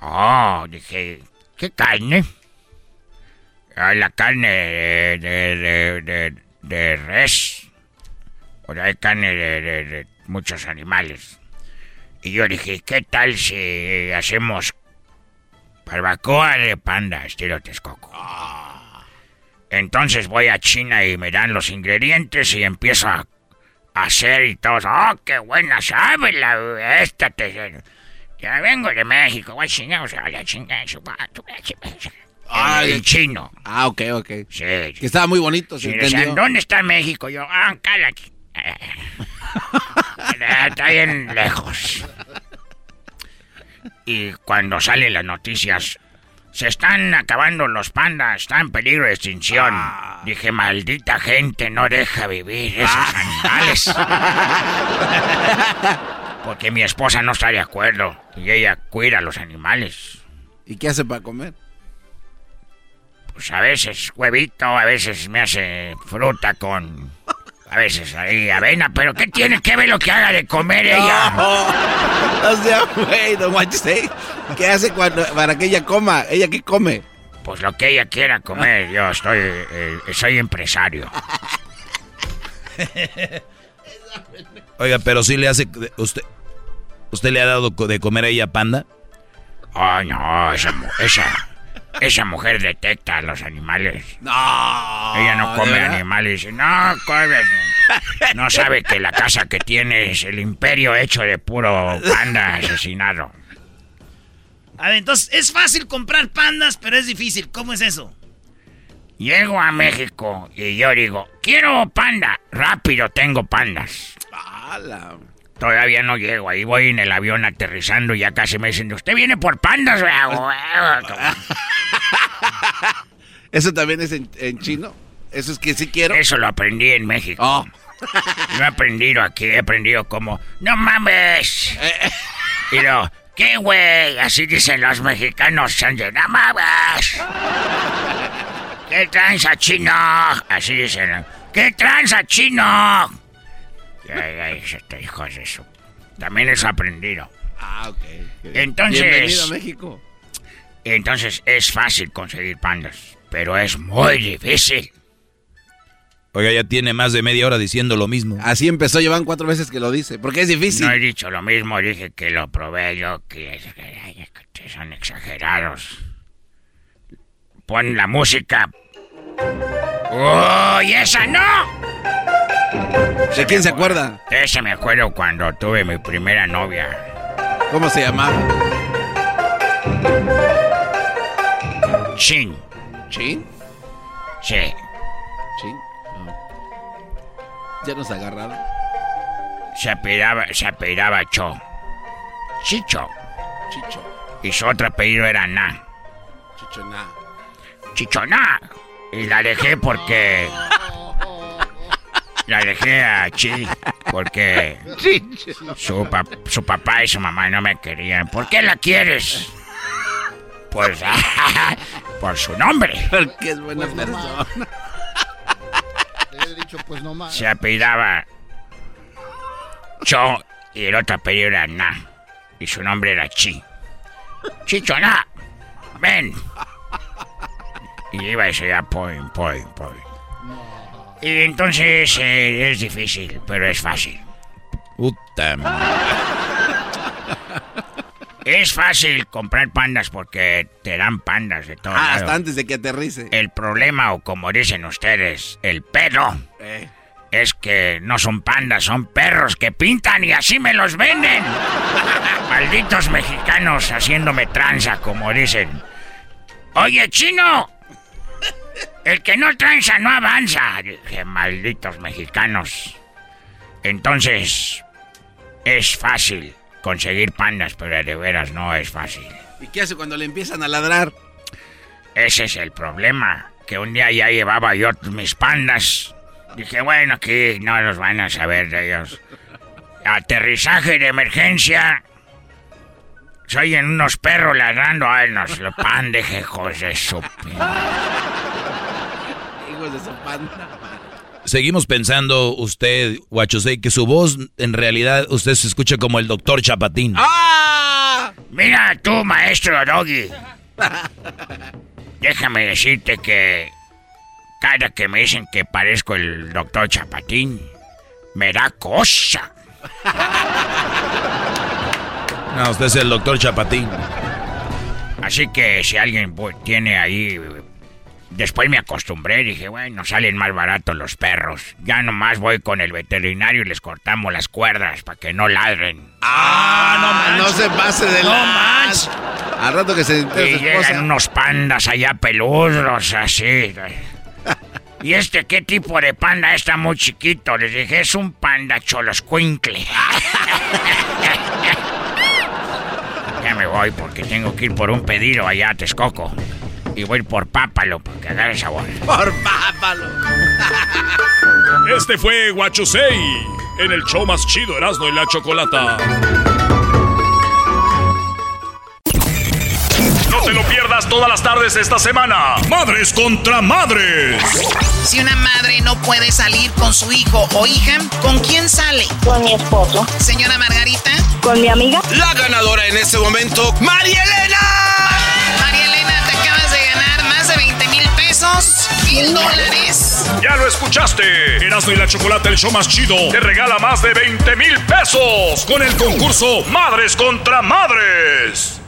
T: Oh, dije, ¿qué carne? Ah, la carne de, de, de, res. O hay carne de, de- de muchos animales. Y yo dije, ¿qué tal si hacemos barbacoa de panda estilo Texcoco? Entonces voy a China y me dan los ingredientes y empiezo a hacer y todos, ¡oh, qué buena sabe la esta! Te, ya vengo de México, voy a chingar, o sea, la chingada, su-
D: Ah,
T: el chino.
D: Ah, ok, ok.
T: Sí.
D: Que estaba muy bonito, se
T: Sí, decían. ¿dónde está México? Yo, ah, acá aquí. Está bien lejos. Y cuando salen las noticias, se están acabando los pandas, están en peligro de extinción.
D: Ah.
T: Dije, maldita gente, no deja vivir esos animales. Porque mi esposa no está de acuerdo y ella cuida a los animales.
D: ¿Y qué hace para comer?
T: Pues a veces huevito, a veces me hace fruta con... A veces ahí avena, pero ¿qué tiene que ver lo que haga de comer ella?
D: O sea, güey, no manches. ¿Qué hace cuando, para que ella coma? ¿Ella qué come?
T: Pues lo que ella quiera comer, yo estoy... eh, soy empresario.
A: Oiga, pero sí le hace... ¿Usted, usted le ha dado de comer a ella panda?
T: Ay, no, esa, esa, esa mujer detecta a los animales.
D: No.
T: Ella no come animales. Dice, no, come. No sabe que la casa que tiene es el imperio hecho de puro panda asesinado.
B: A ver, entonces es fácil comprar pandas, pero es difícil. ¿Cómo es eso?
T: Llego a México y yo digo, quiero panda. Rápido tengo pandas.
D: ¡Hala!
T: Todavía no llego, ahí voy en el avión aterrizando y ya casi me dicen, usted viene por pandas, vea, güey?"
D: ¿Eso también es en, en chino? ¿Eso es que sí quiero?
T: Eso lo aprendí en México.
D: Oh.
T: No he aprendido aquí, he aprendido como, no mames. Y luego, ¿qué güey? Así dicen los mexicanos, no mames. ¿Qué tranza chino? Así dicen, ¿qué tranza chino? Ay, ay, este hijo de eso. También eso he aprendido.
D: Ah, ok.
T: Entonces-
D: Bienvenido a México.
T: Entonces es fácil conseguir pandas, pero es muy difícil.
A: Oiga, ya tiene más de media hora diciendo lo mismo.
D: Así empezó, llevan cuatro veces que lo dice. Porque es difícil.
T: No he dicho lo mismo, dije que lo probé yo, que, que- que son exagerados. Pon la música. ¡Uy, esa no!
D: ¿De quién se acuerda?
T: Esa me acuerdo cuando tuve mi primera novia.
D: ¿Cómo se llamaba?
T: Chin.
D: ¿Chin?
T: Sí.
D: ¿Chin? ¿Ya nos agarraron?
T: Se apellidaba, se apellidaba Cho. Chicho.
D: Chicho.
T: Y su otro apellido era Na.
D: Chichoná.
T: Chichoná. Y la dejé porque... La dejé a Chi porque su, su papá y su mamá no me querían. ¿Por qué la quieres? Pues por su nombre.
D: Porque es buena persona.
C: pues no más.
T: Se apellidaba Cho y el otro apellido era Na. Y su nombre era Chi. Chicho Na, ven. Y iba y decía poin, poin, poin. Y entonces eh, es difícil, pero es fácil.
A: Puta
T: Es fácil comprar pandas porque te dan pandas de todo.
D: Ah, hasta antes de que aterrice.
T: El problema, o como dicen ustedes, el pedo,
D: Eh.
T: es que no son pandas, son perros que pintan y así me los venden. Malditos mexicanos haciéndome tranza, como dicen. Oye, chino, el que no tranza no avanza. Dije, malditos mexicanos. Entonces, es fácil conseguir pandas, pero de veras no es fácil.
D: ¿Y qué hace cuando le empiezan a ladrar?
T: Ese es el problema. Que un día ya llevaba yo mis pandas. Dije, bueno, aquí no los van a saber de ellos. Aterrizaje de emergencia. Soy en unos perros ladrando. Ay, nos lo pan de hijos de su...
D: Hijos de su panda.
A: Seguimos pensando usted, Guachosei, que su voz en realidad usted se escucha como el doctor Chapatín.
T: ¡Ah! Mira tú, maestro Doggy. Déjame decirte que cada que me dicen que parezco el doctor Chapatín, me da cosa.
A: No, usted es el doctor Chapatín.
T: Así que si alguien pues, tiene ahí... Después me acostumbré, dije, bueno, salen más baratos los perros. Ya nomás voy con el veterinario y les cortamos las cuerdas para que no ladren.
D: ¡Ah, no, no se pase de
T: No más.
D: Al rato que se
T: Y llegan unos pandas allá peludos, así. ¿Y este qué tipo de panda está muy chiquito? Les dije, es un panda choloscuincle. ya me voy porque tengo que ir por un pedido allá a Texcoco. Y voy por pápalo porque agarre sabor.
D: Por pápalo.
G: Este fue Guachusei en el show más chido Erasmo y la Chocolata. No te lo pierdas todas las tardes de esta semana. Madres contra madres.
K: Si una madre no puede salir con su hijo o hija, ¿con quién sale?
U: Con mi esposo.
K: Señora Margarita.
U: Con mi amiga.
D: La ganadora en este momento, María Elena.
K: Pesos, mil dólares.
G: Ya lo escuchaste. Erasmo y la Chocolata, el show más chido, te regala más de 20 mil pesos con el concurso Madres contra Madres.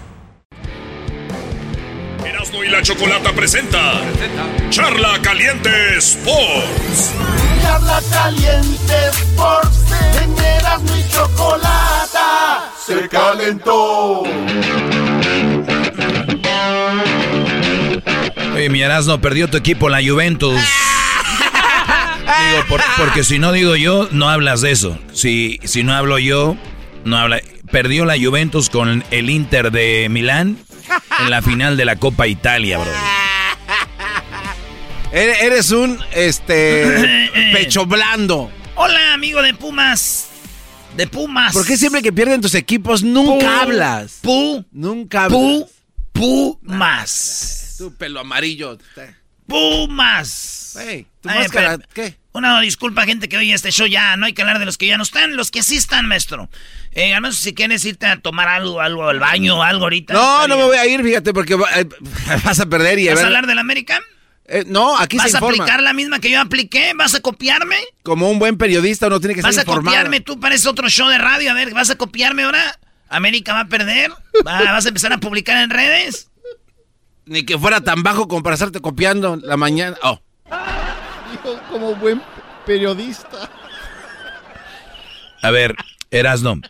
G: Erasmo y la Chocolata presenta Charla Caliente Sports.
M: Charla caliente Sports. En Erasmo y Chocolata. Se calentó.
A: Oye, mi Erasmo perdió tu equipo, la Juventus. Digo, por- porque si no digo yo, no hablas de eso. Si, si no hablo yo, no habla. Perdió la Juventus con el Inter de Milán en la final de la Copa Italia, bro.
D: Eres un, este, pecho blando.
B: Hola, amigo de Pumas. De Pumas.
D: ¿Por qué siempre que pierden tus equipos nunca hablas?
B: Pu,
D: Nunca hablas.
B: pu, Pumas.
D: Tu pelo amarillo.
B: Pumas.
D: Hey, tu
B: Ay,
D: máscara,
B: pero-
D: ¿qué?
B: Una disculpa, gente que oye este show ya. No hay que hablar de los que ya no están, los que sí están, maestro. Eh, al menos si quieres irte a tomar algo, algo al baño, algo ahorita.
D: No, no me voy a ir, fíjate, porque eh, vas a perder y a
B: ¿Vas a
D: ver-
B: hablar del América?
D: Eh, no, aquí
B: ¿Vas
D: se
B: a
D: informa.
B: aplicar la misma que yo apliqué? ¿Vas a copiarme?
D: Como un buen periodista uno tiene que
B: ¿Vas
D: ser
B: a
D: informado.
B: copiarme? Tú pareces otro show de radio. A ver, ¿vas a copiarme ahora? ¿América va a perder? ¿Va- ¿Vas a empezar a publicar en redes?
D: Ni que fuera tan bajo como para estarte copiando la mañana. Oh.
C: Dijo como buen periodista.
A: A ver, Erasno,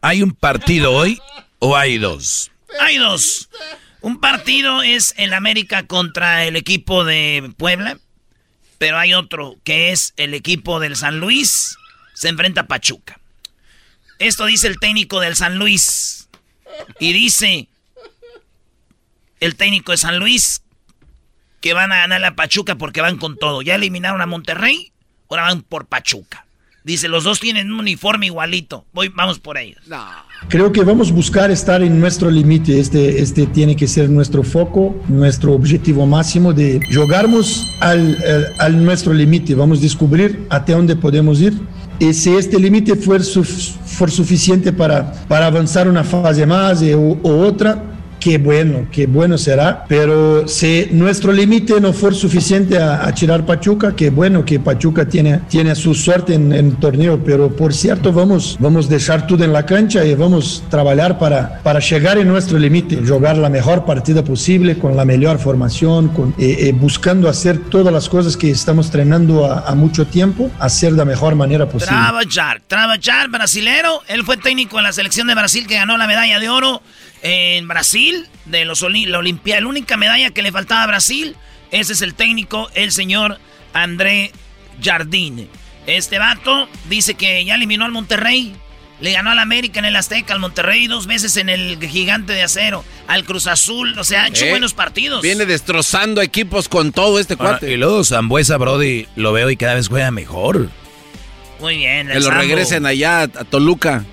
A: ¿hay un partido hoy o hay dos?
B: Hay dos. Un partido es el América contra el equipo de Puebla, pero hay otro que es el equipo del San Luis. Se enfrenta a Pachuca. Esto dice el técnico del San Luis. Y dice, el técnico de San Luis, que van a ganar la Pachuca porque van con todo. Ya eliminaron a Monterrey, ahora van por Pachuca. Dice, los dos tienen un uniforme igualito. Voy, vamos por ellos.
U: Creo que vamos a buscar estar en nuestro límite. Este, este tiene que ser nuestro foco, nuestro objetivo máximo de jugarmos al, al, al nuestro límite. Vamos a descubrir hasta dónde podemos ir. Y si este límite fue, fue suficiente para, para avanzar una fase más o, o otra, qué bueno, qué bueno será. Pero si nuestro límite no fue suficiente a, a, tirar Pachuca, qué bueno que Pachuca tiene, tiene su suerte en, en, el torneo. Pero por cierto, vamos, vamos a dejar todo en la cancha y vamos a trabajar para, para llegar en nuestro límite, jugar la mejor partida posible, con la mejor formación, con, eh, eh, buscando hacer todas las cosas que estamos entrenando a, a, mucho tiempo, hacer de la mejor manera posible.
B: Trabajar, trabajar, brasilero. Él fue técnico en la selección de Brasil que ganó la medalla de oro en Brasil, de los la Olimpia, la única medalla que le faltaba a Brasil, ese es el técnico, el señor André Jardín. Este vato dice que ya eliminó al Monterrey, le ganó al América en el Azteca, al Monterrey dos veces en el Gigante de Acero, al Cruz Azul, o sea, ha hecho
D: Eh,
B: buenos partidos.
D: Viene destrozando equipos con todo este
A: Ahora,
D: cuate.
A: y luego Zambuesa, Brody, lo veo y cada vez juega mejor.
B: Muy bien, el
D: Que lo
B: Sambo.
D: regresen allá a Toluca.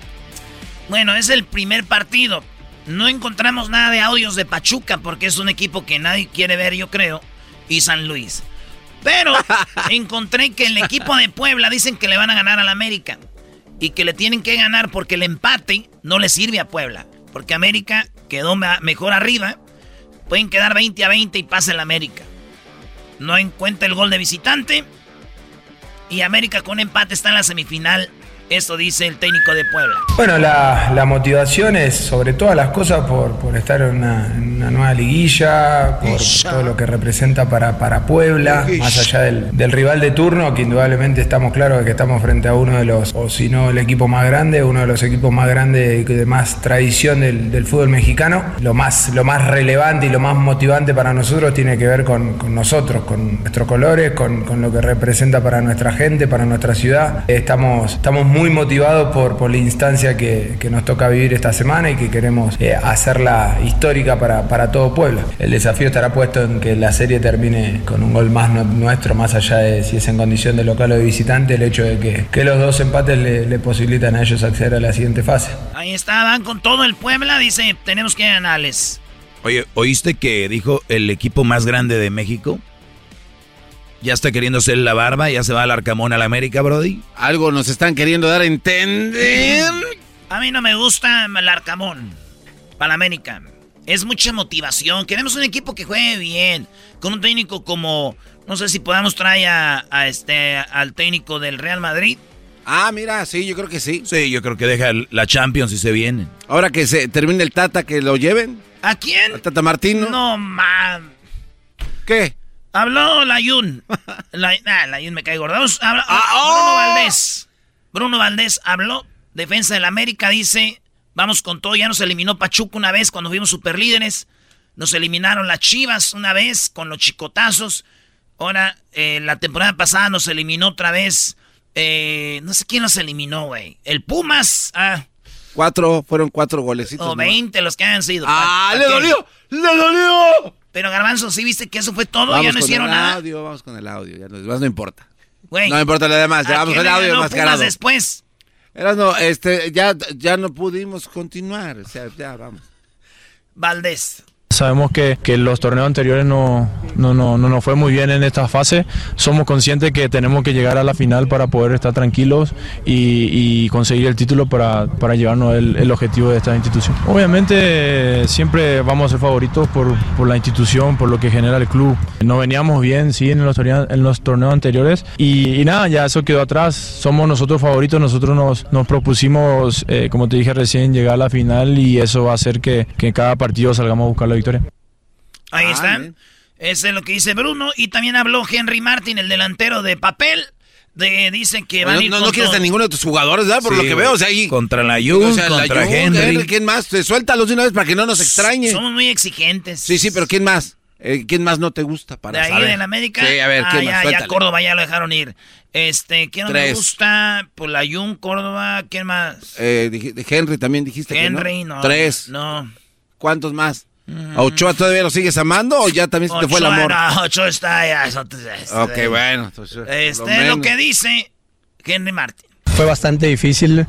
B: Bueno, es el primer partido. No encontramos nada de audios de Pachuca porque es un equipo que nadie quiere ver, yo creo. Y San Luis. Pero encontré que el equipo de Puebla dicen que le van a ganar al América. Y que le tienen que ganar porque el empate no le sirve a Puebla. Porque América quedó mejor arriba. Pueden quedar 20 a 20 y pasa el América. No encuentra el gol de visitante. Y América con empate está en la semifinal. Esto dice el técnico de Puebla.
V: Bueno, la, la motivación es sobre todas las cosas por, por estar en una, en una nueva liguilla, por todo lo que representa para, para Puebla, más allá del, del rival de turno, que indudablemente estamos claros de que estamos frente a uno de los, o si no el equipo más grande, uno de los equipos más grandes y de más tradición del, del fútbol mexicano. Lo más, lo más relevante y lo más motivante para nosotros tiene que ver con, con nosotros, con nuestros colores, con, con lo que representa para nuestra gente, para nuestra ciudad. Estamos, estamos muy motivados por, por la instancia que, que nos toca vivir esta semana y que queremos eh, hacerla histórica para, para todo Puebla. El desafío estará puesto en que la serie termine con un gol más nu- nuestro, más allá de si es en condición de local o de visitante, el hecho de que, que los dos empates le, le posibilitan a ellos acceder a la siguiente fase.
B: Ahí está, van con todo el Puebla, dice, tenemos que ganarles.
A: Oye, ¿oíste que dijo el equipo más grande de México? Ya está queriendo hacer la barba, ya se va al Arcamón al América, Brody.
D: Algo nos están queriendo dar a entender.
B: A mí no me gusta el Arcamón para la América. Es mucha motivación. Queremos un equipo que juegue bien. Con un técnico como. No sé si podamos traer a, a este al técnico del Real Madrid.
D: Ah, mira, sí, yo creo que sí.
A: Sí, yo creo que deja el- la Champions y se viene.
D: Ahora que se termine el Tata, que lo lleven.
B: ¿A quién?
D: ¿A Tata Martino?
B: No, man.
D: ¿Qué?
B: Habló Layun. La, ah, Layun me cae gordo. Habla-
D: Ah,
B: Bruno
D: oh.
B: Valdés. Bruno Valdés habló. Defensa del América dice: Vamos con todo. Ya nos eliminó Pachuca una vez cuando fuimos superlíderes. Nos eliminaron las Chivas una vez con los chicotazos. Ahora, eh, la temporada pasada nos eliminó otra vez. eh, no sé quién nos eliminó, güey. El Pumas. Ah,
D: Cuatro, fueron cuatro golecitos.
B: o. 20 los que hayan sido.
D: ¡Ah,
B: ¿Pa-
D: le dolió! ¡Le dolió!
B: Pero Garbanzo, ¿sí viste que eso fue todo?
D: Vamos
B: ya no
D: con
B: hicieron
D: el
B: nada.
D: audio, vamos con el audio. Ya no, más no importa. No importa lo demás, ya
B: ¿a
D: vamos con el audio mascarado.
B: Después?
D: Erasno, este, ya, ya no pudimos continuar. O sea, ya vamos.
B: Valdés.
W: Sabemos que, que los torneos anteriores no, no, no, no nos fue muy bien en esta fase. Somos conscientes que tenemos que llegar a la final para poder estar tranquilos y, y conseguir el título para, para llevarnos el, el objetivo de esta institución. Obviamente siempre vamos a ser favoritos por, por la institución, por lo que genera el club. No veníamos bien, sí, en los torneos, en los torneos anteriores y, y nada, ya eso quedó atrás. Somos nosotros favoritos, nosotros nos, nos propusimos, eh, como te dije recién, llegar a la final y eso va a hacer que, que cada partido salgamos a buscar la victoria.
B: Ahí
D: Ah,
B: está. Ese es lo que dice Bruno. Y también habló Henry Martin, el delantero de papel. De, dicen que van a
D: No,
B: ir
D: no, quieres
B: todo.
D: a ninguno de tus jugadores, ¿verdad? Por
A: Sí,
D: lo que veo, o sea, ahí.
A: Contra la Jun,
D: o sea, la
A: contra
D: Jun,
A: Henry.
D: ¿Quién más? Suéltalos de una vez para que no nos extrañe.
B: Somos muy exigentes.
D: Sí, sí, pero ¿quién más? Eh, ¿Quién más no te gusta para
B: De ahí
D: saber?
B: de la América.
D: Sí, a ver,
B: ah,
D: ¿quién
B: ya,
D: más?
B: ya
D: Suéltale.
B: Córdoba ya lo dejaron ir. Este, ¿quién no me gusta? Pues la Jun, Córdoba, ¿quién más?
D: Eh, Henry también dijiste
B: Henry,
D: que no.
B: no.
D: Tres.
B: No.
D: ¿Cuántos más? ¿A Ochoa todavía lo sigues amando o ya también se te fue el amor?
B: No, Ochoa está ya. eso- este,
D: Ok, bueno. entonces,
B: Este, lo que dice Henry Martin.
W: Fue bastante difícil,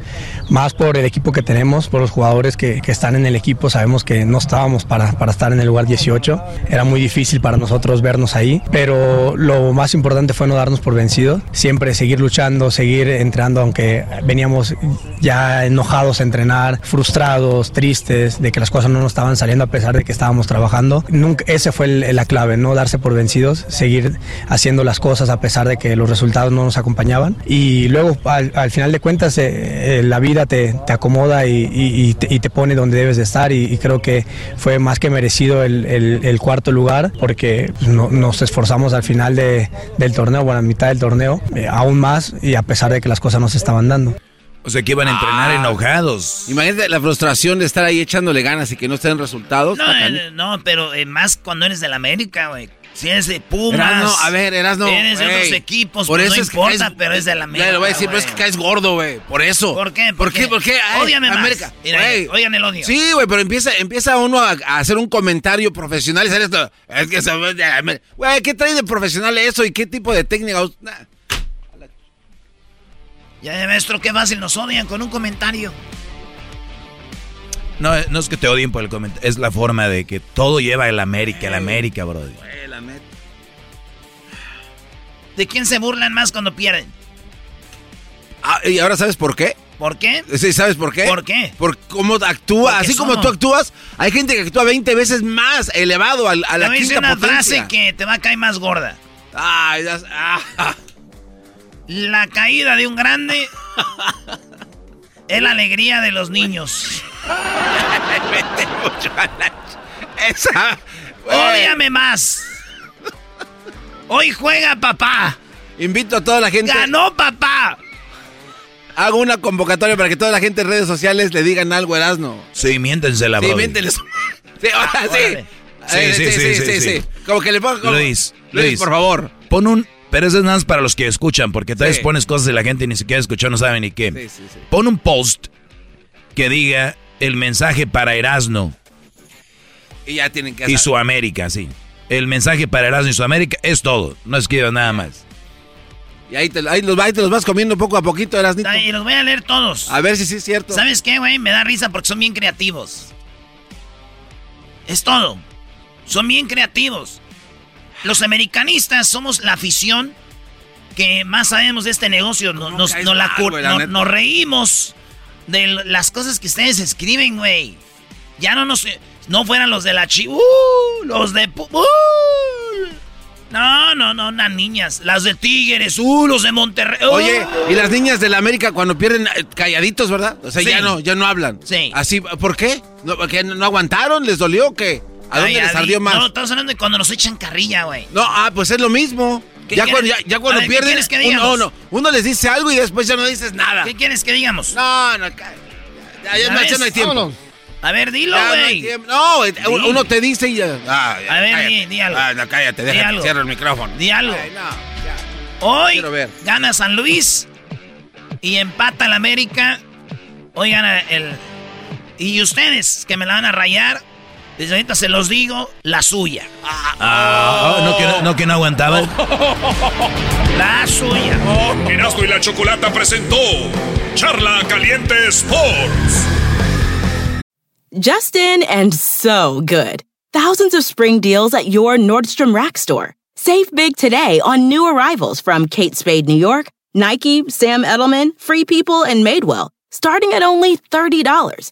W: más por el equipo que tenemos, por los jugadores que, que están en el equipo. Sabemos que no estábamos para, para estar en el lugar 18. Era muy difícil para nosotros vernos ahí, pero lo más importante fue no darnos por vencidos. Siempre seguir luchando, seguir entrenando, aunque veníamos ya enojados a entrenar, frustrados, tristes de que las cosas no nos estaban saliendo a pesar de que estábamos trabajando. Nunca, ese fue el- la clave, no darse por vencidos, seguir haciendo las cosas a pesar de que los resultados no nos acompañaban. Y luego, al, al final de cuentas, eh, eh, la vida te, te acomoda y, y- y te, y te pone donde debes de estar. Y, y creo que fue más que merecido el, el- el cuarto lugar porque pues, no- nos esforzamos al final de- del torneo, bueno, a mitad del torneo, eh, aún más y a pesar de que las cosas no se estaban dando.
A: O sea, que iban a entrenar
D: Ah.
A: enojados.
D: Imagínate la frustración de estar ahí echándole ganas y que no estén resultados.
B: No, eh, no, pero eh, más cuando eres del América, güey. Si eres de Pumas.
D: Erasno, a ver, Erasno.
B: Eres de otros equipos,
D: Por
B: pues
D: eso
B: no
D: es que
B: importa,
D: caes-
B: pero es del América.
D: Ya lo voy a decir, pero es que caes gordo, güey. Por eso.
B: ¿Por qué?
D: ¿Por qué? ¿Por qué?
B: Ódiame más.
D: América.
B: Mira, oigan el odio.
D: Sí, güey, pero empieza, empieza uno a, a hacer un comentario profesional y sale esto. Es que de América. Güey, ¿qué trae de profesional eso y qué tipo de técnica?
B: Ya, maestro, qué fácil nos odian con un comentario.
A: No, no es que te odien por el comentario, es la forma de que todo lleva el América, el América, bro.
D: Güey, la neta.
B: ¿De quién se burlan más cuando pierden?
D: Ah, ¿Y ahora sabes por qué?
B: ¿Por qué?
D: Sí, ¿sabes por qué?
B: ¿Por qué?
D: Por cómo actúa.
B: Porque
D: Así como tú actúas, hay gente que actúa 20 veces más elevado al- a, la
B: a decir
D: quinta
B: una
D: potencia.
B: frase que te va a caer más gorda.
D: Ay, ah.
B: La caída de un grande es la alegría de los niños.
D: Vete mucho a la- Esa.
B: Ódiame más. Hoy juega papá.
D: Invito a toda la gente.
B: Ganó papá.
D: Hago una convocatoria para que toda la gente en redes sociales le digan algo a Erasno.
A: Sí, miéntensela,
D: Sí,
A: bro.
D: miénteles. Sí, ahora sí.
A: Órale. Sí, sí, sí, sí, sí.
D: Como que le pongo. como-
A: Luis,
D: Luis,
A: Luis,
D: por favor.
A: Pon un... Pero eso es nada más para los que escuchan, porque tal vez
D: Sí.
A: pones cosas de la gente y ni siquiera escuchó, no saben ni qué.
D: Sí, sí, sí.
A: Pon un post que diga el mensaje para Erasno
D: Y ya tienen que
A: y su América, sí. El mensaje para Erasmo y su América es todo. No escribas nada más.
D: Y ahí te, ahí los, ahí te los vas comiendo poco a poquito, Erasnito.
B: Y los voy a leer todos.
D: A ver si sí es cierto.
B: ¿Sabes qué, güey? Me da risa porque son bien creativos. Es todo. Son bien creativos. Los americanistas somos la afición que más sabemos de este negocio. Nos, nos-
D: caes
B: nos la
D: mal,
B: nos reímos de las cosas que ustedes escriben, güey. Ya no nos... No fueran los de la chi... ¡Uh! los de... ¡Uh! No, no, no, las niñas. Las de Tigres. ¡Uh! Los de Monterrey. ¡Uh!
D: Oye, y las niñas de la América cuando pierden eh, calladitos, ¿verdad? O sea,
B: Sí.
D: ya no, ya no hablan.
B: Sí.
D: Así, ¿por qué? ¿No, porque no aguantaron? ¿Les dolió o qué? ¿A dónde
B: Ay,
D: les ardió más?
B: No, estamos hablando de cuando nos echan carrilla, güey.
D: No, ah, pues es lo mismo.
B: ¿Qué
D: Ya cuando, ya, ya cuando
B: ver, ¿qué
D: pierden,
B: quieres que
D: uno,
B: digamos?
D: no, uno les dice algo y después ya no dices nada.
B: ¿Qué quieres que digamos?
D: No, no, ya, ya,
B: ¿Ya
D: no,
B: ves?
D: ya no hay tiempo.
B: Vámonos. A ver, dilo,
D: no
B: güey.
D: No, eh, uno te dice y ya. Ah, ya,
B: A ver,
D: cállate.
B: di, di algo.
D: Ah, no, cállate,
B: algo.
D: cierra el micrófono.
B: Di algo.
D: Ay, no.
B: Hoy
D: ver.
B: gana San Luis y empata el América. Hoy gana el... Y ustedes que me la van a rayar, desde ahorita se los digo, la suya.
A: Ah, oh, no, que no, no, que no aguantaba.
B: La suya.
G: Erasmo y la Chocolata presentó Charla Caliente Sports.
O: Justin and so good. Thousands of spring deals at your Nordstrom Rack store. Save big today on new arrivals from Kate Spade New York, Nike, Sam Edelman, Free People, and Madewell, starting at only $30.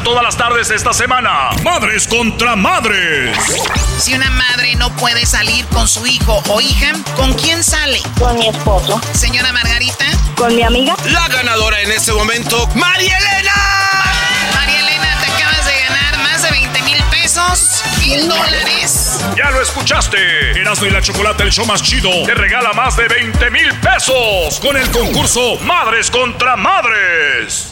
G: todas las tardes esta semana. Madres contra madres.
K: Si una madre no puede salir con su hijo o hija, ¿con quién sale?
X: Con mi esposo.
K: Señora Margarita.
X: Con mi amiga.
D: La ganadora en este momento, María Elena.
K: María Elena, te acabas de ganar más de 20 mil pesos, mil dólares.
G: Ya lo escuchaste. Erasmo y la Chocolata, el show más chido, te regala más de 20 mil pesos con el concurso Madres contra Madres.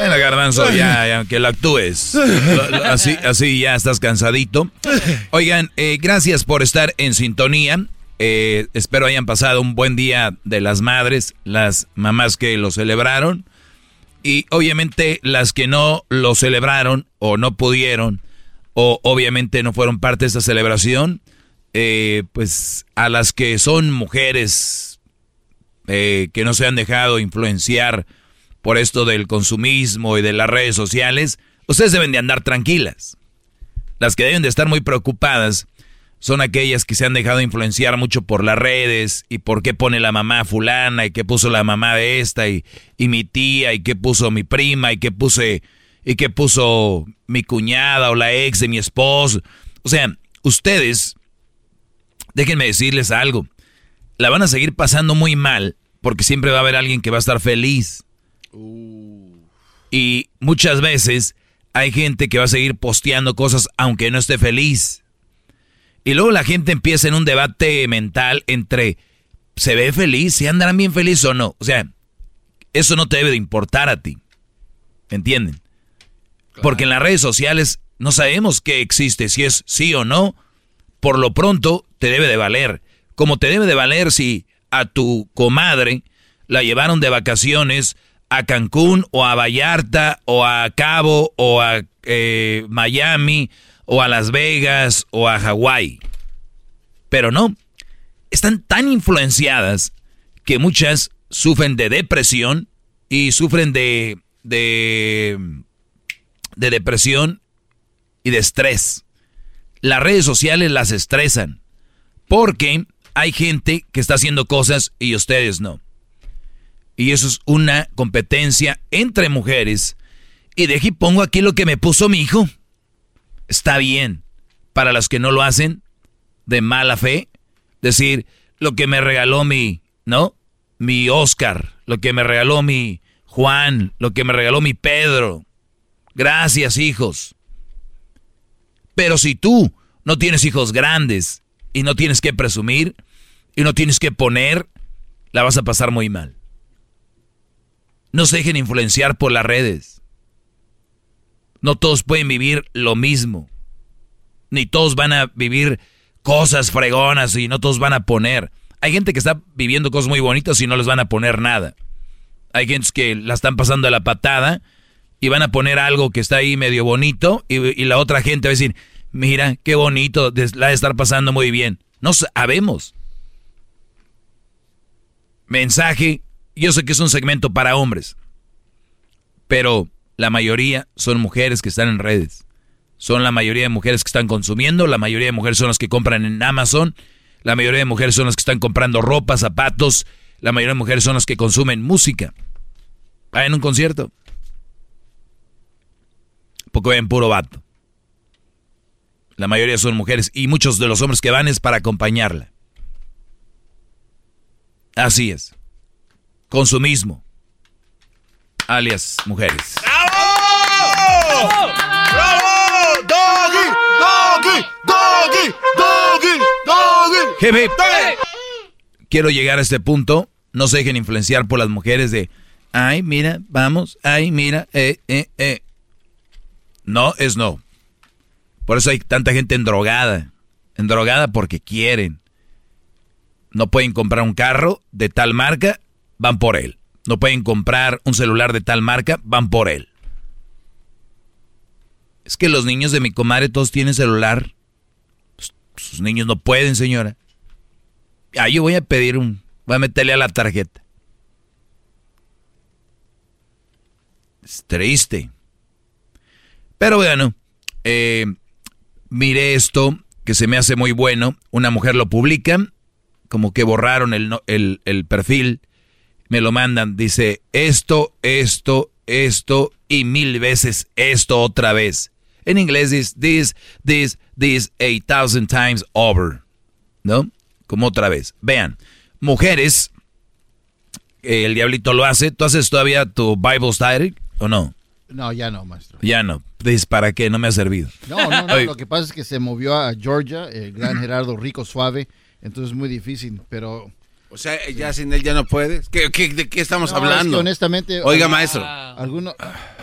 A: Bueno, Garbanzo, ya, ya, que lo actúes. Así, así ya estás cansadito. Oigan, eh, gracias por estar en sintonía. Eh, espero hayan pasado un buen día de las madres, las mamás que lo celebraron. Y obviamente las que no lo celebraron o no pudieron, o obviamente no fueron parte de esta celebración, eh, pues a las que son mujeres que no se han dejado influenciar por esto del consumismo y de las redes sociales, ustedes deben de andar tranquilas. Las que deben de estar muy preocupadas son aquellas que se han dejado influenciar mucho por las redes y por qué pone la mamá fulana y qué puso la mamá de esta y, y mi tía y qué puso mi prima y qué puse y qué puso mi cuñada o la ex de mi esposo. O sea, ustedes, déjenme decirles algo, la van a seguir pasando muy mal porque siempre va a haber alguien que va a estar feliz. Y muchas veces hay gente que va a seguir posteando cosas aunque no esté feliz. Y luego la gente empieza en un debate mental entre ¿se ve feliz? ¿Se andarán bien felices o no? O sea, eso no te debe de importar a ti. ¿Entienden? Porque en las redes sociales no sabemos qué existe, si es sí o no. Por lo pronto te debe de valer. Como te debe de valer si a tu comadre la llevaron de vacaciones a Cancún o a Vallarta o a Cabo o a eh, Miami o a Las Vegas o a Hawái. Pero no, están tan influenciadas que muchas sufren de depresión y sufren de, de, de depresión y de estrés. Las redes sociales las estresan porque hay gente que está haciendo cosas y ustedes no. Y eso es una competencia entre mujeres. Y de aquí pongo aquí lo que me puso mi hijo. Está bien. Para los que no lo hacen, de mala fe, decir lo que me regaló mi, ¿no? Mi Oscar, lo que me regaló mi Juan, lo que me regaló mi Pedro. Gracias, hijos. Pero si tú no tienes hijos grandes y no tienes que presumir y no tienes que poner, la vas a pasar muy mal. No se dejen influenciar por las redes. No todos pueden vivir lo mismo. Ni todos van a vivir cosas fregonas y no todos van a poner. Hay gente que está viviendo cosas muy bonitas y no les van a poner nada. Hay gente que la están pasando a la patada y van a poner algo que está ahí medio bonito y, la otra gente va a decir, mira, qué bonito, la de estar pasando muy bien. No sabemos. Mensaje yo sé que es un segmento para hombres, pero la mayoría son mujeres que están en redes. Son la mayoría de mujeres que están consumiendo, la mayoría de mujeres son las que compran en Amazon, la mayoría de mujeres son las que están comprando ropa, zapatos, la mayoría de mujeres son las que consumen música. Va en un concierto. Poco ven puro vato. La mayoría son mujeres y muchos de los hombres que van es para acompañarla. Así es consumismo, alias mujeres.
M: ¡Bravo! ¡Bravo! ¡Doggy! ¡Doggy! ¡Doggy! ¡Doggy! ¡Doggy!
A: Quiero llegar a este punto. No se dejen influenciar por las mujeres de, ay, mira, vamos, ay, mira, eh, eh, eh. No es no. Por eso hay tanta gente endrogada. Endrogada porque quieren. No pueden comprar un carro de tal marca van por él. No pueden comprar un celular de tal marca, van por él. Es que los niños de mi comadre todos tienen celular. Pues, sus niños no pueden, señora. Ah, yo voy a pedir un... Voy a meterle a la tarjeta. Es triste. Pero bueno, eh, miré esto que se me hace muy bueno. Una mujer lo publica, como que borraron el, el, el perfil me lo mandan, dice, esto, esto, esto y mil veces esto otra vez. En inglés es this, this, this, a thousand times over. ¿No? Como otra vez. Vean, mujeres, el diablito lo hace. ¿Tú haces todavía tu Bible study o no?
C: No, ya no, maestro.
A: Ya no. Dices, ¿para qué? No me ha servido.
C: No, no, no. lo que pasa es que se movió a Georgia, el gran Gerardo Rico Suave. Entonces es muy difícil, pero...
D: O sea, ya sin él ya no puedes. ¿Qué, qué, de qué estamos
C: No, es que
D: hablando?
C: honestamente...
D: Oiga,
C: ah,
D: maestro.
C: alguno-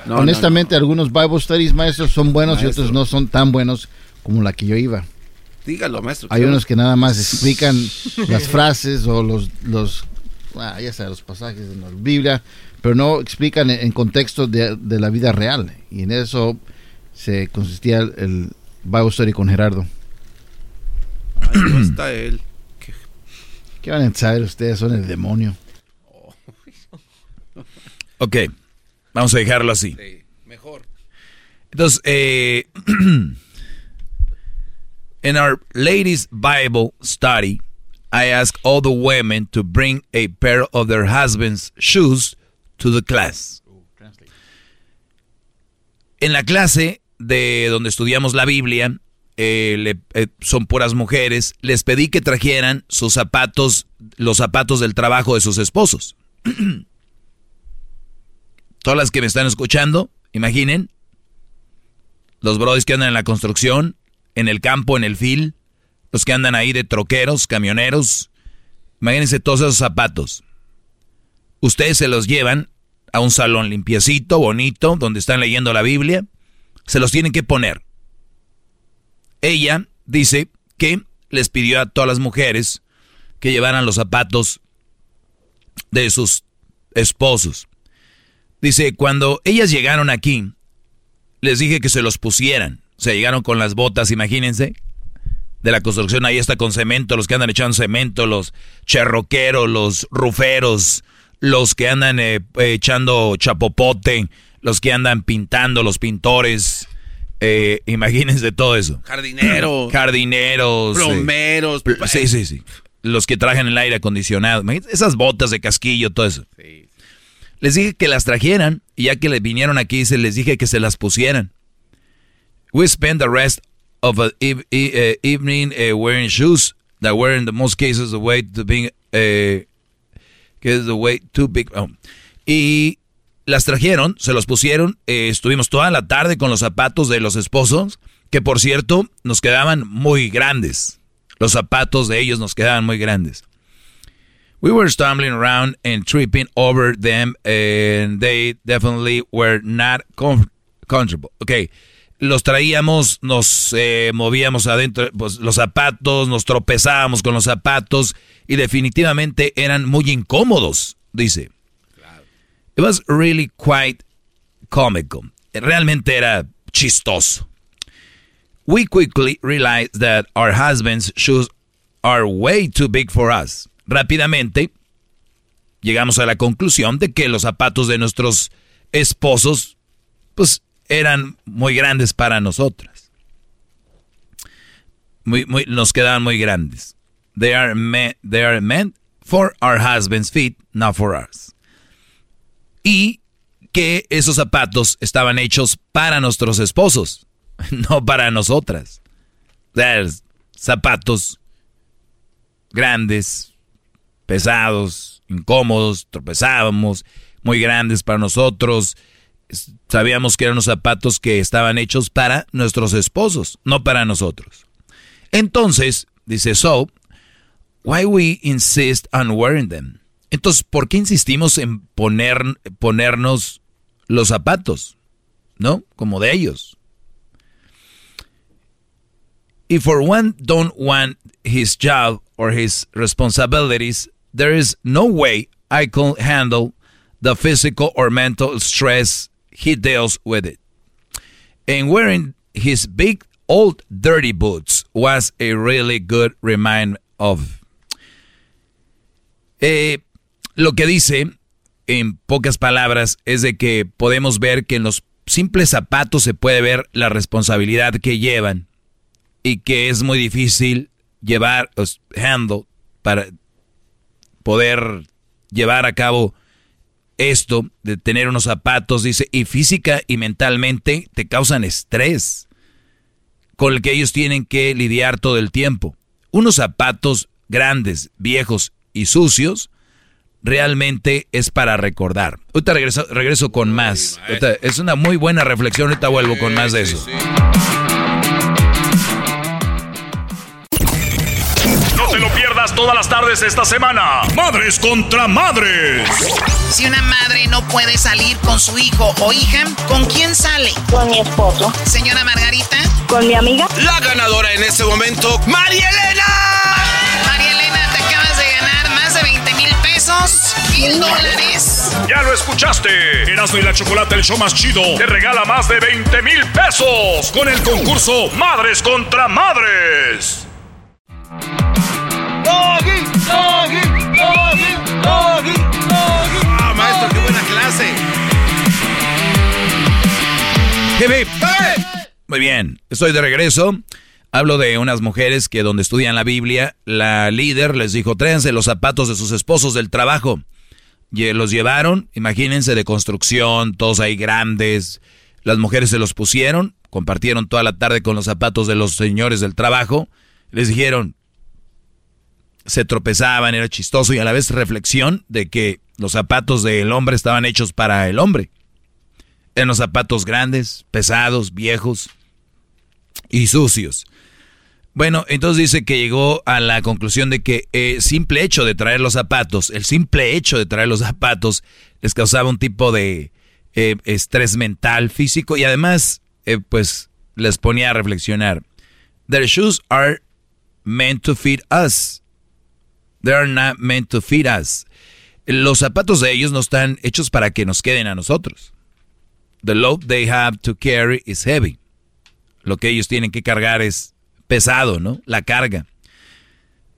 D: No,
C: honestamente, algunos Bible Studies, maestros, son buenos y
D: Maestro.
C: otros no son tan buenos como la que yo iba.
D: Dígalo, maestro.
C: Hay unos que nada más explican las frases o los, los ah, ya sabes, los pasajes de la Biblia, pero no explican en, en contexto de, de la vida real. Y en eso se consistía el, el Bible Study con Gerardo.
D: Ahí no está él.
C: ¿Qué van a saber ustedes? Son el demonio.
A: Ok, vamos a dejarlo así.
D: mejor.
A: Entonces, eh, in our ladies' Bible study, I ask all the women to bring a pair of their husband's shoes to the class. En la clase de donde estudiamos la Biblia, eh, le- eh, son puras mujeres, les pedí que trajeran sus zapatos, los zapatos del trabajo de sus esposos. Todas las que me están escuchando, imaginen, los brodis que andan en la construcción, en el campo, en el fil, los que andan ahí de troqueros, camioneros, imagínense todos esos zapatos. Ustedes se los llevan a un salón limpiecito, bonito, donde están leyendo la Biblia, se los tienen que poner. Ella dice que les pidió a todas las mujeres que llevaran los zapatos de sus esposos. Dice, cuando ellas llegaron aquí, les dije que se los pusieran. O sea, llegaron con las botas, imagínense, de la construcción. Ahí está con cemento, los que andan echando cemento, los cherroqueros, los ruferos, los que andan eh, echando chapopote, los que andan pintando, los pintores. Eh, imagínense todo eso.
D: Jardinero.
A: Jardineros. eh,
D: Plomeros.
A: pl- sí, sí, sí. Los que trajen el aire acondicionado. Esas botas de casquillo, todo eso. Les dije que las trajeran y ya que le vinieron aquí, se les dije que se las pusieran. We spend the rest of the eve- e- uh, evening uh, wearing shoes that were in the most cases the way to being uh, que es the way too big. oh. Y las trajeron, se los pusieron, eh, estuvimos toda la tarde con los zapatos de los esposos, que por cierto nos quedaban muy grandes. Los zapatos de ellos nos quedaban muy grandes. We were stumbling around and tripping over them, and they definitely were not comf- comfortable. Ok, los traíamos, nos eh, movíamos adentro, pues los zapatos, nos tropezábamos con los zapatos y definitivamente eran muy incómodos, dice. It was really quite comical. Realmente era chistoso. We quickly realized that our husbands' shoes are way too big for us. Rápidamente llegamos a la conclusión de que los zapatos de nuestros esposos pues eran muy grandes para nosotras. Muy, muy, nos quedaban muy grandes. They are, they are meant for our husband's feet, not for ours. Y que esos zapatos estaban hechos para nuestros esposos, no para nosotras. O zapatos grandes, pesados, incómodos, tropezábamos, muy grandes para nosotros. Sabíamos que eran los zapatos que estaban hechos para nuestros esposos, no para nosotros. Entonces, dice So, why we insist on wearing them? Entonces, ¿por qué insistimos en poner, ponernos los zapatos? ¿No? Como de ellos. If for one don't want his job or his responsibilities, there is no way I can handle the physical or mental stress he deals with it. And wearing his big old dirty boots was a really good reminder of. Eh, lo que dice, en pocas palabras, es de que podemos ver que en los simples zapatos se puede ver la responsabilidad que llevan y que es muy difícil llevar, os- handle, para poder llevar a cabo esto de tener unos zapatos, dice, y física y mentalmente te causan estrés con el que ellos tienen que lidiar todo el tiempo. Unos zapatos grandes, viejos y sucios, realmente es para recordar. Ahorita regreso, regreso con más. es una muy buena reflexión, ahorita vuelvo con más de eso.
G: No te lo pierdas todas las tardes esta semana. Madres contra madres.
K: Si una madre no puede salir con su hijo o hija, ¿con quién sale?
X: Con mi esposo.
K: Señora Margarita.
X: Con mi amiga.
D: La ganadora en este momento, María Elena.
K: Pesos, mil dólares.
G: Ya lo escuchaste. Erasmo y la Chocolate, el show más chido, te regala más de 20 mil pesos con el concurso Madres contra Madres.
D: Doggy, doggy, doggy, doggy, doggy. Ah, maestro, qué buena clase.
A: Muy bien, estoy de regreso. Hablo de unas mujeres que donde estudian la Biblia, la líder les dijo, tráiganse los zapatos de sus esposos del trabajo. Y los llevaron, imagínense, de construcción, todos ahí grandes. Las mujeres se los pusieron, compartieron toda la tarde con los zapatos de los señores del trabajo. Les dijeron, se tropezaban, era chistoso y a la vez reflexión de que los zapatos del hombre estaban hechos para el hombre. Eran los zapatos grandes, pesados, viejos y sucios. Bueno, entonces dice que llegó a la conclusión de que el simple hecho de traer los zapatos, el simple hecho de traer los zapatos les causaba un tipo de eh, estrés mental, físico y además, eh, pues les ponía a reflexionar. Their shoes are meant to fit us. They are not meant to fit us. Los zapatos de ellos no están hechos para que nos queden a nosotros. The load they have to carry is heavy. Lo que ellos tienen que cargar es pesado, ¿no? La carga.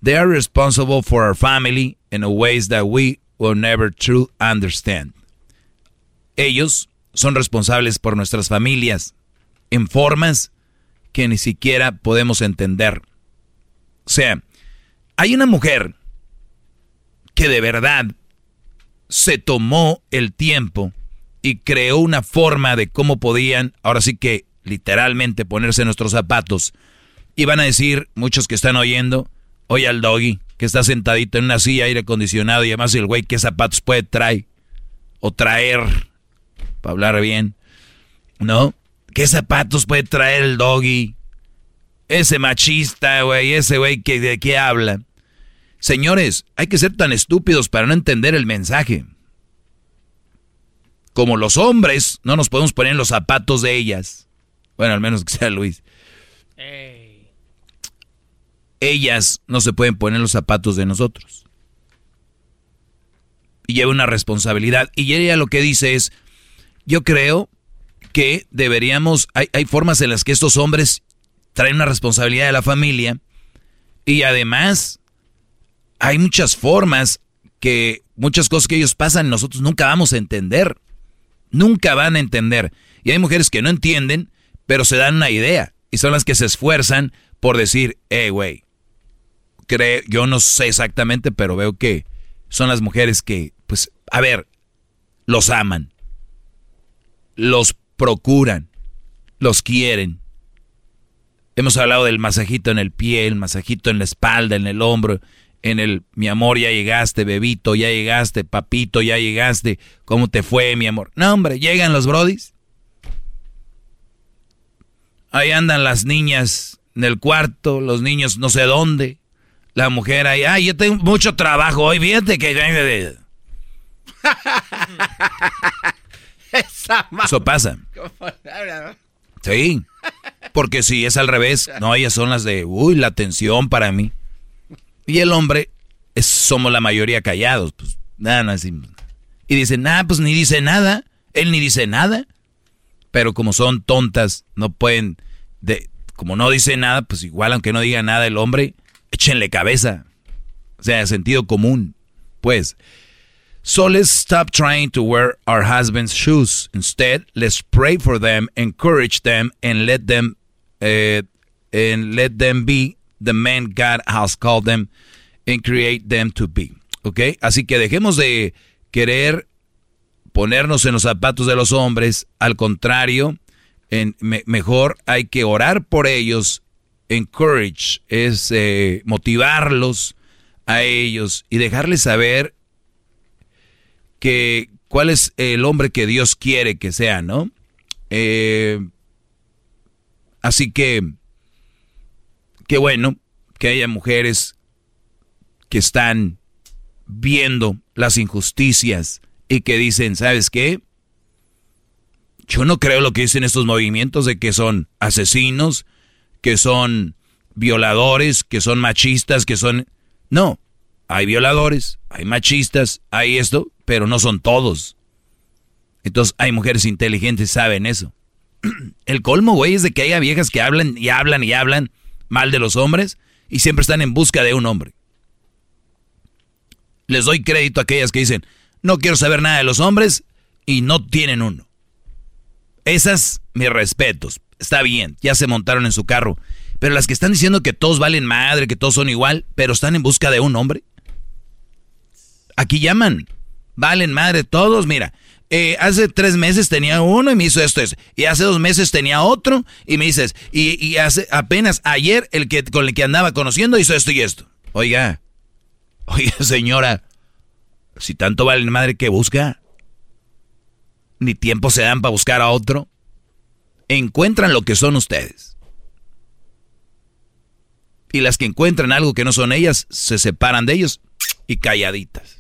A: They are responsible for our family in ways that we will never truly understand. Ellos son responsables por nuestras familias en formas que ni siquiera podemos entender. O sea, hay una mujer que de verdad se tomó el tiempo y creó una forma de cómo podían, ahora sí que literalmente ponerse nuestros zapatos. Y van a decir, muchos que están oyendo, oye al doggy, que está sentadito en una silla aire acondicionado y además el güey qué zapatos puede traer o traer, para hablar bien, ¿no? ¿Qué zapatos puede traer el doggy? Ese machista, güey, ese güey que de qué habla. Señores, hay que ser tan estúpidos para no entender el mensaje. Como los hombres, no nos podemos poner en los zapatos de ellas. Bueno, al menos que sea Luis. Ellas no se pueden poner los zapatos de nosotros. Y lleva una responsabilidad. Y ella lo que dice es, yo creo que deberíamos, hay, hay formas en las que estos hombres traen una responsabilidad de la familia y además hay muchas formas que muchas cosas que ellos pasan nosotros nunca vamos a entender. Nunca van a entender. Y hay mujeres que no entienden, pero se dan una idea. Y son las que se esfuerzan por decir, hey, güey, yo no sé exactamente, pero veo que son las mujeres que, pues, a ver, los aman, los procuran, los quieren. Hemos hablado del masajito en el pie, el masajito en la espalda, en el hombro, en el mi amor, ya llegaste, bebito, ya llegaste, papito, ya llegaste, ¿cómo te fue, mi amor? No, hombre, llegan los brodis. Ahí andan las niñas en el cuarto, los niños no sé dónde. La mujer ahí, ay, yo tengo mucho trabajo hoy, fíjate que... Eso pasa. Sí, porque si es al revés, no, ellas son las de, uy, la atención para mí. Y el hombre, es, somos la mayoría callados, pues nada, nada así. Y dicen, nada, pues ni dice nada, él ni dice nada. Pero como son tontas, no pueden, de, como no dice nada, pues igual aunque no diga nada el hombre, échenle cabeza. O sea, sentido común, pues. So let's stop trying to wear our husband's shoes. Instead, let's pray for them, encourage them, and let them, uh, and let them be the men God has called them and create them to be. ¿Ok? Así que dejemos de querer ponernos en los zapatos de los hombres, al contrario, en, mejor hay que orar por ellos, encourage, es eh, motivarlos a ellos y dejarles saber que cuál es el hombre que Dios quiere que sea, ¿no? Eh, así que, qué bueno que haya mujeres que están viendo las injusticias y que dicen, ¿sabes qué? Yo no creo lo que dicen estos movimientos de que son asesinos, que son violadores, que son machistas, que son... No, hay violadores, hay machistas, hay esto, pero no son todos. Entonces hay mujeres inteligentes, saben eso. El colmo, güey, es de que haya viejas que hablan y hablan y hablan mal de los hombres y siempre están en busca de un hombre. Les doy crédito a aquellas que dicen, no quiero saber nada de los hombres y no tienen uno. Esas, mis respetos. Está bien, ya se montaron en su carro. Pero las que están diciendo que todos valen madre, que todos son igual, pero están en busca de un hombre. Aquí llaman. Valen madre todos, mira. Eh, hace tres meses tenía uno y me hizo esto, Y hace dos meses tenía otro y me dices, y, y hace apenas ayer el que con el que andaba conociendo hizo esto y esto. Oiga, Oye, señora, si tanto vale madre que busca, ni tiempo se dan para buscar a otro, encuentran lo que son ustedes. Y las que encuentran algo que no son ellas, se separan de ellos y calladitas.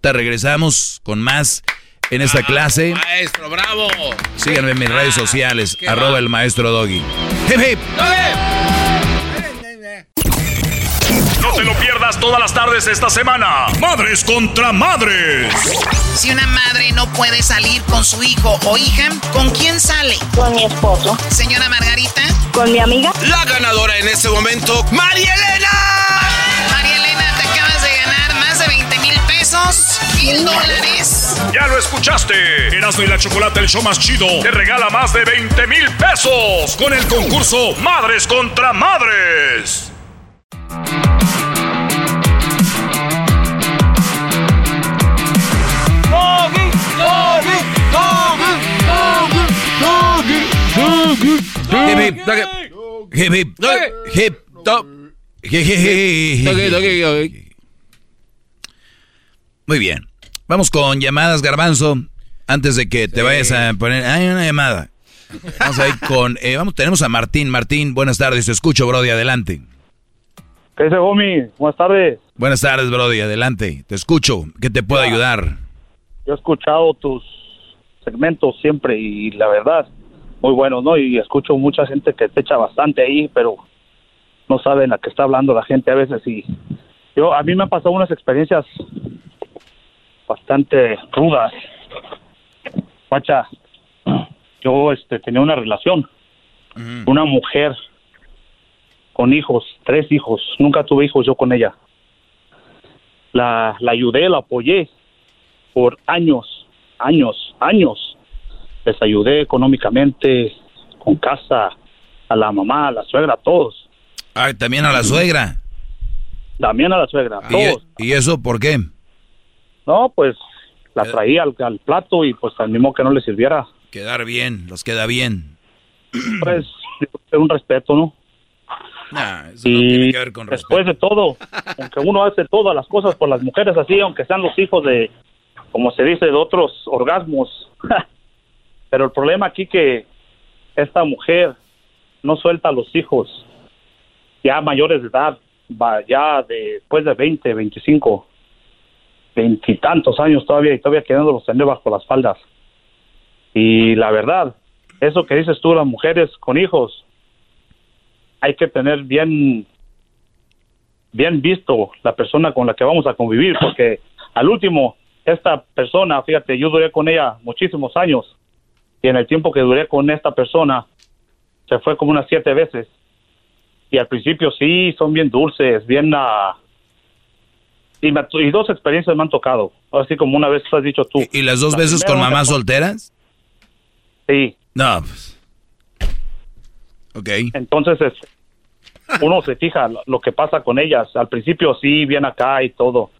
A: Te regresamos con más en esta clase.
D: Maestro, bravo.
A: Síganme en mis redes sociales, arroba el maestro Doggy. Hip, hip.
G: No te lo pierdas todas las tardes esta semana. Madres contra madres.
K: Si una madre no puede salir con su hijo o hija, ¿con quién sale?
X: Con mi esposo.
K: Señora Margarita.
X: Con mi amiga.
D: La ganadora en este momento, María Elena.
K: María Elena, te acabas de ganar más de 20 mil pesos. Mil dólares.
G: Ya lo escuchaste. Erasmo y la Chocolate, el show más chido, te regala más de 20 mil pesos con el concurso Madres contra Madres.
A: Muy bien. Vamos con llamadas, Garbanzo. Antes de que te vayas a poner. Hay una llamada. Vamos a ir con. Eh, vamos, tenemos a Martín. Martín, buenas tardes. Te escucho, Brody. Adelante.
Y: ¿Qué dice, Gomi? Buenas tardes.
A: Buenas tardes, Brody. Adelante. Te escucho. ¿Qué te puedo ayudar?
Y: Yo he escuchado tus segmentos siempre y la verdad, muy buenos, ¿no? Y escucho mucha gente que te echa bastante ahí, pero no saben a qué está hablando la gente a veces y yo a mí me han pasado unas experiencias bastante rudas. Pacha, yo este tenía una relación, una mujer con hijos, tres hijos, nunca tuve hijos yo con ella. La, la ayudé, la apoyé por años, años, años. Les ayudé económicamente, con casa, a la mamá, a la suegra, a todos.
A: Ah, también a la suegra.
Y: También a la suegra,
A: ¿Y, e- ¿Y eso por qué?
Y: No, pues la traía al, plato y pues al mismo que no le sirviera.
A: Quedar bien, los queda bien.
Y: Pues un respeto, ¿no?
A: eso no tiene que ver con
Y: respeto. después de todo, aunque uno hace todas las cosas por las mujeres así, aunque sean los hijos de, como se dice, de otros orgasmos. Pero el problema aquí que esta mujer no suelta a los hijos ya mayores de edad, ya después de 20, 25, veintitantos años todavía y todavía quedándolos tener bajo las faldas. Y la verdad, eso que dices tú, las mujeres con hijos, hay que tener bien, bien visto la persona con la que vamos a convivir, porque al último, esta persona, fíjate, yo duré con ella muchísimos años y en el tiempo que duré con esta persona se fue como unas siete veces y al principio sí son bien dulces, bien uh, y, y, dos experiencias me han tocado, así como una vez has dicho tú.
A: ¿Y, las dos veces con mamás solteras?
Y: Sí.
A: No. Pues. Ok.
Y: Entonces es, uno se fija lo que pasa con ellas. Al principio sí, bien acá y todo,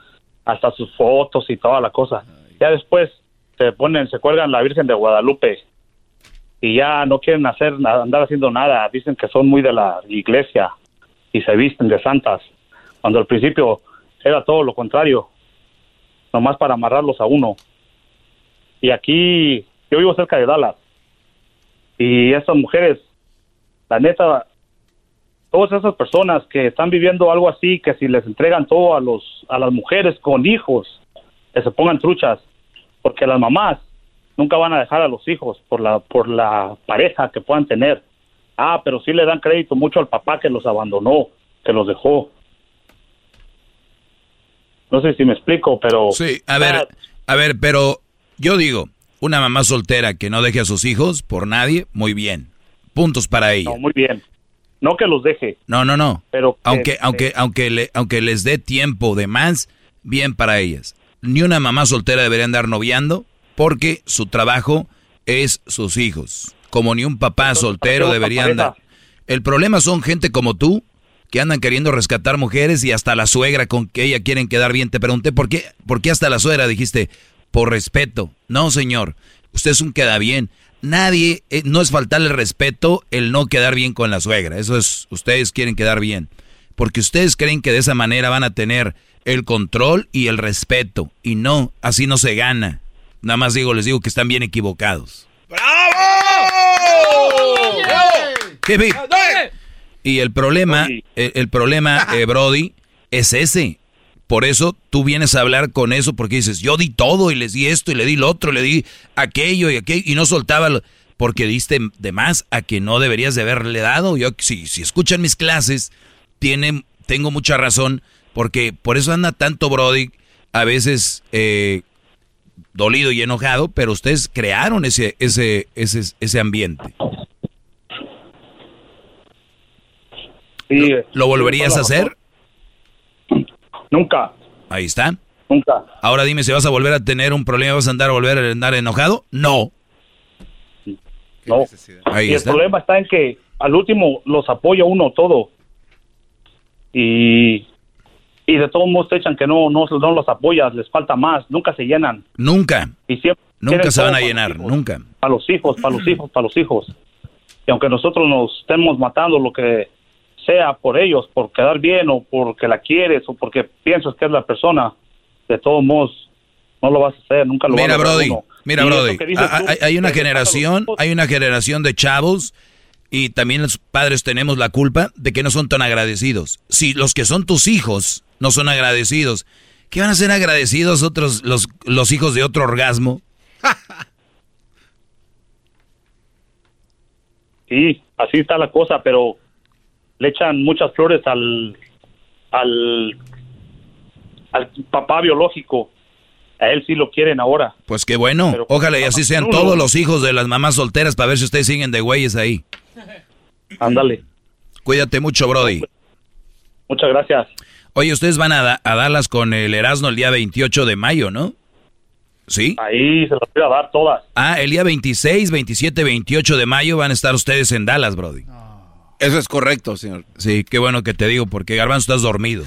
Y: hasta sus fotos y toda la cosa. ya después se ponen, se cuelgan la Virgen de Guadalupe y ya no quieren hacer andar haciendo nada. Dicen que son muy de la iglesia y se visten de santas, cuando al principio era todo lo contrario, nomás para amarrarlos a uno. Y aquí, yo vivo cerca de Dallas, y estas mujeres, la neta, todas esas personas que están viviendo algo así, que si les entregan todo a los a las mujeres con hijos, que se pongan truchas, porque las mamás nunca van a dejar a los hijos por la por la pareja que puedan tener. Ah, pero sí le dan crédito mucho al papá que los abandonó, que los dejó. No sé si me explico, pero
A: Sí, a ver, a ver, pero yo digo, una mamá soltera que no deje a sus hijos por nadie, muy bien. Puntos para ella.
Y: No, muy bien. No que los deje.
A: No, no, no.
Y: Pero
A: aunque, aunque, aunque, le, aunque les dé tiempo de más, bien para ellas. Ni una mamá soltera debería andar noviando porque su trabajo es sus hijos. Como ni un papá soltero debería andar. El problema son gente como tú que andan queriendo rescatar mujeres y hasta la suegra con que ella quieren quedar bien. Te pregunté por qué, por qué hasta la suegra dijiste por respeto. No, señor. Usted es un queda bien. Nadie, eh, no es faltarle respeto el no quedar bien con la suegra. Eso es, ustedes quieren quedar bien. Porque ustedes creen que de esa manera van a tener el control y el respeto. Y no, así no se gana. Nada más digo, les digo que están bien equivocados. ¡Bravo! Y el problema, el, el problema, eh, Brody, es ese. Por eso tú vienes a hablar con eso porque dices, yo di todo y les di esto y le di lo otro, le di aquello y aquello y no soltaba lo- porque diste de más a que no deberías de haberle dado. Yo si, si escuchan mis clases, tienen, tengo mucha razón porque por eso anda tanto Brody a veces eh, dolido y enojado, pero ustedes crearon ese, ese, ese, ese ambiente. ¿Lo, lo volverías a hacer?
Y: Nunca.
A: Ahí está.
Y: Nunca.
A: Ahora dime si vas a volver a tener un problema, vas a andar a volver a andar enojado. No.
Y: No.
A: Ahí
Y: y el problema está en que al último los apoya uno todo. Y, y de todos modos te echan que no, no, no los apoyas, les falta más, nunca se llenan.
A: Nunca.
Y: Y siempre
A: Nunca se van a llenar,
Y: hijos,
A: nunca.
Y: Para los hijos, para los hijos, para los hijos. Y aunque nosotros nos estemos matando lo que sea por ellos, por quedar bien o porque la quieres o porque piensas que es la persona, de todos modos no lo vas a hacer, nunca lo
A: Mira,
Y: vas a hacer
A: Brody, mira, Brody, ha-
Y: tú,
A: hay, una generación, hay una generación de chavos y también los padres tenemos la culpa de que no son tan agradecidos. Si los que son tus hijos no son agradecidos, ¿qué van a ser agradecidos otros los, los hijos de otro orgasmo?
Y: Sí, así está la cosa, pero le echan muchas flores al, al, al papá biológico. A él sí lo quieren ahora.
A: Pues qué bueno, ojalá y así sean todos los hijos de las mamás solteras para ver si ustedes siguen de güeyes ahí.
Y: Ándale.
A: Cuídate mucho, Brody.
Y: Muchas gracias.
A: Oye, ustedes van a, Da- a Dallas con el Erasmo el día 28 de mayo, ¿no? ¿Sí?
Y: Ahí se las voy a dar todas.
A: Ah, el día 26, 27, 28 de mayo van a estar ustedes en Dallas, Brody.
D: Eso es correcto, señor.
A: Sí, qué bueno que te digo, porque Garbanzo estás dormido.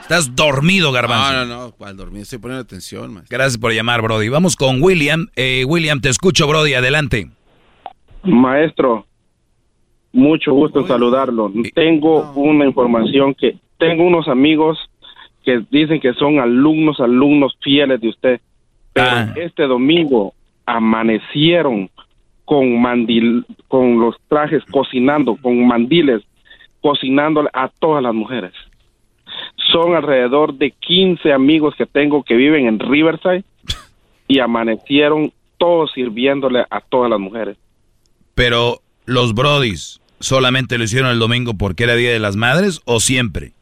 A: Estás dormido, Garbanzo.
D: No, no, no, cual dormir, estoy poniendo atención, maestro.
A: Gracias por llamar, Brody. Vamos con William. Eh, William, te escucho, Brody. Adelante.
X: Maestro, mucho gusto saludarlo. Tengo una información que tengo unos amigos que dicen que son alumnos, alumnos fieles de usted. Pero
A: Ah.
X: este domingo amanecieron con mandil, con los trajes cocinando, con mandiles, cocinándole a todas las mujeres. Son alrededor de 15 amigos que tengo que viven en Riverside y amanecieron todos sirviéndole a todas las mujeres.
A: Pero los Brodis solamente lo hicieron el domingo porque era Día de las Madres o siempre.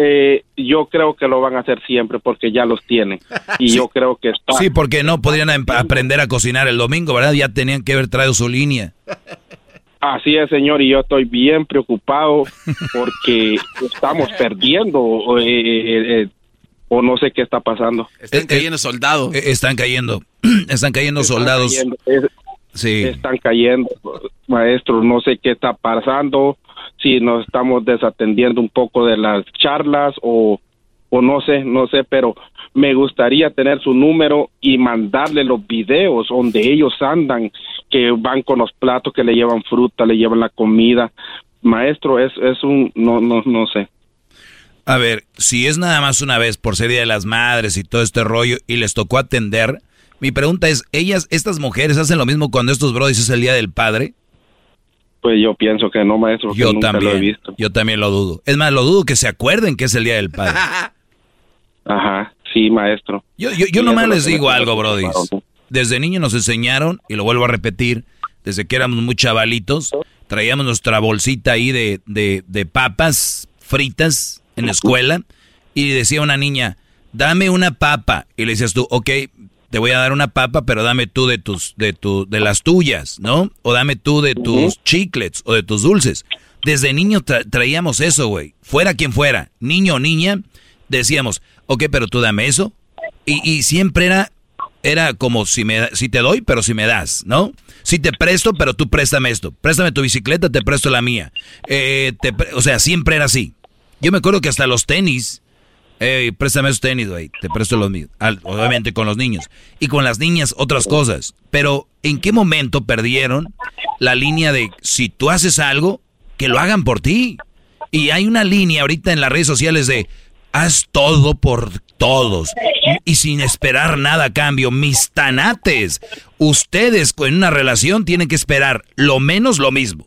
X: Eh, yo creo que lo van a hacer siempre porque ya los tienen. Y yo creo que está.
A: Sí, porque no podrían em- aprender a cocinar el domingo, ¿verdad? Ya tenían que haber traído su línea.
X: Así es, señor, y yo estoy bien preocupado porque estamos perdiendo o, eh, eh, eh, o no sé qué está pasando.
A: Están cayendo soldados. Están cayendo. Están cayendo soldados.
X: cayendo, es-
A: Sí.
X: Están cayendo, maestro, no sé qué está pasando, si nos estamos desatendiendo un poco de las charlas o, o no sé, no sé, pero me gustaría tener su número y mandarle los videos donde ellos andan, que van con los platos, que le llevan fruta, le llevan la comida. Maestro, es, es un, no, no, no sé.
A: A ver, si es nada más una vez por ser Día de las Madres y todo este rollo y les tocó atender, mi pregunta es, ¿ellas, estas mujeres hacen lo mismo cuando estos brodis es el Día del Padre?
X: Pues yo pienso que no, maestro.
A: Yo
X: nunca
A: también.
X: Lo he visto.
A: Yo también lo dudo. Es más, lo dudo que se acuerden que es el Día del Padre.
X: Ajá, sí, maestro.
A: Yo, yo, yo nomás les digo algo.
X: ¿no?
A: Desde niño nos enseñaron, y lo vuelvo a repetir, desde que éramos muy chavalitos, traíamos nuestra bolsita ahí de, de, de papas fritas en la escuela, y decía una niña, dame una papa. Y le decías tú, ok, te voy a dar una papa, pero dame tú de tus, de tu, de las tuyas, ¿no? O dame tú de tus chiclets o de tus dulces. Desde niño tra- traíamos eso, güey. Fuera quien fuera, niño o niña, decíamos, ok, pero tú dame eso. Y, y siempre era, era como si, me, si te doy, pero si me das, ¿no? Si te presto, pero tú préstame esto. Préstame tu bicicleta, te presto la mía. Eh, te pre- o sea, siempre era así. Yo me acuerdo que hasta los tenis, Ey, préstame esos tenis, güey. Te presto los míos. Obviamente con los niños. Y con las niñas otras cosas. Pero, ¿en qué momento perdieron la línea de si tú haces algo, que lo hagan por ti? Y hay una línea ahorita en las redes sociales de haz todo por todos. Y sin esperar nada a cambio. Mis tanates. Ustedes en una relación tienen que esperar lo menos lo mismo.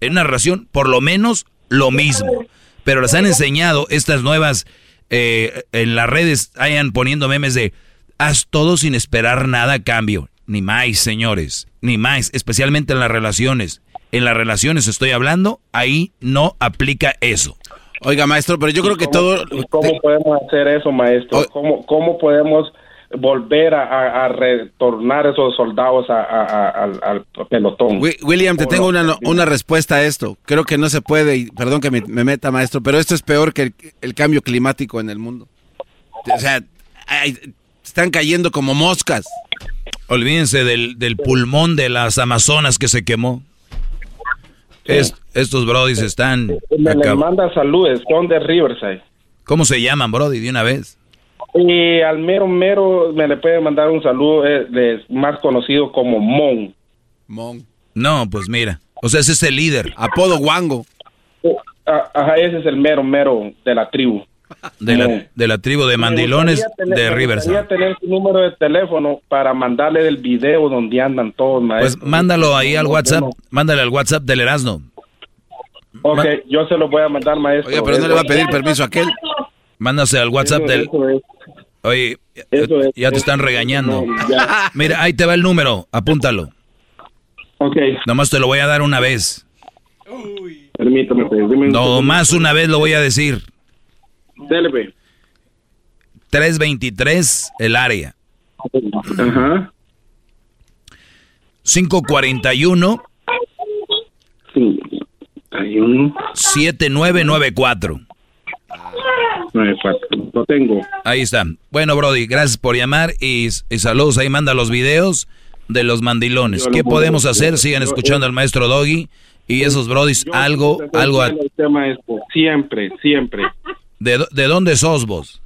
A: En una relación, por lo menos lo mismo. Pero les han enseñado estas nuevas eh, en las redes, hayan poniendo memes de haz todo sin esperar nada a cambio. Ni más, señores, ni más, especialmente en las relaciones. En las relaciones estoy hablando, ahí no aplica eso.
D: Oiga, maestro, pero yo creo que todo...
X: ¿Y ¿Cómo podemos hacer eso, maestro? ¿Cómo, cómo podemos volver a, a- a retornar esos soldados a- a- a- al, al pelotón?
D: Wi- William, te tengo una, una respuesta a esto. Creo que no se puede, y perdón que me, me meta, maestro, pero esto es peor que el, el cambio climático en el mundo. O sea, están cayendo como moscas.
A: Olvídense del, del pulmón de las Amazonas que se quemó. Es- estos brodis están...
X: Me les
A: acab-
X: manda saludos, son de Riverside.
A: ¿Cómo se llaman, brody? De una vez.
X: Y al mero mero me le puede mandar un saludo, eh, de- más conocido como Mon.
D: Mon.
A: No, pues mira. O sea, ese es el líder.
D: Apodo Wango.
X: Ah, Ajá, ese es el mero mero de la tribu.
A: De la, de la tribu de mandilones
X: Me tener-
A: de
X: me
A: Riverside.
X: gustaría tener su número de teléfono para mandarle el video donde andan todos,
A: Pues
X: maestro.
A: mándalo ahí al WhatsApp. Mándale al WhatsApp del Erasmo.
X: Ok, yo se lo voy a mandar, maestro.
A: Oiga, pero no le va a pedir permiso a aquel. Mándase al WhatsApp
X: Eso-
A: del.
X: eso es.
A: Oye,
X: Eso es,
A: ya te están
X: es,
A: regañando.
X: no, ya.
A: Mira, ahí te va el número. Apúntalo.
X: Ok.
A: Nomás te lo voy a dar una vez.
X: Permítame, pues, dime un
A: No,
X: segundo.
A: más una vez lo voy a decir.
X: Pues.
A: 323, el área.
X: Ajá.
A: 541
X: Hay un
A: 7994.
X: 94. Lo tengo.
A: Ahí está. Bueno, Brody, gracias por llamar y, y saludos. Ahí manda los videos de los mandilones.
X: Yo
A: ¿Qué
X: lo
A: podemos hacer?
X: Yo-
A: Sigan
X: yo-
A: escuchando al maestro Doggy y esos Brodis, algo, algo. a-
X: tema este, Siempre, siempre.
A: ¿De, ¿De dónde sos vos?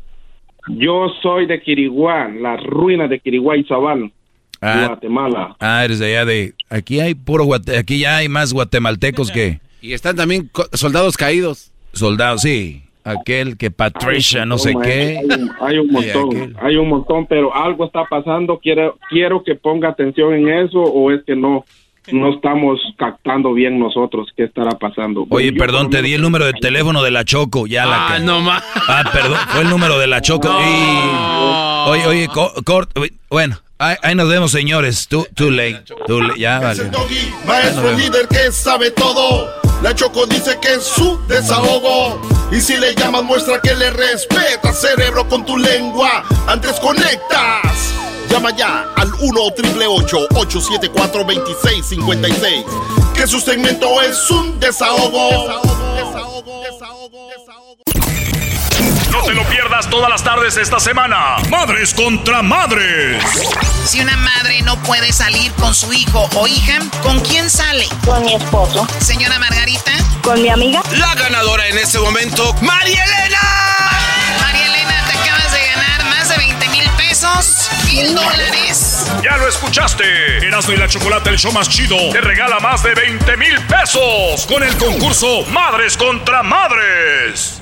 X: Yo soy de Quiriguá, las ruinas de Quiriguá y Zabal,
A: Ah.
X: Guatemala.
A: Ah, eres de allá de... Aquí hay puro guate, aquí ya hay más guatemaltecos que...
D: Y están también soldados caídos.
A: Soldados, sí. Aquel que Patricia, no sé qué.
X: Hay un, hay un montón, hay un montón, pero algo está pasando. Quiero, quiero que ponga atención en eso o es que no, no estamos captando bien nosotros qué estará pasando.
A: Oye,
X: Yo
A: perdón, te di el número de teléfono de la Choco, ya la...
D: Ah, no más.
A: Ah, perdón, fue el número de la Choco. Y- Oye, oye, co- cort- bueno, ahí, ahí nos vemos, señores. Too, too late. Too late. Ya, vale.
M: Maestro
A: Bueno,
M: líder que sabe todo. La Choco dice que es su desahogo. Y si le llamas, muestra que le respeta, cerebro, con tu lengua. Antes conectas. Llama ya al 1-888-874-2656. Que su segmento es un desahogo.
G: No te lo pierdas todas las tardes esta semana. Madres contra madres.
K: Si una madre no puede salir con su hijo o hija, ¿con quién sale?
Z: Con mi esposo.
K: Señora Margarita.
Z: Con mi amiga.
D: La ganadora en este momento, María Elena.
K: María pesos, mil dólares.
G: Ya lo escuchaste. Erasmo y la Chocolate, el show más chido, te regala más de 20 mil pesos con el concurso Madres contra Madres.